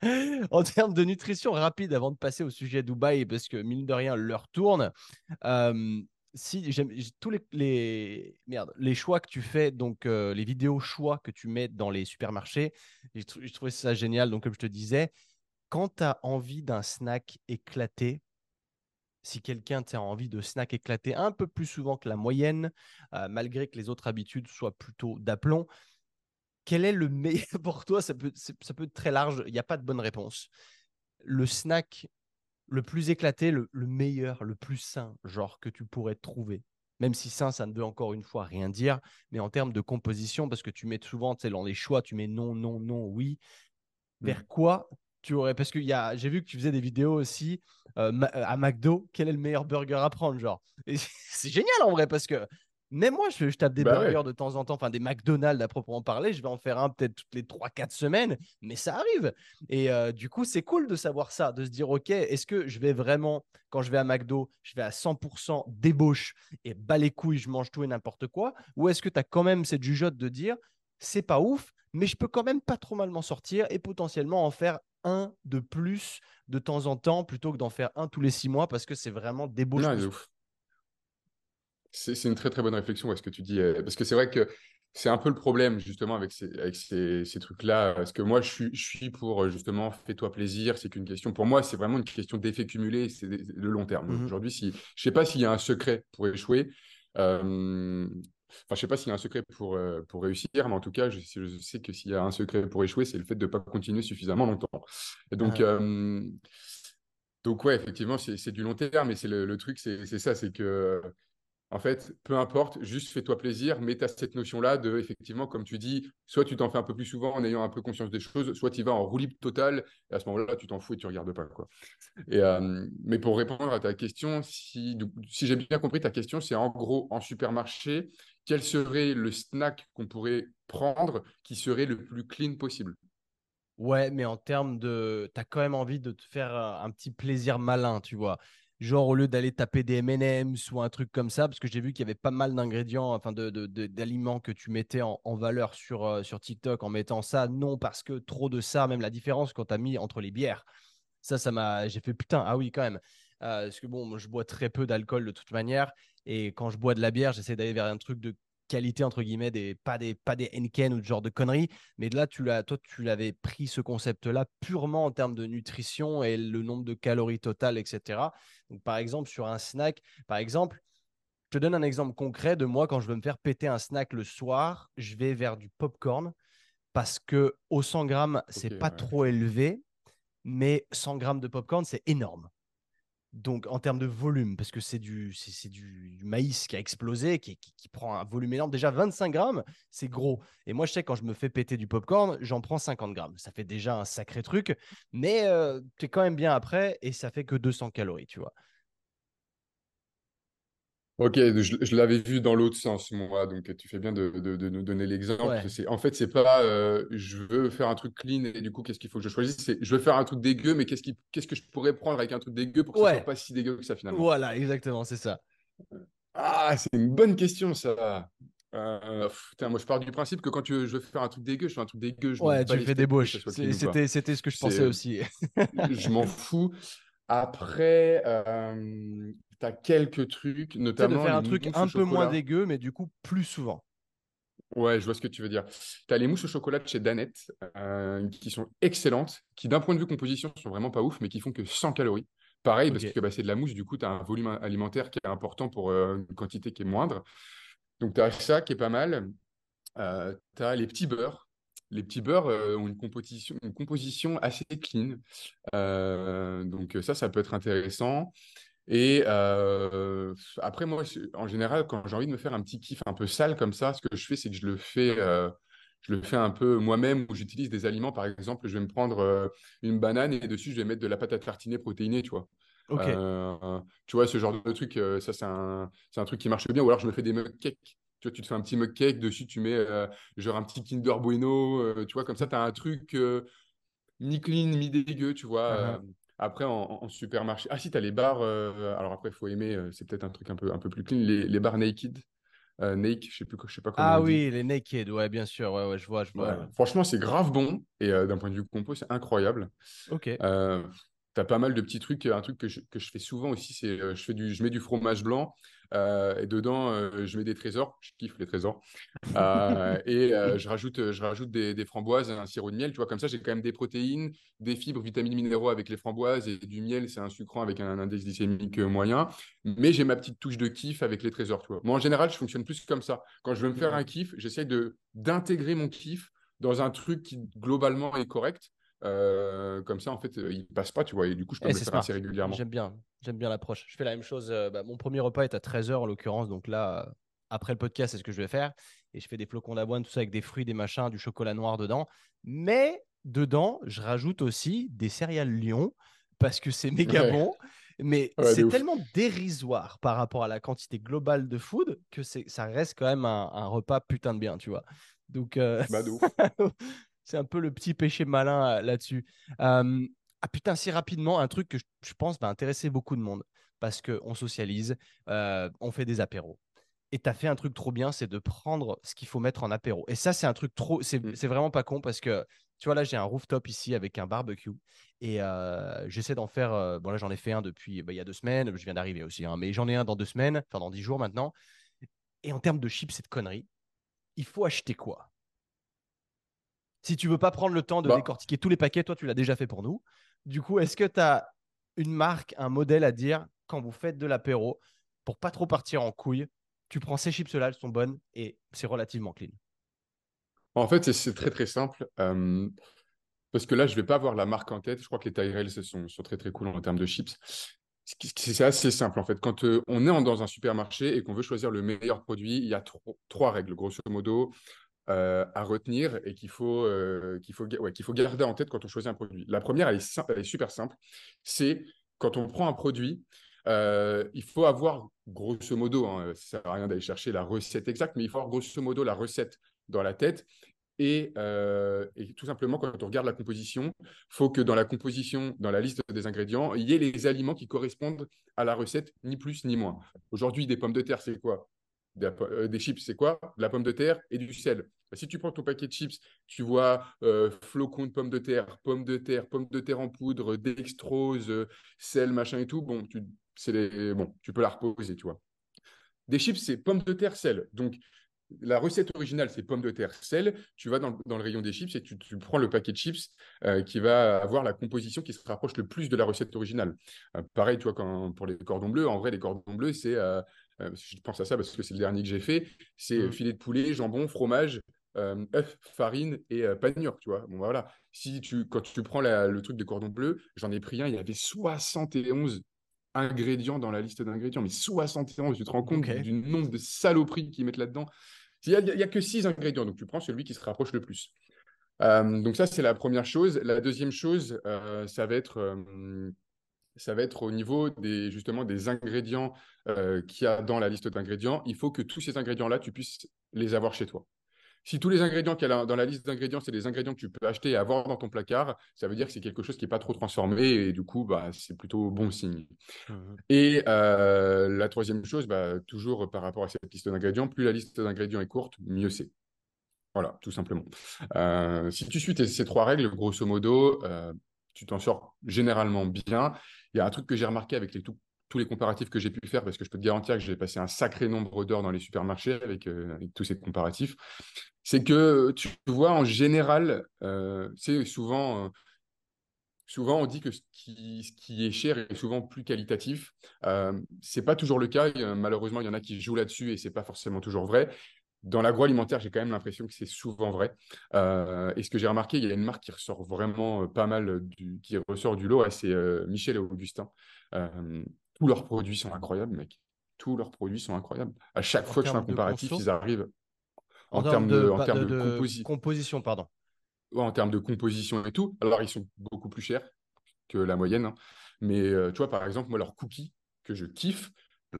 *laughs* en termes de nutrition rapide, avant de passer au sujet Dubaï, parce que mine de rien, l'heure tourne. Si j'aime tous les, les, choix que tu fais, donc les vidéos choix que tu mets dans les supermarchés, j'ai trouvé ça génial. Donc, comme je te disais, quand tu as envie d'un snack éclaté, si quelqu'un a envie de snack éclaté un peu plus souvent que la moyenne, malgré que les autres habitudes soient plutôt d'aplomb, quel est le *laughs* meilleur pour toi? Ça peut, ça peut être très large, il n'y a pas de bonne réponse. Le snack le plus éclaté, le, meilleur, le plus sain, genre que tu pourrais trouver. Même si sain, ça ne veut encore une fois rien dire, mais en termes de composition, parce que tu mets souvent, tu dans les choix, tu mets non, non, non, oui. Vers mmh. quoi tu aurais parce que j'ai vu que tu faisais des vidéos aussi euh, à McDo. Quel est le meilleur burger à prendre, genre? *laughs* C'est génial en vrai parce que même moi, je, tape des bah burgers de temps en temps, enfin des McDonald's à proprement parler. Je vais en faire un peut-être toutes les 3-4 semaines, mais ça arrive. Et euh, du coup, c'est cool de savoir ça, de se dire, OK, est-ce que je vais vraiment, quand je vais à McDo, je vais à 100% débauche et bas les couilles, je mange tout et n'importe quoi? Ou est-ce que tu as quand même cette jugeote de dire, c'est pas ouf, mais je peux quand même pas trop mal m'en sortir et potentiellement en faire un de plus de temps en temps plutôt que d'en faire un tous les six mois parce que c'est vraiment débauché. C'est une très très bonne réflexion est ce que tu dis. Euh, parce que c'est vrai que c'est un peu le problème justement avec ces, avec ces, ces trucs-là. Parce que moi, je suis, je suis pour justement fais-toi plaisir. C'est qu'une question. Pour moi, c'est vraiment une question d'effet cumulé. C'est le long terme. Mmh Aujourd'hui, si, je sais pas s'il y a un secret pour échouer. Euh, Enfin, je ne sais pas s'il y a un secret pour, euh, pour réussir, mais en tout cas, je, sais que s'il y a un secret pour échouer, c'est le fait de ne pas continuer suffisamment longtemps. donc, euh, donc ouais, effectivement, c'est du long terme, mais c'est le, truc, c'est ça, c'est que, en fait, peu importe, juste fais-toi plaisir, mais tu as cette notion-là de, effectivement, comme tu dis, soit tu t'en fais un peu plus souvent en ayant un peu conscience des choses, soit tu vas en roue libre totale, et à ce moment-là, tu t'en fous et tu ne regardes pas. Quoi. Mais pour répondre à ta question, si, si j'ai bien compris ta question, c'est en gros, en supermarché, quel serait le snack qu'on pourrait prendre qui serait le plus clean possible? Ouais, mais en termes de. Tu as quand même envie de te faire un petit plaisir malin, tu vois. Genre, au lieu d'aller taper des MM's ou un truc comme ça, parce que j'ai vu qu'il y avait pas mal d'ingrédients, enfin d'aliments de, que tu mettais en, valeur sur, euh, sur TikTok en mettant ça. Non, parce que trop de ça, même la différence quand tu as mis entre les bières. Ça, ça m'a. J'ai fait putain, ah oui, quand même. Euh, parce que bon, je bois très peu d'alcool de toute manière. Et quand je bois de la bière, j'essaie d'aller vers un truc de qualité entre guillemets des pas des pas des Henken ou ce genre de conneries mais là tu l'as toi tu l'avais pris ce concept là purement en termes de nutrition et le nombre de calories totales etc donc par exemple sur un snack par exemple je te donne un exemple concret de moi quand je veux me faire péter un snack le soir je vais vers du popcorn parce que au 100 grammes c'est pas trop élevé mais 100 grammes de popcorn c'est énorme donc, en termes de volume, parce que c'est du, c'est, du, maïs qui a explosé, qui, qui, prend un volume énorme. Déjà, 25 grammes, c'est gros. Et moi, je sais, quand je me fais péter du popcorn, j'en prends 50 grammes. Ça fait déjà un sacré truc, mais euh, tu es quand même bien après et ça fait que 200 calories, tu vois. Ok, je, je l'avais vu dans l'autre sens, moi, donc tu fais bien de, de- de nous donner l'exemple. Ouais. C'est, en fait, c'est pas euh, je veux faire un truc clean et du coup, qu'est-ce qu'il faut que je choisisse? C'est je veux faire un truc dégueu, mais qu'est-ce que je pourrais prendre avec un truc dégueu pour que ce soit pas si dégueu que ça finalement? voilà, exactement, c'est ça. Ah, c'est une bonne question, ça. Euh, putain, moi, je pars du principe que quand tu- je veux faire un truc dégueu, je fais un truc dégueu, je Ouais, tu fais des pas. C'était, ce que je pensais aussi. je m'en fous. Après, euh, tu as quelques trucs, sais, de notamment faire un truc un peu moins dégueu, mais du coup plus souvent. Ouais, je vois ce que tu veux dire. Tu as les mousses au chocolat de chez Danette, euh, qui sont excellentes, qui d'un point de vue composition sont vraiment pas ouf, mais qui font que 100 calories. Pareil, parce que bah, c'est de la mousse, du coup, tu as un volume alimentaire qui est important pour euh, une quantité qui est moindre. Donc, tu as ça qui est pas mal. Euh, tu as les petits beurres. Les petits beurres euh, ont une composition, une composition assez clean. Donc, ça, ça peut être intéressant. Et euh, après, moi, en général, quand j'ai envie de me faire un petit kiff un peu sale comme ça, ce que je fais, c'est que je le fais, euh, je le fais un peu moi-même, où j'utilise des aliments. Par exemple, je vais me prendre euh, une banane et dessus, je vais mettre de la pâte à tartiner protéinée, tu vois. Tu vois, ce genre de truc, ça, c'est un, c'est un truc qui marche bien. Ou alors, je me fais des mug cakes. Tu vois, tu te fais un petit mug cake, dessus, tu mets genre un petit Kinder Bueno. tu vois, comme ça, tu as un truc euh, ni clean, ni dégueu, tu vois. euh, Uhum. Après, en, en supermarché. Ah, si, tu as les bars. euh, alors, après, il faut aimer. euh, c'est peut-être un truc un peu, un peu plus clean. Les, les bars naked. euh, Nake, je sais plus, je sais pas comment Ah on dit. oui, les naked, ouais, bien sûr, ouais, ouais, je vois, je vois. Ouais. Franchement, c'est grave bon. Et euh, d'un point de vue compo, c'est incroyable. Ok. Euh, tu as pas mal de petits trucs. Un truc que je, que je fais souvent aussi, c'est je, fais du, je mets du fromage blanc. Euh, et dedans, euh, je mets des trésors. Je kiffe les trésors. *laughs* Euh, et je rajoute, je rajoute des, des framboises, un sirop de miel. Tu vois, comme ça, j'ai quand même des protéines, des fibres, vitamines, minéraux avec les framboises et du miel, c'est un sucrant avec un index glycémique moyen. Mais j'ai ma petite touche de kiff avec les trésors. Tu vois. Moi, en général, je fonctionne plus comme ça. Quand je veux me faire un kiff, j'essaie de d'intégrer mon kiff dans un truc qui globalement est correct. Euh, comme ça, en fait, il passe pas, tu vois. Et du coup, je peux me le faire smart. assez régulièrement. J'aime bien. J'aime bien l'approche. Je fais la même chose. euh, bah, mon premier repas est à 13h en l'occurrence. Donc là, euh, après le podcast, c'est ce que je vais faire. Et je fais des flocons d'avoine, tout ça avec des fruits, des machins, du chocolat noir dedans. Mais dedans, je rajoute aussi des céréales Lion parce que c'est méga Ouais, bon. Mais ouais, c'est tellement dérisoire par rapport à la quantité globale de food que ça reste quand même un, un repas putain de bien, tu vois. Donc, euh, Bah, *laughs* c'est un peu le petit péché malin là-dessus. Euh, ah putain, si rapidement, un truc que je, pense va intéresser beaucoup de monde parce qu'on socialise, euh, on fait des apéros. Et tu as fait un truc trop bien, c'est de prendre ce qu'il faut mettre en apéro. Et ça, c'est un truc trop. C'est Mm. c'est vraiment pas con parce que, tu vois, là, j'ai un rooftop ici avec un barbecue. Et euh, j'essaie d'en faire. euh, bon, là, j'en ai fait un depuis bah, il y a deux semaines. Je viens d'arriver aussi. hein, mais j'en ai un dans deux semaines, enfin dans dix jours maintenant. Et en termes de chips et de conneries, il faut acheter quoi? Si tu veux pas prendre le temps de Bah, décortiquer tous les paquets, toi, tu l'as déjà fait pour nous. Du coup, est-ce que tu as une marque, un modèle à dire quand vous faites de l'apéro pour pas trop partir en couille? Tu prends ces chips-là, elles sont bonnes et c'est relativement clean. en fait, c'est très très simple. Euh, Parce que là, je vais pas avoir la marque en tête. Je crois que les Tyrells sont, sont très très cool en termes de chips. C'est assez simple en fait. Quand euh, on est dans un supermarché et qu'on veut choisir le meilleur produit, il y a tro- trois règles, grosso modo, euh, à retenir et qu'il faut, euh, qu'il faut, qu'il faut garder en tête quand on choisit un produit. La première, elle est, super simple. C'est quand on prend un produit, euh, il faut avoir, grosso modo, hein, ça sert à rien d'aller chercher la recette exacte, mais il faut avoir grosso modo la recette dans la tête et, et tout simplement, quand on regarde la composition, il faut que dans la composition, dans la liste des ingrédients, il y ait les aliments qui correspondent à la recette, ni plus ni moins. Aujourd'hui, des pommes de terre, c'est quoi? Des, euh, des chips, c'est quoi? La pomme de terre et du sel. Si tu prends ton paquet de chips, tu vois euh, flocons de pommes de terre, pommes de terre, pommes de terre en poudre, dextrose, euh, sel, machin et tout, bon, tu, les, bon, tu peux la reposer, tu vois. Des chips, c'est pommes de terre, sel. Donc, la recette originale, c'est pommes de terre, sel. Tu vas dans, dans le rayon des chips et tu, prends le paquet de chips qui va avoir la composition qui se rapproche le plus de la recette originale. Pareil, tu vois, quand, pour les cordons bleus, en vrai, les cordons bleus, c'est, euh, je pense à ça parce que c'est le dernier que j'ai fait, c'est Mm. filet de poulet, jambon, fromage, euh, œuf, farine et euh, panure, tu vois. Bon, voilà. Si tu, quand tu prends la, le truc de cordon bleu, j'en ai pris un, il y avait 71 ingrédients dans la liste d'ingrédients, mais 71, tu te rends compte du nombre de saloperies qu'ils mettent là-dedans. Il n'y a, que 6 ingrédients, donc tu prends celui qui se rapproche le plus. Euh, donc ça, c'est la première chose. La deuxième chose, euh, ça va être euh, ça va être au niveau des, justement des ingrédients euh, qu'il y a dans la liste d'ingrédients. Il faut que tous ces ingrédients-là, tu puisses les avoir chez toi. Si tous les ingrédients qu'il y a dans la liste d'ingrédients, c'est des ingrédients que tu peux acheter et avoir dans ton placard, ça veut dire que c'est quelque chose qui n'est pas trop transformé et du coup, bah, c'est plutôt bon signe. Mmh et euh, la troisième chose, bah, toujours par rapport à cette liste d'ingrédients, plus la liste d'ingrédients est courte, mieux c'est. Voilà, tout simplement. Euh, si tu suis ces trois règles, grosso modo, euh, tu t'en sors généralement bien. Il y a un truc que j'ai remarqué avec tous les comparatifs que j'ai pu faire, parce que je peux te garantir que j'ai passé un sacré nombre d'heures dans les supermarchés avec, avec tous ces comparatifs, c'est que tu vois, en général, euh, c'est souvent, euh, souvent on dit que ce qui, est cher est souvent plus qualitatif. Euh, c'est pas toujours le cas. malheureusement, il y en a qui jouent là-dessus et c'est pas forcément toujours vrai. Dans l'agroalimentaire, j'ai quand même l'impression que c'est souvent vrai. Euh, et ce que j'ai remarqué, il y a une marque qui ressort vraiment pas mal, du, qui ressort du lot, c'est Michel et Augustin. tous leurs produits sont incroyables, mec. Tous leurs produits sont incroyables. À chaque fois que je fais un comparatif, ils arrivent en, termes de, en termes de, composition, pardon. en termes de composition et tout. Alors, ils sont beaucoup plus chers que la moyenne. Hein. Mais euh, tu vois, par exemple, moi, leurs cookies que je kiffe,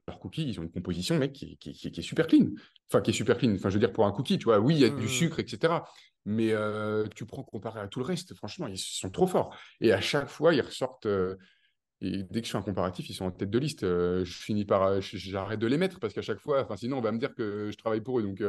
leurs cookies, ils ont une composition, mec, qui, qui, est super clean. Enfin, qui est super clean. Enfin, je veux dire, pour un cookie, tu vois, oui, il y a du mmh. sucre, etc. Mais euh, tu prends comparé à tout le reste, franchement, ils sont trop forts. Et à chaque fois, ils ressortent euh, et dès que je fais un comparatif, ils sont en tête de liste. Euh, je finis par, j'arrête de les mettre parce qu'à chaque fois, enfin sinon on va me dire que je travaille pour eux. Donc,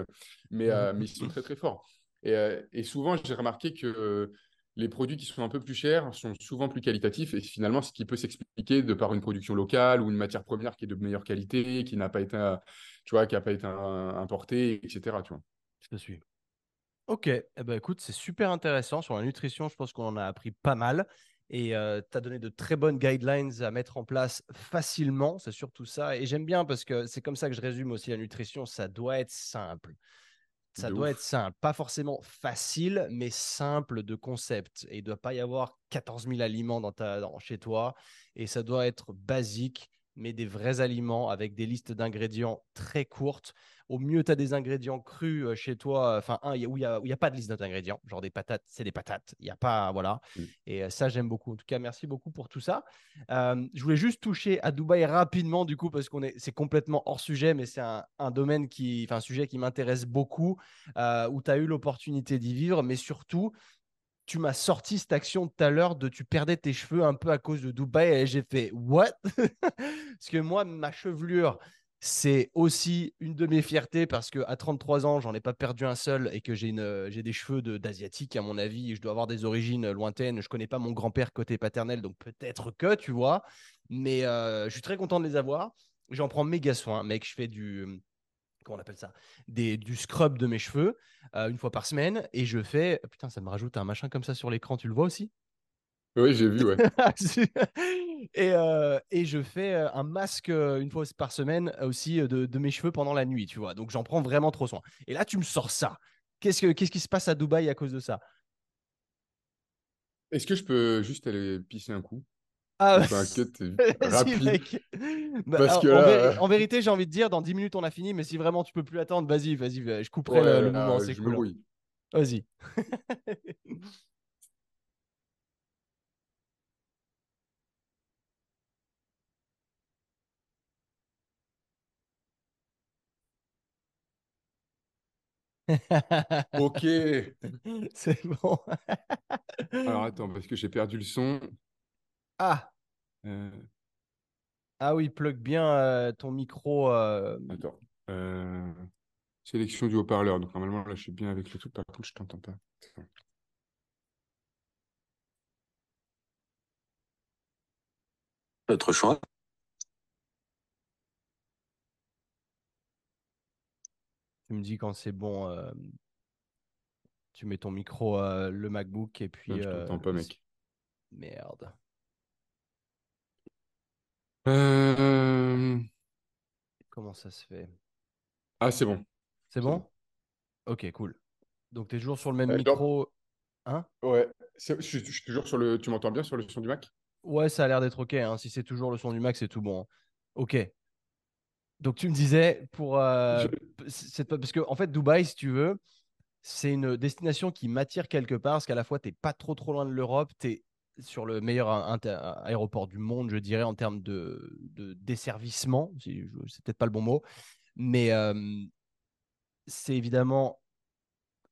mais, mais ils sont très très forts. Et, et souvent, j'ai remarqué que les produits qui sont un peu plus chers sont souvent plus qualitatifs. Et finalement, ce qui peut s'expliquer de par une production locale ou une matière première qui est de meilleure qualité, qui n'a pas été, tu vois, qui pas été importée, etc. Tu. Je te suis. Ok, eh ben, écoute, c'est super intéressant sur la nutrition. Je pense qu'on en a appris pas mal. Et euh, tu as donné de très bonnes guidelines à mettre en place facilement. C'est surtout ça. Et j'aime bien parce que c'est comme ça que je résume aussi la nutrition. Ça doit être simple. Ça doit être simple. Pas forcément facile, mais simple de concept. Et il ne doit pas y avoir 14 000 aliments dans ta, chez toi. Et ça doit être basique, mais des vrais aliments avec des listes d'ingrédients très courtes. Au mieux, tu as des ingrédients crus euh, chez toi, enfin, un, où il n'y a, a, pas de liste d'ingrédients, genre des patates, c'est des patates. Il n'y a pas, voilà. Mm. Et euh, ça, j'aime beaucoup. En tout cas, merci beaucoup pour tout ça. Euh, je voulais juste toucher à Dubaï rapidement, du coup, parce qu'on est, c'est complètement hors sujet, mais c'est un, domaine qui, enfin, un sujet qui m'intéresse beaucoup, où tu as eu l'opportunité d'y vivre, mais surtout, tu m'as sorti cette action tout à l'heure de tu perdais tes cheveux un peu à cause de Dubaï et j'ai fait what? *laughs* Parce que moi, ma chevelure, c'est aussi une de mes fiertés parce qu'à 33 ans, j'en ai pas perdu un seul et que j'ai des cheveux d'asiatique, à mon avis. Je dois avoir des origines lointaines. Je connais pas mon grand-père côté paternel, donc peut-être que, tu vois. Mais euh, je suis très content de les avoir. J'en prends méga soin, mec. Je fais du. Comment on appelle ça des, Du scrub de mes cheveux euh, une fois par semaine. Et je fais. Putain, ça me rajoute un machin comme ça sur l'écran. Tu le vois aussi? Oui, j'ai vu, ouais. *laughs* et, euh, et, je fais euh, un masque une fois par semaine aussi de, de, mes cheveux pendant la nuit, tu vois. Donc j'en prends vraiment trop soin. Et là, tu me sors ça. Qu'est-ce, que, qu'est-ce qui se passe à Dubaï à cause de ça? Est-ce que je peux juste aller pisser un coup? Ah, cut *laughs* *laughs* rapide. *laughs* Bah, Parce que en, vérité, j'ai envie de dire, dans 10 minutes, on a fini, mais si vraiment tu peux plus attendre, vas-y, vas-y, je couperai le, moment. C'est cool. Hein. Vas-y. ok. C'est bon. Alors attends, parce que j'ai perdu le son. Ah. Euh. Ah oui, plug bien euh, ton micro. Euh. Attends. Sélection du haut-parleur. Donc normalement là je suis bien avec le truc. Par contre je t'entends pas. Notre choix. Tu me dis quand c'est bon. Euh, tu mets ton micro, euh, le MacBook, et puis. je t'entends pas, mec. Merde. Euh, Comment ça se fait? Ah, c'est bon. C'est bon? Ok, cool. Donc, tu es toujours sur le même micro. Hein? Ouais. Je suis toujours sur le. Tu m'entends bien sur le son du Mac? Ouais, ça a l'air d'être ok. Hein. Si c'est toujours le son du Mac, c'est tout bon. Hein. Ok. Donc tu me disais pour euh, parce que en fait Dubaï si tu veux c'est une destination qui m'attire quelque part parce qu'à la fois tu n'es pas trop trop loin de l'Europe, tu es sur le meilleur aéroport du monde, je dirais, en termes de, de desservissement. C'est peut-être pas le bon mot, mais c'est évidemment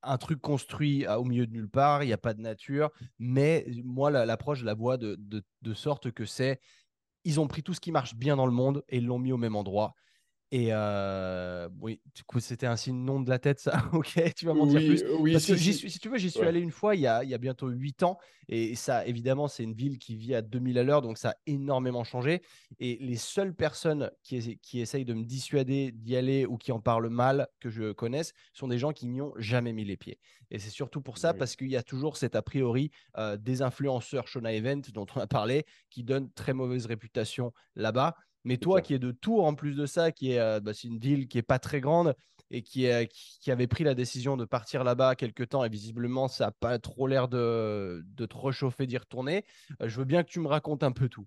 un truc construit au milieu de nulle part, il n'y a pas de nature, mais moi, l'approche, je la vois de, de sorte que c'est, ils ont pris tout ce qui marche bien dans le monde et l'ont mis au même endroit. Et euh, oui, du coup, c'était un signe non de la tête, ça. *laughs* ok, tu vas m'en dire plus. Oui, Parce que si, tu veux, j'y suis allé une fois il y, a, il y a bientôt 8 ans. Et ça, évidemment, c'est une ville qui vit à 2000 à l'heure, donc ça a énormément changé. Et les seules personnes qui, qui essayent de me dissuader d'y aller ou qui en parlent mal, que je connaisse, sont des gens qui n'y ont jamais mis les pieds. Et c'est surtout pour ça, parce qu'il y a toujours cet a priori euh, des influenceurs Shona Event dont on a parlé, qui donnent très mauvaise réputation là-bas. Mais toi qui es de Tours en plus de ça, qui est euh, bah, une ville qui est pas très grande et qui, qui, avait pris la décision de partir là-bas quelque temps et visiblement ça n'a pas trop l'air de, de te réchauffer d'y retourner. Euh, je veux bien que tu me racontes un peu tout.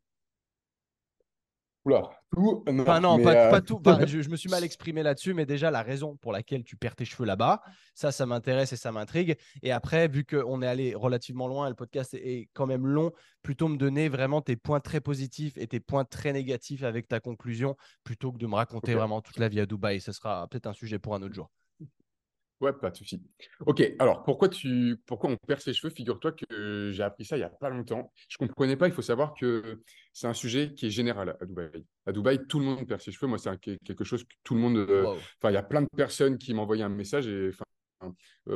Oula, tout Non, enfin, non pas, euh, tout. *laughs* je, me suis mal exprimé là-dessus, mais déjà la raison pour laquelle tu perds tes cheveux là-bas, ça, ça m'intéresse et ça m'intrigue. Et après, vu qu'on est allé relativement loin le podcast est quand même long, plutôt me donner vraiment tes points très positifs et tes points très négatifs avec ta conclusion, plutôt que de me raconter vraiment toute la vie à Dubaï. Ce sera peut-être un sujet pour un autre jour. Ouais, pas de souci. Ok, alors pourquoi, tu... pourquoi on perd ses cheveux? Figure-toi que j'ai appris ça il n'y a pas longtemps. Je ne comprenais pas, il faut savoir que c'est un sujet qui est général à Dubaï. À Dubaï, tout le monde perd ses cheveux. Moi, c'est quelque chose que tout le monde. Euh, enfin, il y a plein de personnes qui m'envoyaient un message et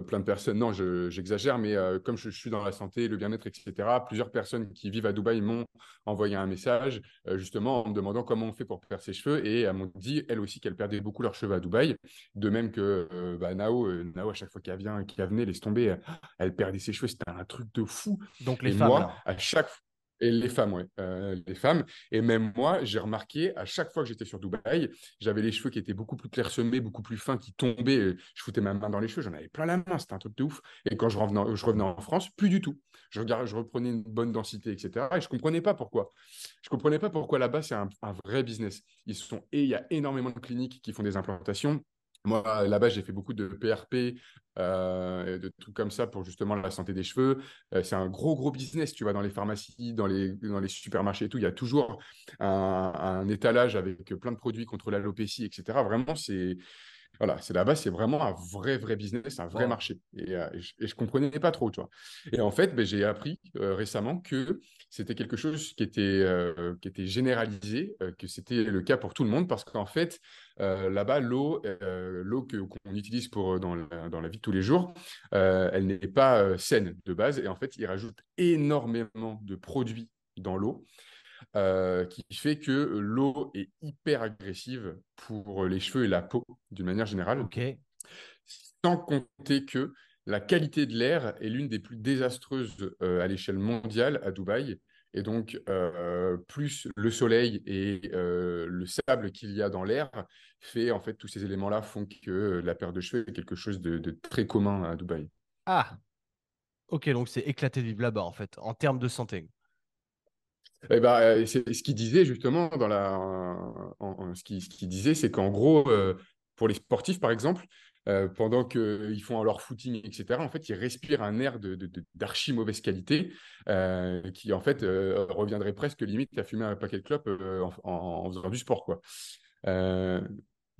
plein de personnes, non, j'exagère, mais euh, comme je, suis dans la santé, le bien-être, etc., plusieurs personnes qui vivent à Dubaï m'ont envoyé un message, euh, justement, en me demandant comment on fait pour perdre ses cheveux, et elles m'ont dit, elles aussi, qu'elles perdaient beaucoup leurs cheveux à Dubaï, de même que bah, Nao, Nao, à chaque fois qu'elle vient, qu'elle venait, laisse tomber, elle perdait ses cheveux, c'était un truc de fou. Donc les femmes, moi, à chaque fois, et les femmes, ouais. Euh, les femmes. Et même moi, j'ai remarqué, à chaque fois que j'étais sur Dubaï, j'avais les cheveux qui étaient beaucoup plus clairsemés, beaucoup plus fins, qui tombaient. Je foutais ma main dans les cheveux, j'en avais plein la main, c'était un truc de ouf. Et quand je revenais, je revenais en France, plus du tout. Je, je reprenais une bonne densité, etc. Et je ne comprenais pas pourquoi. Je ne comprenais pas pourquoi là-bas, c'est un, un, vrai business. Ils sont, et il y a énormément de cliniques qui font des implantations. Moi, là-bas, j'ai fait beaucoup de PRP, euh, de trucs comme ça pour justement la santé des cheveux. Euh, c'est un gros, gros business. Tu vas dans les pharmacies, dans les, dans les supermarchés et tout. Il y a toujours un, un étalage avec plein de produits contre l'alopécie, etc. Vraiment, c'est voilà, c'est là-bas, c'est vraiment un vrai, vrai business, un vrai marché. Euh, et, je, ne comprenais pas trop, tu vois. Et en fait, ben, j'ai appris euh, récemment que c'était quelque chose qui était, euh, qui était généralisé, que c'était le cas pour tout le monde, parce qu'en fait, là-bas, l'eau, l'eau qu'on utilise pour, dans, la, dans la vie de tous les jours, elle n'est pas saine de base. Et en fait, ils rajoutent énormément de produits dans l'eau. Euh, qui fait que l'eau est hyper agressive pour les cheveux et la peau d'une manière générale. Ok. Sans compter que la qualité de l'air est l'une des plus désastreuses euh, à l'échelle mondiale à Dubaï. Et donc, euh, plus le soleil et le sable qu'il y a dans l'air fait, en fait, tous ces éléments-là font que la perte de cheveux est quelque chose de, de très commun à Dubaï. Ah, ok, donc c'est éclaté de vivre là-bas, en fait, en termes de santé. Eh ben, euh, c'est ce qu'il disait justement dans la, ce qu'il disait, c'est qu'en gros, euh, pour les sportifs par exemple, euh, pendant qu'ils font leur footing, etc., en fait, ils respirent un air d'archi de, mauvaise qualité qui, en fait, reviendrait presque limite à fumer un paquet de clopes en, faisant du sport, quoi.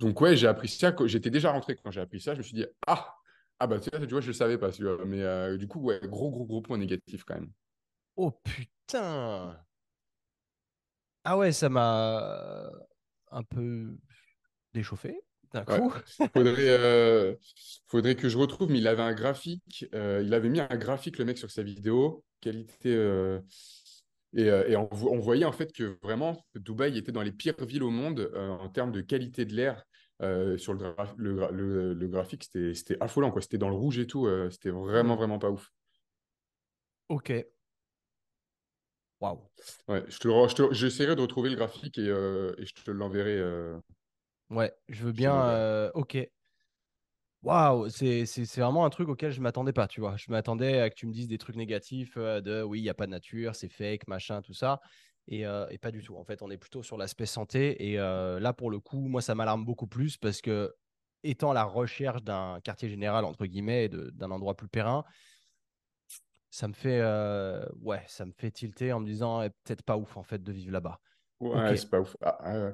donc, ouais, j'ai appris ça. J'étais déjà rentré quand j'ai appris ça. Je me suis dit, ah, ah bah, tu vois, je ne le savais pas, mais du coup, ouais, gros, gros, gros point négatif quand même. Oh putain ah ouais, ça m'a un peu déchauffé d'un coup. faudrait, euh, faudrait que je retrouve, mais il avait un graphique. Euh, il avait mis un graphique, le mec, sur sa vidéo. Qualité. Euh, et, on, voyait en fait que vraiment, Dubaï était dans les pires villes au monde en termes de qualité de l'air. sur le, le, le, graphique, c'était affolant. C'était dans le rouge et tout. c'était vraiment, vraiment pas ouf. Ok. Ouais, je te, j'essaierai de retrouver le graphique et, euh, et je te l'enverrai. Euh, ouais, je veux bien. Euh, ok. Waouh, c'est, c'est, vraiment un truc auquel je m'attendais pas, tu vois. Je m'attendais à que tu me dises des trucs négatifs de oui, il n'y a pas de nature, c'est fake, machin, tout ça. Et, et, pas du tout. En fait, on est plutôt sur l'aspect santé. Et là, pour le coup, moi, ça m'alarme beaucoup plus parce que, étant la recherche d'un quartier général, entre guillemets, d'un endroit plus périn, ça me fait, ouais, ça me fait tilter en me disant eh, peut-être pas ouf en fait de vivre là-bas. Ouais, c'est pas ouf. Ah, ah,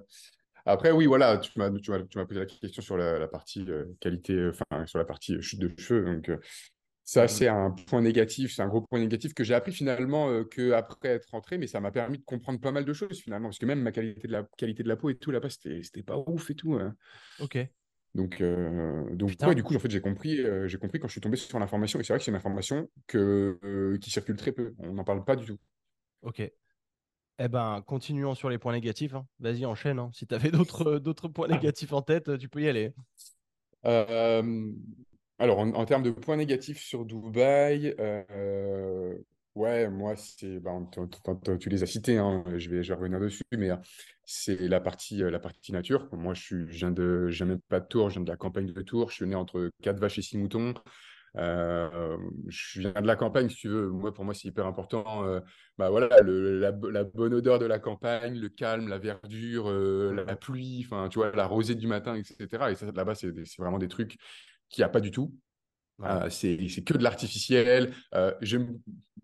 après, oui, voilà, tu m'as, tu m'as, posé la question sur la, partie qualité, enfin, sur la partie chute de cheveux. Donc, ça, mmh c'est un point négatif, c'est un gros point négatif que j'ai appris finalement que qu'après être rentré, mais ça m'a permis de comprendre pas mal de choses finalement, parce que même ma qualité de la, qualité de la peau et tout là-bas, c'était, c'était pas ouf et tout. Hein. Ok. Donc, donc du coup, en fait, j'ai compris, j'ai compris quand je suis tombé sur l'information, et c'est vrai que c'est une information que, qui circule très peu, on n'en parle pas du tout. Ok. Eh ben, continuons sur les points négatifs. Hein. Vas-y, enchaîne. Hein. Si tu avais d'autres, d'autres points ah. négatifs en tête, tu peux y aller. Alors, en, termes de points négatifs sur Dubaï, euh, ouais, moi, c'est, bah, tu les as cités, hein, je, vais, revenir dessus, mais c'est la partie, euh, la partie nature. Moi, je, suis, viens de, je pas de Tours, je viens de la campagne de Tours, je suis né entre quatre vaches et six moutons. Euh, je viens de la campagne, si tu veux. Moi, pour moi, c'est hyper important. bah voilà, la, bonne odeur de la campagne, le calme, la verdure, la, pluie, enfin, tu vois, la rosée du matin, etc. Et ça, là-bas, c'est vraiment des trucs qu'il n'y a pas du tout. Euh, c'est que de l'artificiel. Euh,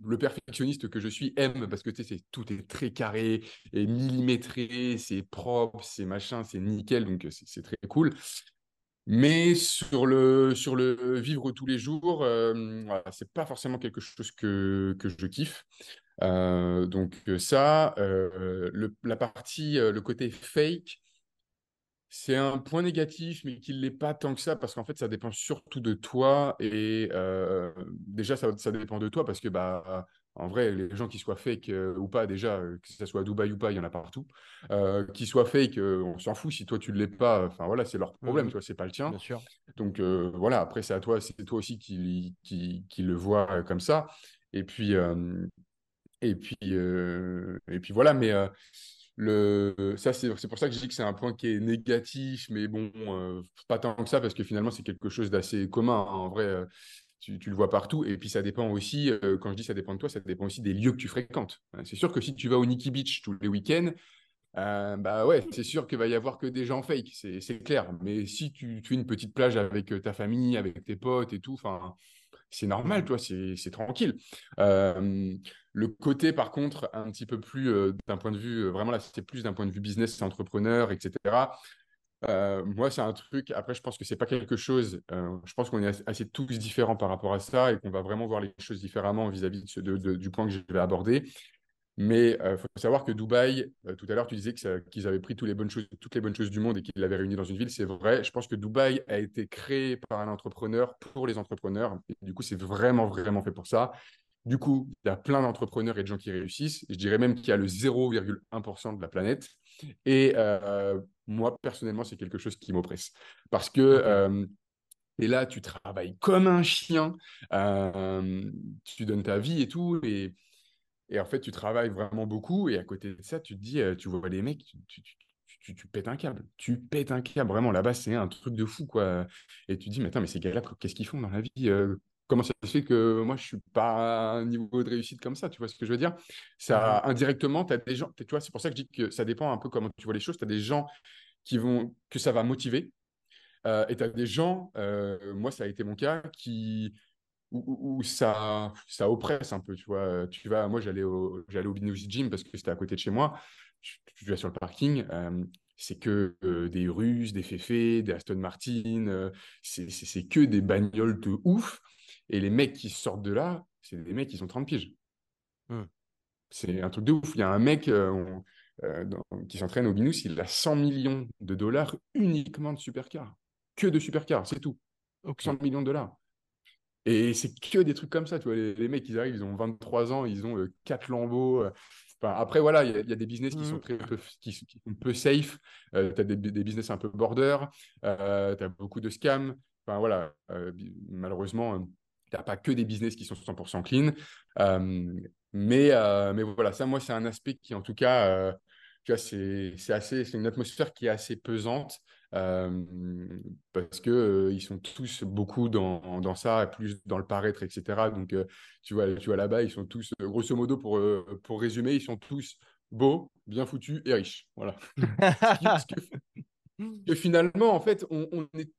le perfectionniste que je suis aime parce que tu sais, tout est très carré et millimétré, c'est propre, c'est machin, c'est nickel, donc c'est très cool. Mais sur le, sur le vivre tous les jours, euh, voilà, c'est pas forcément quelque chose que, que je kiffe. Euh, donc ça, la partie, le côté fake, c'est un point négatif, mais qu'il ne l'est pas tant que ça, parce qu'en fait, ça dépend surtout de toi. Et euh, déjà, ça, dépend de toi, parce que, bah, en vrai, les gens qui soient fake euh, ou pas, déjà, euh, que ce soit à Dubaï ou pas, il y en a partout. qui soient fake, on s'en fout. Si toi, tu ne l'es pas, enfin voilà, c'est leur problème, mmh. tu vois, c'est pas le tien. Bien sûr. Donc voilà, après, c'est à toi, c'est toi aussi qui, qui, qui, le vois comme ça. Et puis, et puis, et puis voilà, mais le, ça, c'est pour ça que je dis que c'est un point qui est négatif, mais bon, euh, pas tant que ça, parce que finalement, c'est quelque chose d'assez commun. Hein. En vrai, euh, tu, le vois partout. Et puis, ça dépend aussi, euh, quand je dis ça dépend de toi, ça dépend aussi des lieux que tu fréquentes. Hein. C'est sûr que si tu vas au Nikki Beach tous les week-ends, bah ouais, c'est sûr qu'il va y avoir que des gens fake, c'est clair. Mais si tu, tu fais une petite plage avec ta famille, avec tes potes et tout, enfin c'est normal, toi, c'est tranquille. Le côté, par contre, un petit peu plus d'un point de vue, vraiment là, c'était plus d'un point de vue business, entrepreneur, etc. moi, c'est un truc, après, je pense que c'est pas quelque chose, je pense qu'on est assez tous différents par rapport à ça et qu'on va vraiment voir les choses différemment vis-à-vis du point que je vais aborder. Mais il euh, faut savoir que Dubaï, euh, tout à l'heure, tu disais qu'ils avaient pris toutes les, bonnes choses, toutes les bonnes choses du monde et qu'ils l'avaient réuni dans une ville. C'est vrai. Je pense que Dubaï a été créé par un entrepreneur pour les entrepreneurs. Et du coup, c'est vraiment, vraiment fait pour ça. Du coup, il y a plein d'entrepreneurs et de gens qui réussissent. Je dirais même qu'il y a le 0,1% de la planète. Et euh, moi, personnellement, c'est quelque chose qui m'oppresse. Parce que et là, tu travailles comme un chien, tu donnes ta vie et tout. Et et en fait, tu travailles vraiment beaucoup. Et à côté de ça, tu te dis, euh, tu vois les mecs, tu, tu, tu, pètes un câble. Tu pètes un câble. Vraiment, là-bas, c'est un truc de fou, quoi. Et tu te dis, mais attends, mais ces gars-là, qu'est-ce qu'ils font dans la vie euh, Comment ça se fait que moi, je suis pas à un niveau de réussite comme ça Tu vois ce que je veux dire? Ça, mmh indirectement, tu as des gens. Tu vois, c'est pour ça que je dis que ça dépend un peu comment tu vois les choses. Tu as des gens qui vont, que ça va motiver. Euh, et tu as des gens, moi, ça a été mon cas, qui où, ça, ça oppresse un peu, tu vois. Tu vas, moi, j'allais au, j'allais au Gym parce que c'était à côté de chez moi. Je, vais sur le parking. Euh, c'est que euh, des Russes, des Féfés, des Aston Martin. Euh, c'est que des bagnoles de ouf. Et les mecs qui sortent de là, c'est des mecs qui sont 30 piges. Mmh. C'est un truc de ouf. Il y a un mec qui s'entraîne au Binous, il a 100 millions de dollars uniquement de supercar. Que de supercar, c'est tout. 100 millions de dollars. Et c'est que des trucs comme ça, tu vois. Les, mecs, ils arrivent, ils ont 23 ans, ils ont 4 euh, lambeaux. Euh. Enfin, après, voilà, il y, a des business qui sont mmh. très peu, qui, sont peu safe. Euh, tu as des, business un peu border. tu as beaucoup de scams. Enfin, voilà, malheureusement, tu n'as pas que des business qui sont 100% clean. mais, mais voilà, ça, moi, c'est un aspect qui, en tout cas, tu vois, c'est assez, c'est une atmosphère qui est assez pesante parce que ils sont tous beaucoup dans, dans, ça, plus dans le paraître, etc. Donc, tu vois, tu vois là-bas, ils sont tous, grosso modo, pour, pour résumer, ils sont tous beaux, bien foutus et riches. Voilà. *laughs* que, finalement, en fait, on, est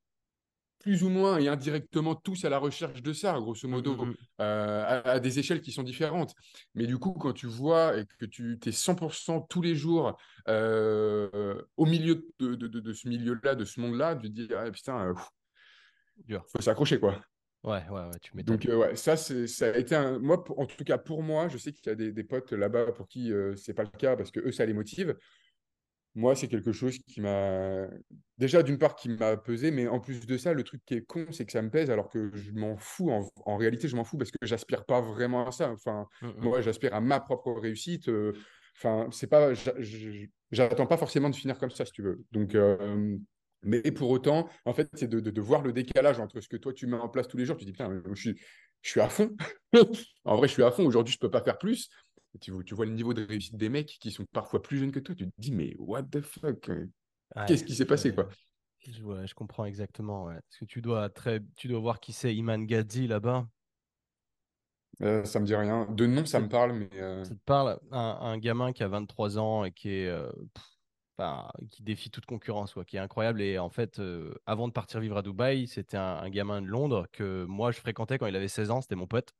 plus ou moins et indirectement tous à la recherche de ça, grosso modo, Mm, mm, mm. euh, à, à des échelles qui sont différentes. Mais du coup, quand tu vois et que tu es 100% tous les jours euh, au milieu de, de- de- de ce milieu-là, de ce monde-là, tu te dis, ah, putain, il Dur. faut s'accrocher, quoi. Ouais, ouais, ouais, tu. Donc, euh, ouais, ça, ça a été un. Moi, en tout cas, pour moi, je sais qu'il y a des, des potes là-bas pour qui euh, c'est pas le cas parce que eux, ça les motive. Moi, c'est quelque chose qui m'a. Déjà, d'une part, qui m'a pesé, mais en plus de ça, le truc qui est con, c'est que ça me pèse alors que je m'en fous. En, en réalité, je m'en fous parce que j'aspire pas vraiment à ça. Enfin, Mm, mm. moi, j'aspire à ma propre réussite. euh, Enfin, c'est pas. J'attends pas forcément de finir comme ça, si tu veux. Donc. euh, Mais pour autant, en fait, c'est de, de- de voir le décalage entre ce que toi tu mets en place tous les jours. Tu dis, putain, je suis, je suis à fond. *laughs* en vrai, je suis à fond. Aujourd'hui, je peux pas faire plus. Tu, vois- tu vois le niveau de réussite des mecs qui sont parfois plus jeunes que toi. Tu te dis, mais what the fuck euh, Ouais, Qu'est-ce qui s'est passé, quoi? Je, ouais, je comprends exactement. ouais. Parce que tu dois, très, tu dois voir qui c'est Iman Gadzi là-bas? Euh, Ça me dit rien. De nom, ça me parle, mais euh, Ça te parle? Un, un gamin qui a 23 ans et qui est euh, pff, qui défie toute concurrence, quoi, qui est incroyable. Et en fait, avant de partir vivre à Dubaï, c'était un, un gamin de Londres que moi je fréquentais quand il avait 16 ans. C'était mon pote.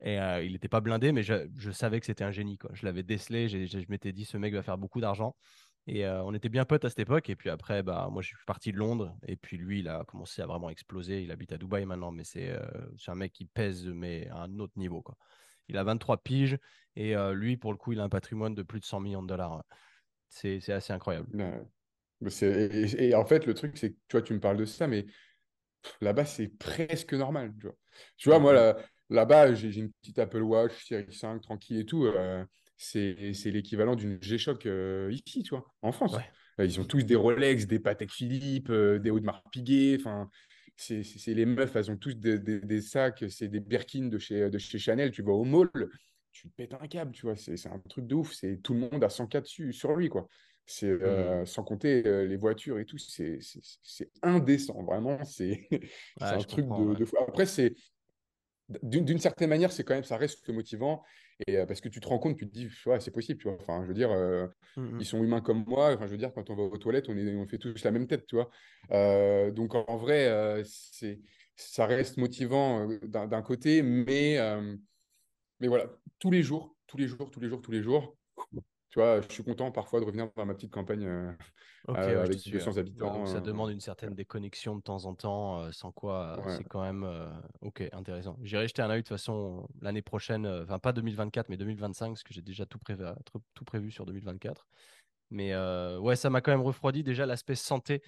Et euh, il n'était pas blindé, mais je, je savais que c'était un génie. Quoi. Je l'avais décelé. je m'étais dit, ce mec va faire beaucoup d'argent. Et euh, on était bien potes à cette époque. Et puis après, bah, moi, je suis parti de Londres. Et puis lui, il a commencé à vraiment exploser. Il habite à Dubaï maintenant, mais c'est euh, un mec qui pèse, mais à un autre niveau. Quoi. Il a 23 piges. Et lui, pour le coup, il a un patrimoine de plus de 100 millions de dollars. ouais. C'est assez incroyable. mais c'est- et, et en fait, le truc, c'est que tu vois, tu me parles de ça, mais là-bas, c'est presque normal. Tu vois, tu vois moi, Mhm. là, là-bas, j'ai une petite Apple Watch Série 5, tranquille et tout. euh, c'est l'équivalent d'une G-Shock euh, ici, tu vois, en France. Ouais. Euh, Ils ont tous des Rolex, des Patek Philippe, euh, des Audemars Piguet. Enfin, c'est les meufs, elles ont tous des, des- des sacs, c'est des Birkin de chez, de chez Chanel. Tu vas au mall, tu te pètes un câble, tu vois. C'est un truc de ouf. C'est tout le monde a 100K dessus, sur lui, quoi. C'est euh, sans compter euh, les voitures et tout. C'est indécent, vraiment. C'est *laughs* Ouais, un truc de, ouais. de fou. Après, c'est d'une certaine manière, c'est quand même, ça reste motivant. Et euh, parce que tu te rends compte, tu te dis, ouais, c'est possible, tu vois. Enfin, je veux dire, euh, Mhm. ils sont humains comme moi. Enfin, je veux dire, quand on va aux toilettes, on est, on fait tous la même tête, tu vois. Euh, donc, en, vrai, c'est, ça reste motivant d'un côté, mais, mais voilà, tous les jours, tous les jours, tous les jours, tous les jours, tu vois, je suis content parfois de revenir dans ma petite campagne euh, Ok, euh, ouais, avec suis. 200 ouais. Ouais, habitants. donc ça euh, demande une certaine déconnexion de temps en temps, euh, sans quoi euh, ouais. c'est quand même euh, ok, intéressant. J'irai jeter un œil de toute façon l'année prochaine, euh, enfin pas 2024, mais 2025, parce que j'ai déjà tout prévu, tout, prévu sur 2024. Mais euh, ouais, ça m'a quand même refroidi. Déjà, l'aspect santé,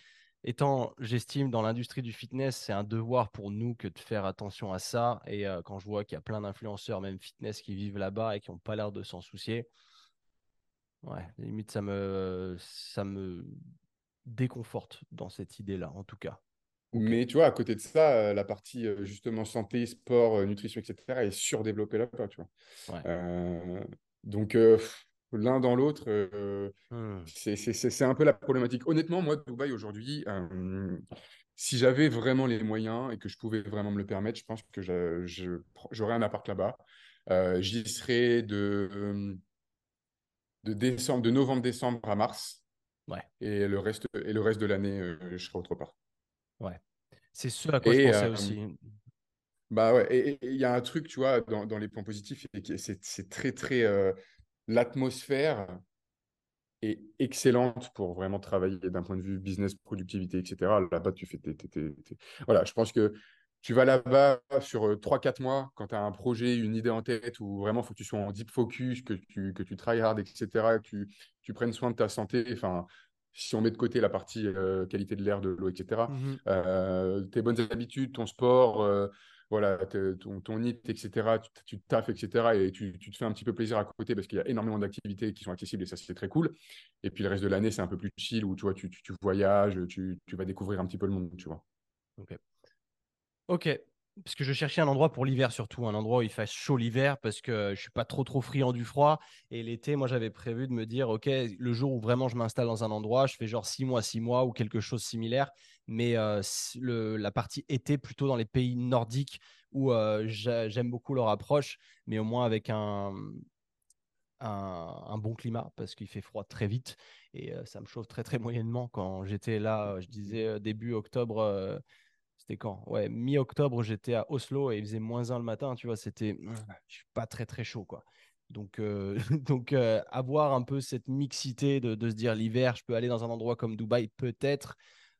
étant, j'estime, dans l'industrie du fitness, c'est un devoir pour nous que de faire attention à ça. Et euh, quand je vois qu'il y a plein d'influenceurs, même fitness, qui vivent là-bas et qui n'ont pas l'air de s'en soucier, ouais, limite, ça me, ça me déconforte dans cette idée-là, en tout cas. Mais tu vois, à côté de ça, euh, la partie euh, justement santé, sport, euh, nutrition, etc., est surdéveloppée là-bas, tu vois. Ouais. Euh, donc, euh, l'un dans l'autre, euh, Hmm. c'est un peu la problématique. Honnêtement, moi, Dubaï aujourd'hui, si j'avais vraiment les moyens et que je pouvais vraiment me le permettre, je pense que j'aurais un appart là-bas. J'y serais de, de décembre, de novembre-décembre à mars. Ouais. Et le reste, et le reste de l'année, euh, je serais autre part. Ouais. C'est ce à quoi je Et, pensais euh, aussi. Bah ouais, et il y a un truc, tu vois, dans, dans les points positifs, c'est très, très. euh, L'atmosphère est excellente pour vraiment travailler d'un point de vue business, productivité, etc. Là-bas, tu fais tes- Voilà, je pense que tu vas là-bas sur 3-4 mois, quand tu as un projet, une idée en tête, où vraiment, il faut que tu sois en deep focus, que tu, que tu try hard, etc., que tu, tu prennes soin de ta santé. Enfin, si on met de côté la partie euh, qualité de l'air, de l'eau, etc., euh, tes bonnes habitudes, ton sport, euh, voilà, ton, ton NIT, etc., tu, tu taffes, etc., et tu, tu te fais un petit peu plaisir à côté parce qu'il y a énormément d'activités qui sont accessibles et ça, c'est très cool. Et puis le reste de l'année, c'est un peu plus chill où tu vois, tu, tu, voyages, tu, tu vas découvrir un petit peu le monde, tu vois. Ok. Parce que je cherchais un endroit pour l'hiver surtout, un endroit où il fasse chaud l'hiver parce que je suis pas trop trop friand du froid. Et l'été, moi j'avais prévu de me dire, ok, le jour où vraiment je m'installe dans un endroit, je fais genre six mois, six mois ou quelque chose similaire. Mais euh, le- la partie été plutôt dans les pays nordiques où euh, j'a- j'aime beaucoup leur approche, mais au moins avec un, un, bon climat parce qu'il fait froid très vite et euh, ça me chauffe très très moyennement. Quand j'étais là, je disais début octobre. C'était quand? Ouais, mi-octobre, j'étais à Oslo et il faisait moins 1 le matin, tu vois, c'était je suis pas très très chaud quoi. Donc, euh, *laughs* donc euh, avoir un peu cette mixité de, de se dire l'hiver, je peux aller dans un endroit comme Dubaï, peut-être,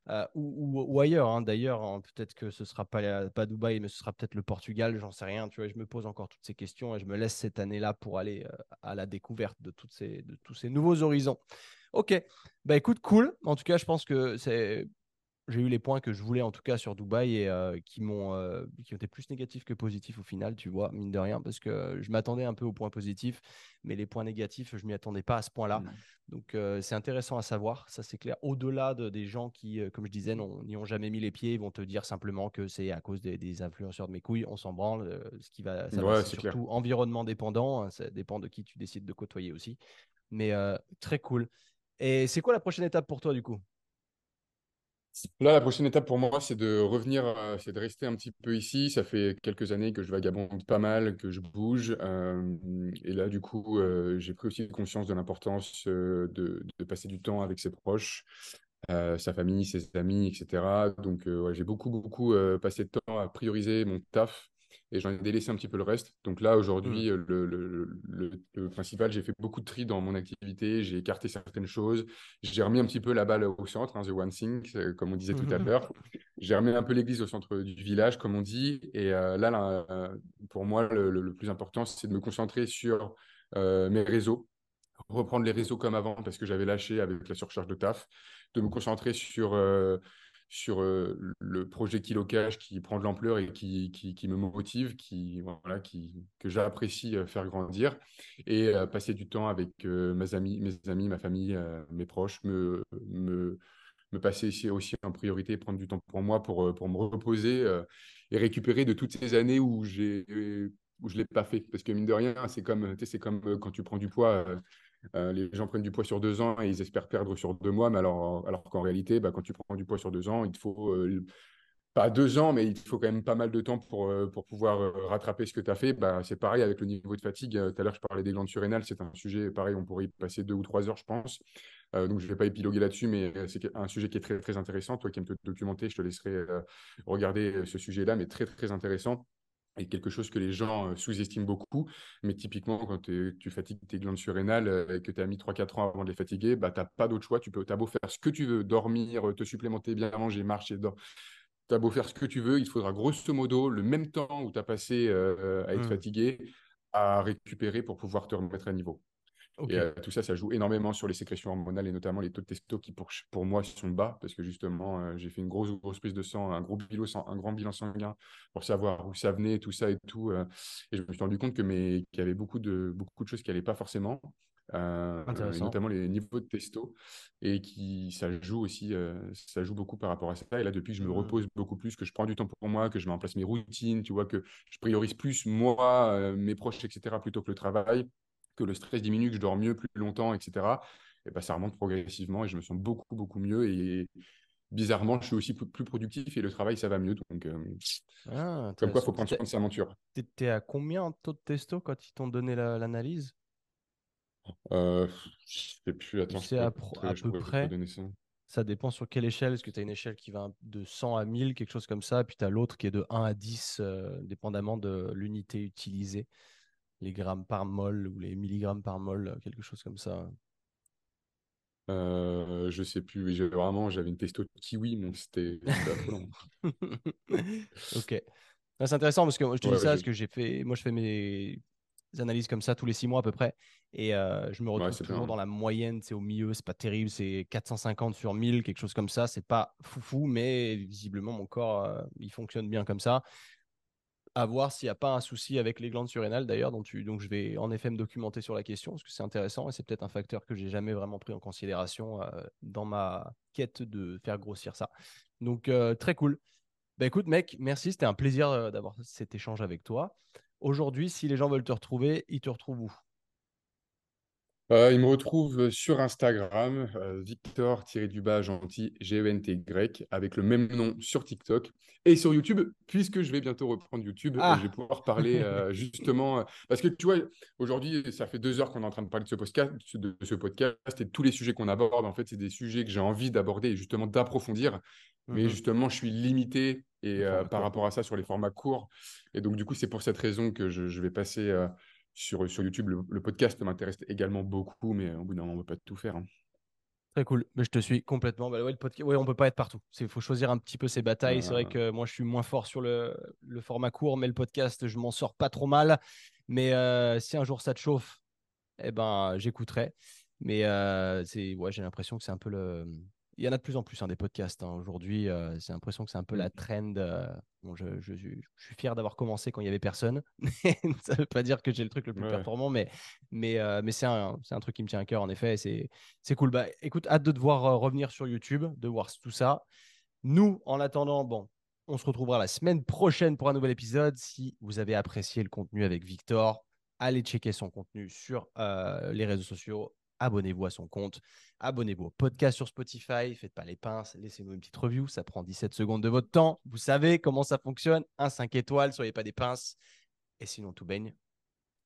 euh, ou, ou, ailleurs. Hein. D'ailleurs, hein, peut-être que ce sera pas, pas Dubaï, mais ce sera peut-être le Portugal, j'en sais rien. Tu vois, je me pose encore toutes ces questions et je me laisse cette année-là pour aller à la découverte de, toutes ces, de tous ces nouveaux horizons. Ok, bah écoute, cool. En tout cas, je pense que c'est j'ai eu les points que je voulais en tout cas sur Dubaï et euh, qui m'ont euh, qui ont été plus négatifs que positifs au final, tu vois, mine de rien, parce que je m'attendais un peu aux points positifs, mais les points négatifs, je m'y attendais pas à ce point-là. Mmh. Donc euh, c'est intéressant à savoir, ça c'est clair. Au-delà de, des gens qui, comme je disais, n'y ont jamais mis les pieds, ils vont te dire simplement que c'est à cause des, influenceurs de mes couilles, on s'en branle. ce qui va, ça va, surtout environnement dépendant, hein, ça dépend de qui tu décides de côtoyer aussi. Mais très cool. Et c'est quoi la prochaine étape pour toi du coup? Là, la prochaine étape pour moi, c'est de revenir, euh, c'est de rester un petit peu ici. Ça fait quelques années que je vagabonde pas mal, que je bouge. Euh, et là, du coup, euh, j'ai pris aussi conscience de l'importance de, de, passer du temps avec ses proches, sa famille, ses amis, etc. Donc, j'ai beaucoup, beaucoup passé de temps à prioriser mon taf et j'en ai délaissé un petit peu le reste. Donc là, aujourd'hui, mmh. le, le, le, principal, j'ai fait beaucoup de tri dans mon activité, j'ai écarté certaines choses, j'ai remis un petit peu la balle au centre, hein, the one thing, euh, comme on disait tout à l'heure. J'ai remis un peu l'église au centre du village, comme on dit. Et euh, là, là euh, pour moi, le, plus important, c'est de me concentrer sur mes réseaux, reprendre les réseaux comme avant parce que j'avais lâché avec la surcharge de taf, de me concentrer sur sur le projet Kilocash qui prend de l'ampleur et qui, qui, me motive, qui, voilà, qui, que j'apprécie faire grandir et passer du temps avec mes, amis, mes amis, ma famille, mes proches, me, me, me passer ici aussi en priorité, prendre du temps pour moi pour, pour me reposer et récupérer de toutes ces années où où je ne l'ai pas fait. Parce que mine de rien, c'est comme, c'est comme quand tu prends du poids. Les gens prennent du poids sur deux ans et ils espèrent perdre sur deux mois, mais alors, alors qu'en réalité, bah, quand tu prends du poids sur deux ans, il te faut pas deux ans, mais il faut quand même pas mal de temps pour, pour pouvoir rattraper ce que tu as fait. Bah, c'est pareil avec le niveau de fatigue. Tout à l'heure, je parlais des glandes surrénales. C'est un sujet, pareil, on pourrait y passer deux ou trois heures, je pense. donc, je ne vais pas épiloguer là-dessus, mais c'est un sujet qui est très, très intéressant. Toi qui aimes te documenter, je te laisserai regarder ce sujet-là, mais très, très intéressant et quelque chose que les gens sous-estiment beaucoup. Mais typiquement, quand tu fatigues tes glandes surrénales et que tu as mis 3-4 ans avant de les fatiguer, bah, tu n'as pas d'autre choix. Tu peux, as beau faire ce que tu veux, dormir, te supplémenter, bien manger, marcher, Tu as beau faire ce que tu veux, il faudra grosso modo le même temps où tu as passé à être mmh. fatigué à récupérer pour pouvoir te remettre à niveau. Et euh, tout ça, ça joue énormément sur les sécrétions hormonales et notamment les taux de testo qui, pour, pour moi, sont bas parce que justement, euh, j'ai fait une grosse, grosse prise de sang, un, gros bilan, un grand bilan sanguin pour savoir où ça venait, tout ça et tout. Euh, et je me suis rendu compte que qu'il y avait beaucoup de, beaucoup de choses qui n'allaient pas forcément. notamment les niveaux de testo et qui ça joue aussi ça joue beaucoup par rapport à ça et là depuis je me mmh. repose beaucoup plus que je prends du temps pour moi que je mets en place mes routines tu vois que je priorise plus moi mes proches etc plutôt que le travail que le stress diminue, que je dors mieux plus longtemps, etc. Et ben, ça remonte progressivement et je me sens beaucoup, beaucoup mieux. Et bizarrement, je suis aussi plus productif et le travail, ça va mieux. Donc, euh, ah, comme quoi, il faut prendre soin de sa monture. Tu étais à combien en taux de testo quand ils t'ont donné l'analyse? Euh, Je sais plus. Attends, c'est à, peu près? Ça. ça. dépend sur quelle échelle. Est-ce que tu as une échelle qui va de 100 à 1000, quelque chose comme ça, puis tu as l'autre qui est de 1 à 10, euh, dépendamment de l'unité utilisée? Les grammes par mol ou les milligrammes par mol, euh, quelque chose comme ça. Euh, je sais plus, vraiment, j'avais une testo kiwi, mais c'était *laughs* ok. C'est intéressant parce que je te dis ça parce que j'ai fait, moi je fais mes analyses comme ça tous les six mois à peu près et euh, je me retrouve toujours dans la moyenne, c'est au milieu, c'est pas terrible, c'est 450 sur 1000, quelque chose comme ça, c'est pas foufou, mais visiblement mon corps euh, il fonctionne bien comme ça à voir s'il n'y a pas un souci avec les glandes surrénales d'ailleurs. Donc, je vais en effet me documenter sur la question parce que c'est intéressant et c'est peut-être un facteur que j'ai jamais vraiment pris en considération euh, dans ma quête de faire grossir ça. Donc, euh, très cool. Bah écoute, mec, merci. C'était un plaisir euh, d'avoir cet échange avec toi. Aujourd'hui, si les gens veulent te retrouver, ils te retrouvent où? Euh, il me retrouve sur Instagram, euh, Victor-du-bas gentil, G-E-N-T-Y, avec le même nom sur TikTok et sur YouTube, puisque je vais bientôt reprendre YouTube. Ah. je vais pouvoir parler *laughs* euh, justement. Parce que tu vois, aujourd'hui, ça fait deux heures qu'on est en train de parler de ce, podcast, de ce podcast et tous les sujets qu'on aborde, en fait, c'est des sujets que j'ai envie d'aborder et justement d'approfondir. Mais mhm. justement, je suis limité et par rapport à ça sur les formats courts. Et donc, du coup, c'est pour cette raison que je, vais passer sur, sur YouTube. Le, podcast m'intéresse également beaucoup, mais au bout d'un moment, on ne peut pas tout faire. Hein. Très cool, mais je te suis complètement. Bah, ouais, le podcast... ouais, on peut pas être partout. Il faut choisir un petit peu ses batailles. C'est vrai que moi, je suis moins fort sur le, le format court, mais le podcast, je m'en sors pas trop mal. Mais si un jour ça te chauffe, eh ben, j'écouterai. Mais c'est, ouais, j'ai l'impression que c'est un peu le, il y en a de plus en plus hein, des podcasts. Hein. Aujourd'hui, euh, c'est l'impression que c'est un peu la mmh. trend. Euh, bon, je, suis fier d'avoir commencé quand il n'y avait personne. *laughs* ça ne veut pas dire que j'ai le truc le plus performant, mais, mais, euh, mais c'est un, un, truc qui me tient à cœur, en effet. C'est cool. Bah, écoute, hâte de te voir revenir sur YouTube, de voir tout ça. Nous, en attendant, bon, on se retrouvera la semaine prochaine pour un nouvel épisode. Si vous avez apprécié le contenu avec Victor, allez checker son contenu sur les réseaux sociaux abonnez-vous à son compte, abonnez-vous au podcast sur Spotify, faites pas les pinces, laissez-nous une petite review, ça prend 17 secondes de votre temps. Vous savez comment ça fonctionne, un 5 étoiles, soyez pas des pinces. Et sinon, tout baigne.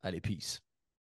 Allez, peace.